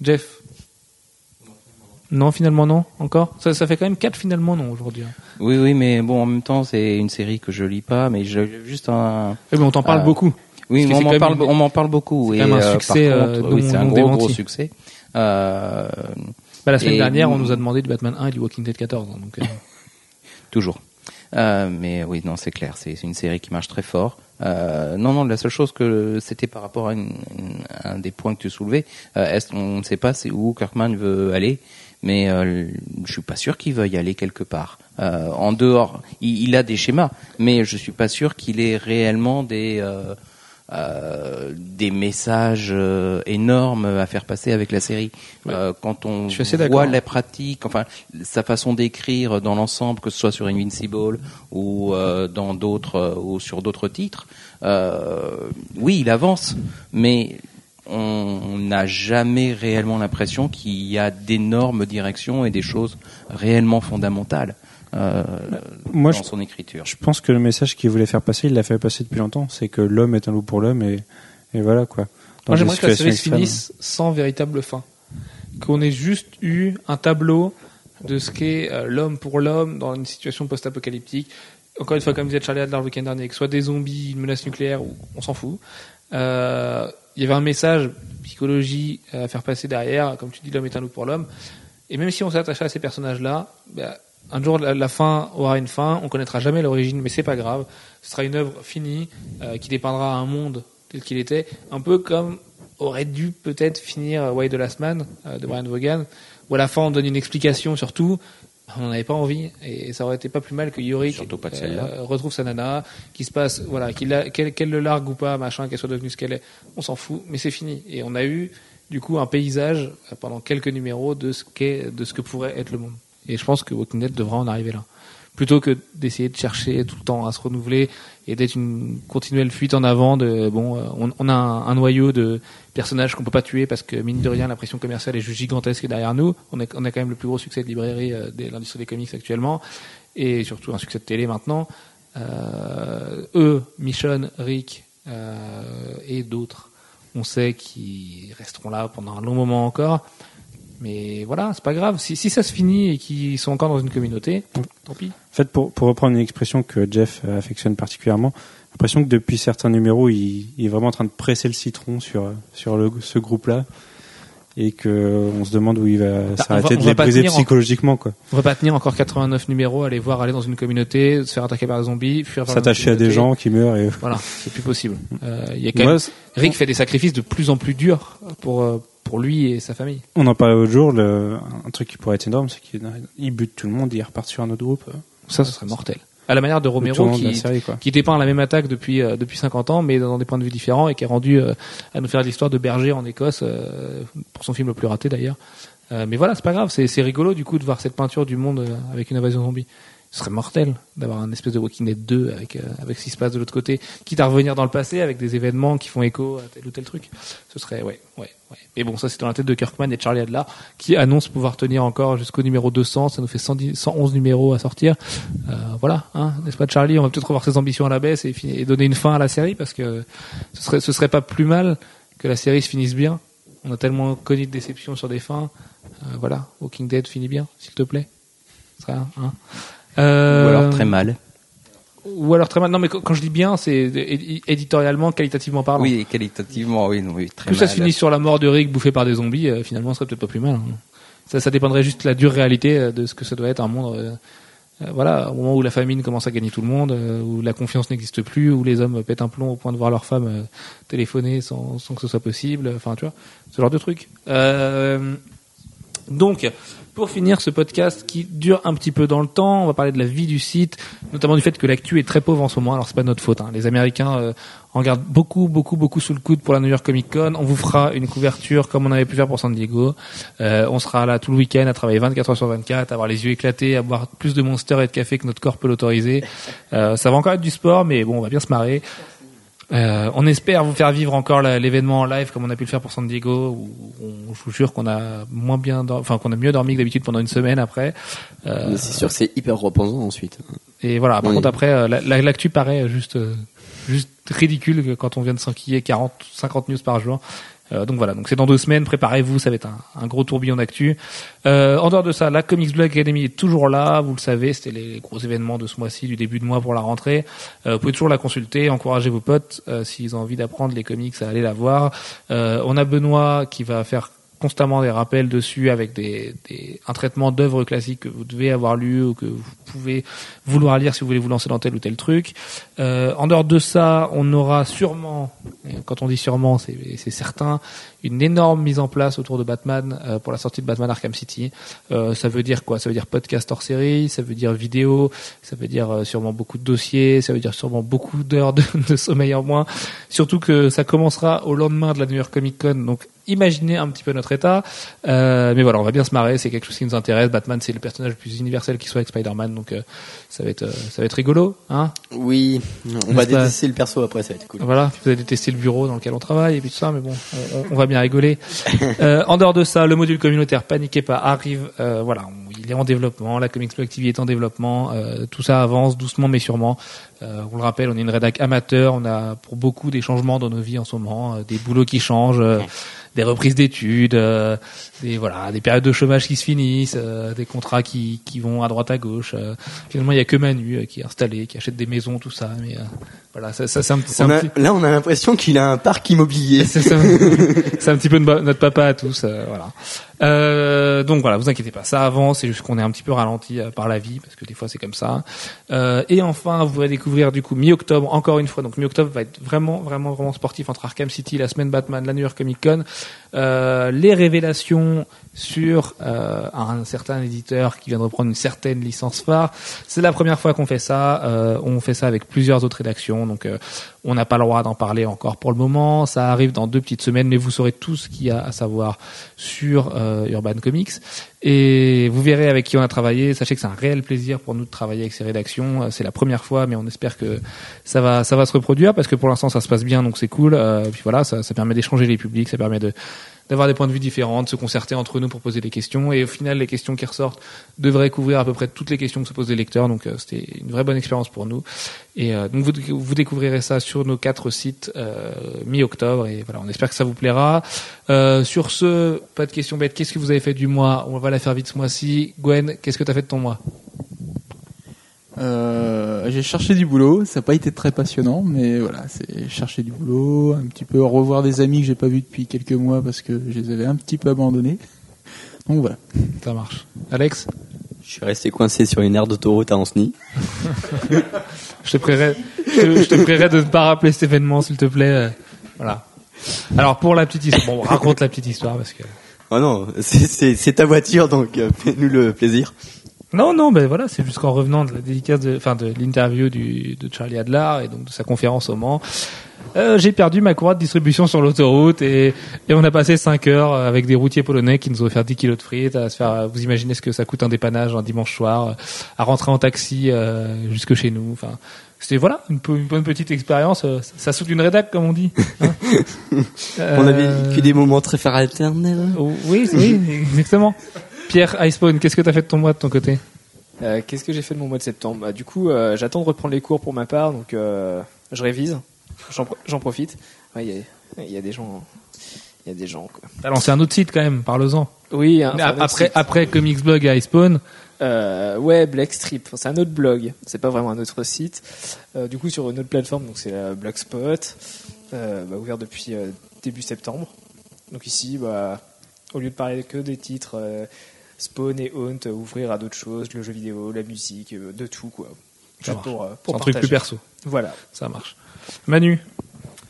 Jeff. Non, finalement non, encore? Ça, ça fait quand même quatre finalement non aujourd'hui. hein. Oui, oui, mais bon, en même temps, c'est une série que je lis pas, mais j'ai juste un. Eh, mais on t'en parle Euh, beaucoup. Oui, on m'en parle, même une- on m'en parle beaucoup. c'est un euh, succès, euh, oui, c'est un gros, succès. Euh, Bah, la semaine Et- dernière, on nous a demandé du Batman 1 et du Walking Dead 14. hein, donc, Toujours. Mais oui, non, c'est clair, c'est une série qui marche très fort. Euh, non, non, la seule chose que c'était par rapport à une- une- un des points que tu soulevais, euh, est-ce on ne sait pas c'est où Kirkman veut aller, mais euh, je suis pas sûr qu'il veuille aller quelque part. Euh, en dehors, il, il a des schémas, mais je suis pas sûr qu'il ait réellement des euh, euh, des messages euh, énormes à faire passer avec la série. Euh, quand on voit d'accord. la pratique, enfin sa façon d'écrire dans l'ensemble, que ce soit sur Invincible ou euh, dans d'autres ou sur d'autres titres, euh, oui, il avance, mais on n'a jamais réellement l'impression qu'il y a d'énormes directions et des choses réellement fondamentales euh, Moi, dans je- son écriture. Je pense que le message qu'il voulait faire passer, il l'a fait passer depuis longtemps. C'est que l'homme est un loup pour l'homme et, et voilà quoi. Dans Moi, j'aimerais que la série se finisse sans véritable fin. Qu'on ait juste eu un tableau de ce qu'est euh, l'homme pour l'homme dans une situation post-apocalyptique. Encore une fois, comme disait Charlie Adler le week-end dernier, que ce soit des zombies, une menace nucléaire, ou on s'en fout. Euh, il y avait un message psychologie à faire passer derrière, comme tu dis, l'homme est un loup pour l'homme. Et même si on s'attachait à ces personnages-là, bah, un jour la, la fin aura une fin, on connaîtra jamais l'origine, mais c'est pas grave. Ce sera une œuvre finie euh, qui dépeindra un monde tel qu'il était, un peu comme aurait dû peut-être finir Why the Last Man euh, de Brian Vaughan, où à la fin on donne une explication sur tout. On n'en avait pas envie et ça aurait été pas plus mal que Yorick euh, retrouve sa nana, qui se passe, voilà, qu'elle le largue ou pas, machin, qu'elle soit devenue ce qu'elle est, on s'en fout, mais c'est fini. Et on a eu du coup un paysage euh, pendant quelques numéros de ce qu'est, de ce que pourrait être le monde. Et je pense que Walking Dead devra en arriver là. Plutôt que d'essayer de chercher tout le temps à se renouveler et d'être une continuelle fuite en avant de bon, euh, on, a un, noyau de personnages qu'on peut pas tuer parce que mine de rien la pression commerciale est juste gigantesque derrière nous. On on a quand même le plus gros succès de librairie euh, de l'industrie des comics actuellement et surtout un succès de télé maintenant. Euh, eux, Michonne, Rick euh, et d'autres, on sait qu'ils resteront là pendant un long moment encore. Mais voilà, c'est pas grave. Si, si ça se finit et qu'ils sont encore dans une communauté, tant pis. En fait, pour, pour reprendre une expression que Jeff euh, affectionne particulièrement, l'impression que depuis certains numéros, il, il est vraiment en train de presser le citron sur sur le, ce groupe-là et que on se demande où il va Bah, s'arrêter de les briser en- psychologiquement quoi. On va pas tenir encore 89 numéros, aller voir, aller dans une communauté, se faire attaquer par des zombies, fuir S'attacher à des gens qui meurent et Voilà, c'est plus possible. Euh, y a quand même... Rick fait des sacrifices de plus en plus durs pour euh, pour lui et sa famille. on en parlait l'autre jour, le, un truc qui pourrait être énorme, c'est qu'il il bute tout le monde, il repart sur un autre groupe. euh, Ça, ce serait mortel. À la manière de Romero long de la qui série qui dépeint la même attaque depuis euh, depuis 50 ans, mais dans des points de vue différents et qui est rendu euh, à nous faire l'histoire de berger en Écosse euh, pour son film le plus raté d'ailleurs. Euh, mais voilà, c'est pas grave, c'est c'est rigolo du coup de voir cette peinture du monde euh, avec une invasion zombie. Ce serait mortel d'avoir un espèce de Walking Dead 2 avec euh, avec ce qui se passe de l'autre côté, quitte à revenir dans le passé avec des événements qui font écho à tel ou tel truc. Ce serait ouais, ouais, ouais. Mais bon, ça c'est dans la tête de Kirkman et Charlie Adler qui annoncent pouvoir tenir encore jusqu'au numéro 200, ça nous fait 110, 111 numéros à sortir. Euh, voilà, hein, n'est-ce pas Charlie? On va peut-être revoir ses ambitions à la baisse et, donner une fin à la série parce que ce serait, ce serait pas plus mal que la série se finisse bien. On a tellement connu de déceptions sur des fins. Euh, voilà, Walking Dead finit bien, s'il te plaît. Serait, hein. Euh, Ou alors très mal. Ou alors très mal. Non, mais quand je dis bien, c'est éditorialement, qualitativement parlant. Oui, qualitativement, oui, non, oui, très Plus mal. ça se finit sur la mort de Rick bouffé par des zombies, euh, finalement, ce serait peut-être pas plus mal. hein. Ça, ça dépendrait juste de la dure réalité euh, de ce que ça doit être un monde. euh, euh, voilà, au moment où la famine commence à gagner tout le monde, euh, où la confiance n'existe plus, où les hommes pètent un plomb au point de voir leur femme euh, téléphoner sans, sans que ce soit possible. Enfin, tu vois, ce genre de truc. Euh, donc, pour finir ce podcast qui dure un petit peu dans le temps, on va parler de la vie du site, notamment du fait que l'actu est très pauvre en ce moment. Alors c'est pas notre faute. hein. Les Américains euh, en gardent beaucoup, beaucoup, beaucoup sous le coude pour la New York Comic Con. On vous fera une couverture comme on avait pu faire pour San Diego. Euh, on sera là tout le week-end à travailler 24 heures sur 24, à avoir les yeux éclatés, à boire plus de Monster et de café que notre corps peut l'autoriser. Euh, ça va encore être du sport, mais bon, on va bien se marrer. Euh, on espère vous faire vivre encore l'événement en live comme on a pu le faire pour San Diego où on, je vous jure qu'on a moins bien enfin qu'on a mieux dormi que d'habitude pendant une semaine après Euh, c'est sûr que c'est hyper reposant ensuite. et voilà par Oui. contre après euh, la- la- l'actu paraît juste euh, juste ridicule quand on vient de s'enquiller 40 50 news par jour donc voilà, donc c'est dans deux semaines, préparez-vous, ça va être un, gros tourbillon d'actu. Euh, en dehors de ça, la Comics Blog Academy est toujours là, vous le savez, c'était les gros événements de ce mois-ci, du début de mois pour la rentrée. Euh, vous pouvez toujours la consulter, encourager vos potes euh, s'ils ont envie d'apprendre les comics à aller la voir. Euh, on a Benoît qui va faire constamment des rappels dessus avec des, des un traitement d'œuvres classiques que vous devez avoir lu ou que vous pouvez vouloir lire si vous voulez vous lancer dans tel ou tel truc. Euh, en dehors de ça, on aura sûrement, quand on dit sûrement, c'est c'est certain, une énorme mise en place autour de Batman euh, pour la sortie de Batman Arkham City. Euh, ça veut dire quoi? Ça veut dire podcast hors série, ça veut dire vidéo, ça veut dire euh, sûrement beaucoup de dossiers, ça veut dire sûrement beaucoup d'heures de, de sommeil en moins. Surtout que ça commencera au lendemain de la New York Comic Con, donc imaginez un petit peu notre état. Euh, mais voilà, on va bien se marrer, c'est quelque chose qui nous intéresse. Batman, c'est le personnage le plus universel qui soit avec Spider-Man, donc euh, ça va être euh, ça va être rigolo, hein Oui, on va détester le perso après, ça va être cool. voilà, vous avez détesté le bureau dans lequel on travaille et puis tout ça, mais bon, on, on- va bien rigoler. Euh, en dehors de ça, le module communautaire, paniquez pas, arrive. euh, voilà, on- il est en développement, la Comics TV est en développement, euh, tout ça avance doucement mais sûrement. Euh, on le rappelle, on est une rédac amateur, on a pour beaucoup des changements dans nos vies en ce moment, des boulots qui changent. Des reprises d'études, euh, des voilà, des périodes de chômage qui se finissent, euh, des contrats qui, qui vont à droite à gauche. euh. finalement, il y a que Manu euh, qui est installé, qui achète des maisons, tout ça. Mais euh, voilà, ça, ça c'est un, petit- petit, Là, on a l'impression qu'il a un parc immobilier. c'est un, petit peu notre papa à tous, euh, voilà. Euh, donc voilà, vous inquiétez pas, ça avance, c'est juste qu'on est un petit peu ralenti euh, par la vie parce que des fois c'est comme ça. Euh, et enfin, vous allez découvrir du coup mi-octobre encore une fois. Donc mi-octobre va être vraiment vraiment vraiment sportif entre Arkham City, la semaine Batman, la New York Comic Con, euh, les révélations sur euh, un certain éditeur qui vient de reprendre une certaine licence phare. C'est la première fois qu'on fait ça. On fait ça avec plusieurs autres rédactions, donc on n'a pas le droit d'en parler encore pour le moment. Ça arrive dans deux petites semaines, mais vous saurez tout ce qu'il y a à savoir sur euh, Urban Comics. Et vous verrez avec qui on a travaillé. Sachez que c'est un réel plaisir pour nous de travailler avec ces rédactions. Euh, C'est la première fois, mais on espère que ça va, ça va se reproduire parce que pour l'instant ça se passe bien, donc c'est cool. Euh, puis voilà, ça, ça permet d'échanger les publics, ça permet de d'avoir des points de vue différents, de se concerter entre nous pour poser des questions. Et au final, les questions qui ressortent devraient couvrir à peu près toutes les questions que se posent les lecteurs. Donc euh, c'était une vraie bonne expérience pour nous. Et euh, donc vous, vous découvrirez ça sur nos quatre sites euh, mi-octobre. Et voilà, on espère que ça vous plaira. Sur ce, pas de questions bêtes. Qu'est-ce que vous avez fait du mois? On va la faire vite ce mois-ci. Gwen, qu'est-ce que tu fait de ton mois? Euh, j'ai cherché du boulot. Ça n'a pas été très passionnant, mais voilà, c'est chercher du boulot, un petit peu revoir des amis que j'ai pas vus depuis quelques mois parce que je les avais un petit peu abandonnés. Donc voilà. Ça marche. Alex Je suis resté coincé sur une aire d'autoroute à Anceny. Je te prierai, je te, je te prierai de ne pas rappeler cet événement, s'il te plaît. Voilà. Alors pour la petite histoire, bon, raconte la petite histoire parce que. Oh non, c'est ta voiture, donc euh, fais-nous le plaisir. Non, non, ben voilà, c'est jusqu'en revenant de la dédicace, de, enfin de l'interview de Charlie Adler et donc de sa conférence au Mans. Euh, j'ai perdu ma courroie de distribution sur l'autoroute et, et on a passé 5 heures avec des routiers polonais qui nous ont offert 10 kilos de frites à se faire, vous imaginez ce que ça coûte un dépannage un dimanche soir, euh, à rentrer en taxi euh, jusque chez nous. Enfin, c'était voilà une, bonne petite expérience. euh, Ça saute une rédac comme on dit. hein. On avait Euh, vécu des moments très fraternels. oh, Oui, oui, exactement. Pierre Icepawn, qu'est-ce que t'as fait de ton mois de ton côté Euh, Qu'est-ce que j'ai fait de mon mois de septembre bah, Du coup, euh, j'attends de reprendre les cours pour ma part, donc euh, je révise. J'en pro- J'en profite. Ouais, Il y, a, il y a des gens. Il y a des gens, quoi. T'as lancé un autre site quand même, parle-en. Oui, un- enfin, un après, site. après Comics Blog et Icepawn, ouais, Black Strip. C'est un autre blog. C'est pas vraiment un autre site. Du coup, sur une autre plateforme, donc c'est la Blogspot, bah, ouvert depuis début septembre. Donc ici, bah, au lieu de parler que des titres Spawn et Haunt, euh, ouvrir à d'autres choses, le jeu vidéo, la musique, euh, de tout quoi. Ça Juste marche. pour, euh, pour un truc plus perso. Voilà. Ça marche. Manu,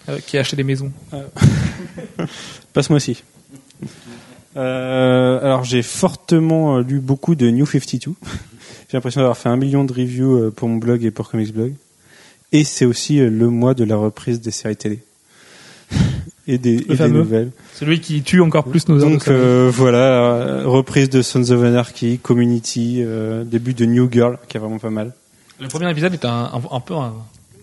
euh, qui a acheté des maisons. Passe-moi aussi. Euh, alors j'ai fortement euh, lu beaucoup de New 52. j'ai l'impression d'avoir fait un million de reviews euh, pour mon blog et pour Comics Blog. Et c'est aussi euh, le mois de la reprise des séries télé. Et des, et des fameux. nouvelles. Celui qui tue encore plus nos Donc euh, voilà, reprise de Sons of Anarchy, Community, euh, début de New Girl, qui est vraiment pas mal. Le premier épisode est un, un, un peu un-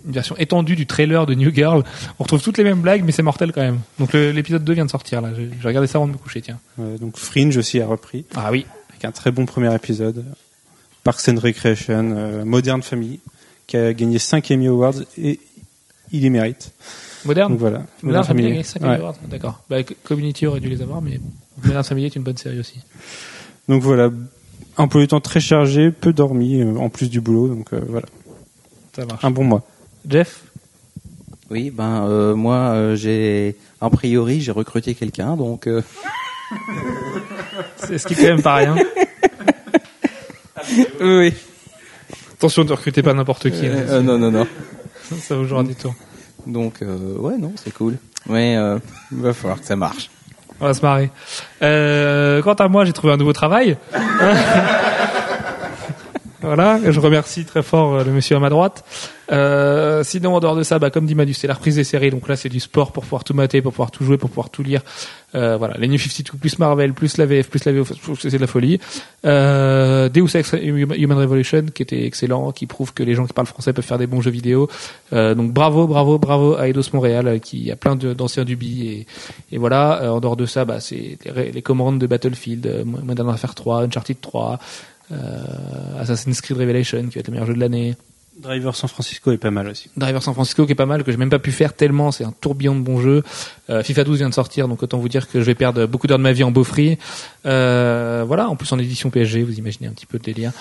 une version étendue du trailer de New Girl. On retrouve toutes les mêmes blagues, mais c'est mortel quand même. Donc l'épisode 2 vient de sortir là. J'ai regardé ça avant de me coucher, tiens. Euh, donc Fringe aussi a repris, Ah oui. avec un très bon premier épisode. Parks and Recreation, euh, Modern Family, qui a gagné 5 Emmy Awards et il les mérite. Moderne. Donc voilà. Modern Family, Ouais. D'accord. Bah, Community aurait dû les avoir, mais Modern Family est une bonne série aussi. Donc voilà, un peu de temps très chargé, peu dormi, euh, en plus du boulot, donc euh, voilà, Ça marche. un bon mois. Jeff Oui, ben euh, moi euh, j'ai a priori j'ai recruté quelqu'un donc euh, C'est ce qui est quand même pas rien. oui. Attention, ne recrutez pas n'importe qui. Euh, non non non. Ça vous jouera du tour. Donc euh, ouais non c'est cool. Ouais euh, il va falloir que ça marche. On va se marrer. Euh, quant à moi, j'ai trouvé un nouveau travail. voilà, je remercie très fort euh, le monsieur à ma droite. Euh, sinon, en dehors de ça, bah, comme dit Manu, c'est la reprise des séries. Donc là, c'est du sport pour pouvoir tout mater, pour pouvoir tout jouer, pour pouvoir tout lire. Euh, voilà, les New 52 plus Marvel, plus la VF, plus la que c'est de la folie. Euh, Deus Ex Human Revolution, qui était excellent, qui prouve que les gens qui parlent français peuvent faire des bons jeux vidéo. Euh, donc bravo, bravo, bravo à Eidos Montréal, euh, qui a plein d'anciens Dubi et, et voilà. Euh, en dehors de ça, bah, c'est les, les commandes de Battlefield, Modern Warfare 3, Uncharted 3, euh, Assassin's Creed Revelation, qui va être le meilleur jeu de l'année. Driver San Francisco est pas mal aussi. Driver San Francisco qui est pas mal que j'ai même pas pu faire tellement c'est un tourbillon de bons jeux. Euh, FIFA 12 vient de sortir donc autant vous dire que je vais perdre beaucoup d'heures de ma vie en beau free. Euh, voilà en plus en édition PSG vous imaginez un petit peu le délire.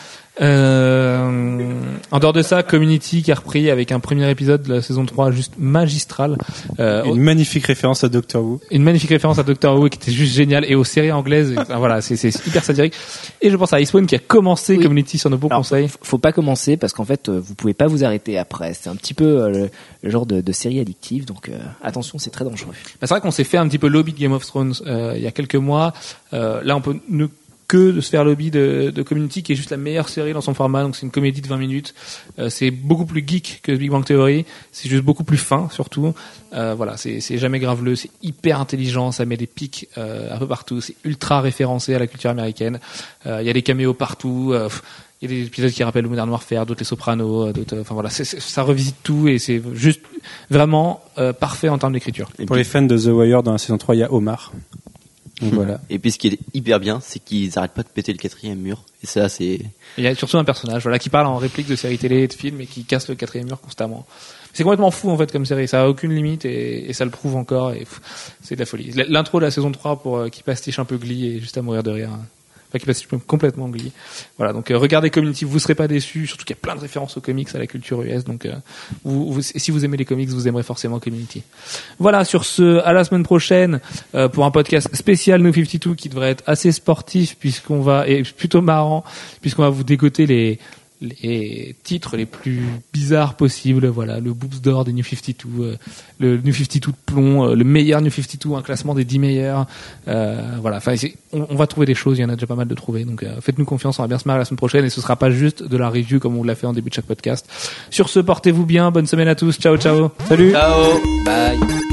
Euh, en dehors de ça Community qui a repris avec un premier épisode de la saison 3 juste magistral. Euh, Une magnifique référence à Doctor Who. une magnifique référence à Doctor Who qui était juste génial et aux séries anglaises. Et, enfin, voilà, c'est hyper satirique. Et je pense à Icewind qui a commencé Oui. Community sur nos bons Alors, conseils. faut- faut pas commencer parce qu'en fait, euh, vous pouvez pas vous arrêter après. C'est un petit peu euh, le, genre de, de série addictive, donc euh, attention, c'est très dangereux. Bah, c'est vrai qu'on s'est fait un petit peu lobby de Game of Thrones euh, il y a quelques mois. Euh, là, on peut ne que de se faire lobby de, de Community, qui est juste la meilleure série dans son format. Donc c'est une comédie de 20 minutes. Euh, c'est beaucoup plus geek que Big Bang Theory. C'est juste beaucoup plus fin, surtout. Euh, voilà, c'est jamais graveleux, c'est hyper intelligent, ça met des pics euh, un peu partout. C'est ultra référencé à la culture américaine. Euh, Il y a des caméos partout. euh, il y a des épisodes qui rappellent le Modern Warfare, d'autres les Sopranos, euh, d'autres. Enfin voilà, c'est- c'est- ça revisite tout et c'est juste vraiment parfait en termes d'écriture. Et Pour les fans de The Wire, dans la saison 3, il y a Omar. Donc voilà. et puis ce qui est hyper bien, c'est qu'ils arrêtent pas de péter le quatrième mur. Et ça, c'est Il y a surtout un personnage voilà, qui parle en réplique de séries télé et de films et qui casse le quatrième mur constamment. C'est complètement fou en fait comme série, ça a aucune limite et, et ça le prouve encore et c'est de la folie. L'intro de la saison 3 pour euh, qui pastiche un peu Glee et juste à mourir de rire. Enfin, qui passe complètement oublié. Voilà, donc euh, regardez Community, vous serez pas déçus, surtout qu'il y a plein de références aux comics, à la culture US, donc euh, vous, vous- si vous aimez les comics, vous aimerez forcément Community. Voilà, sur ce, à la semaine prochaine euh, pour un podcast spécial No 52 qui devrait être assez sportif puisqu'on va et plutôt marrant puisqu'on va vous dégoter les les titres les plus bizarres possibles, voilà, le Boobs d'or des New 52, euh, le New 52 de plomb, euh, le meilleur New 52, un classement des 10 meilleurs, euh, voilà, enfin, on va trouver des choses, il y en a déjà pas mal de trouver, donc euh, faites-nous confiance, on va bien se marrer la semaine prochaine et ce sera pas juste de la review comme on l'a fait en début de chaque podcast. Sur ce, portez-vous bien, bonne semaine à tous, ciao ciao, salut. Ciao, bye.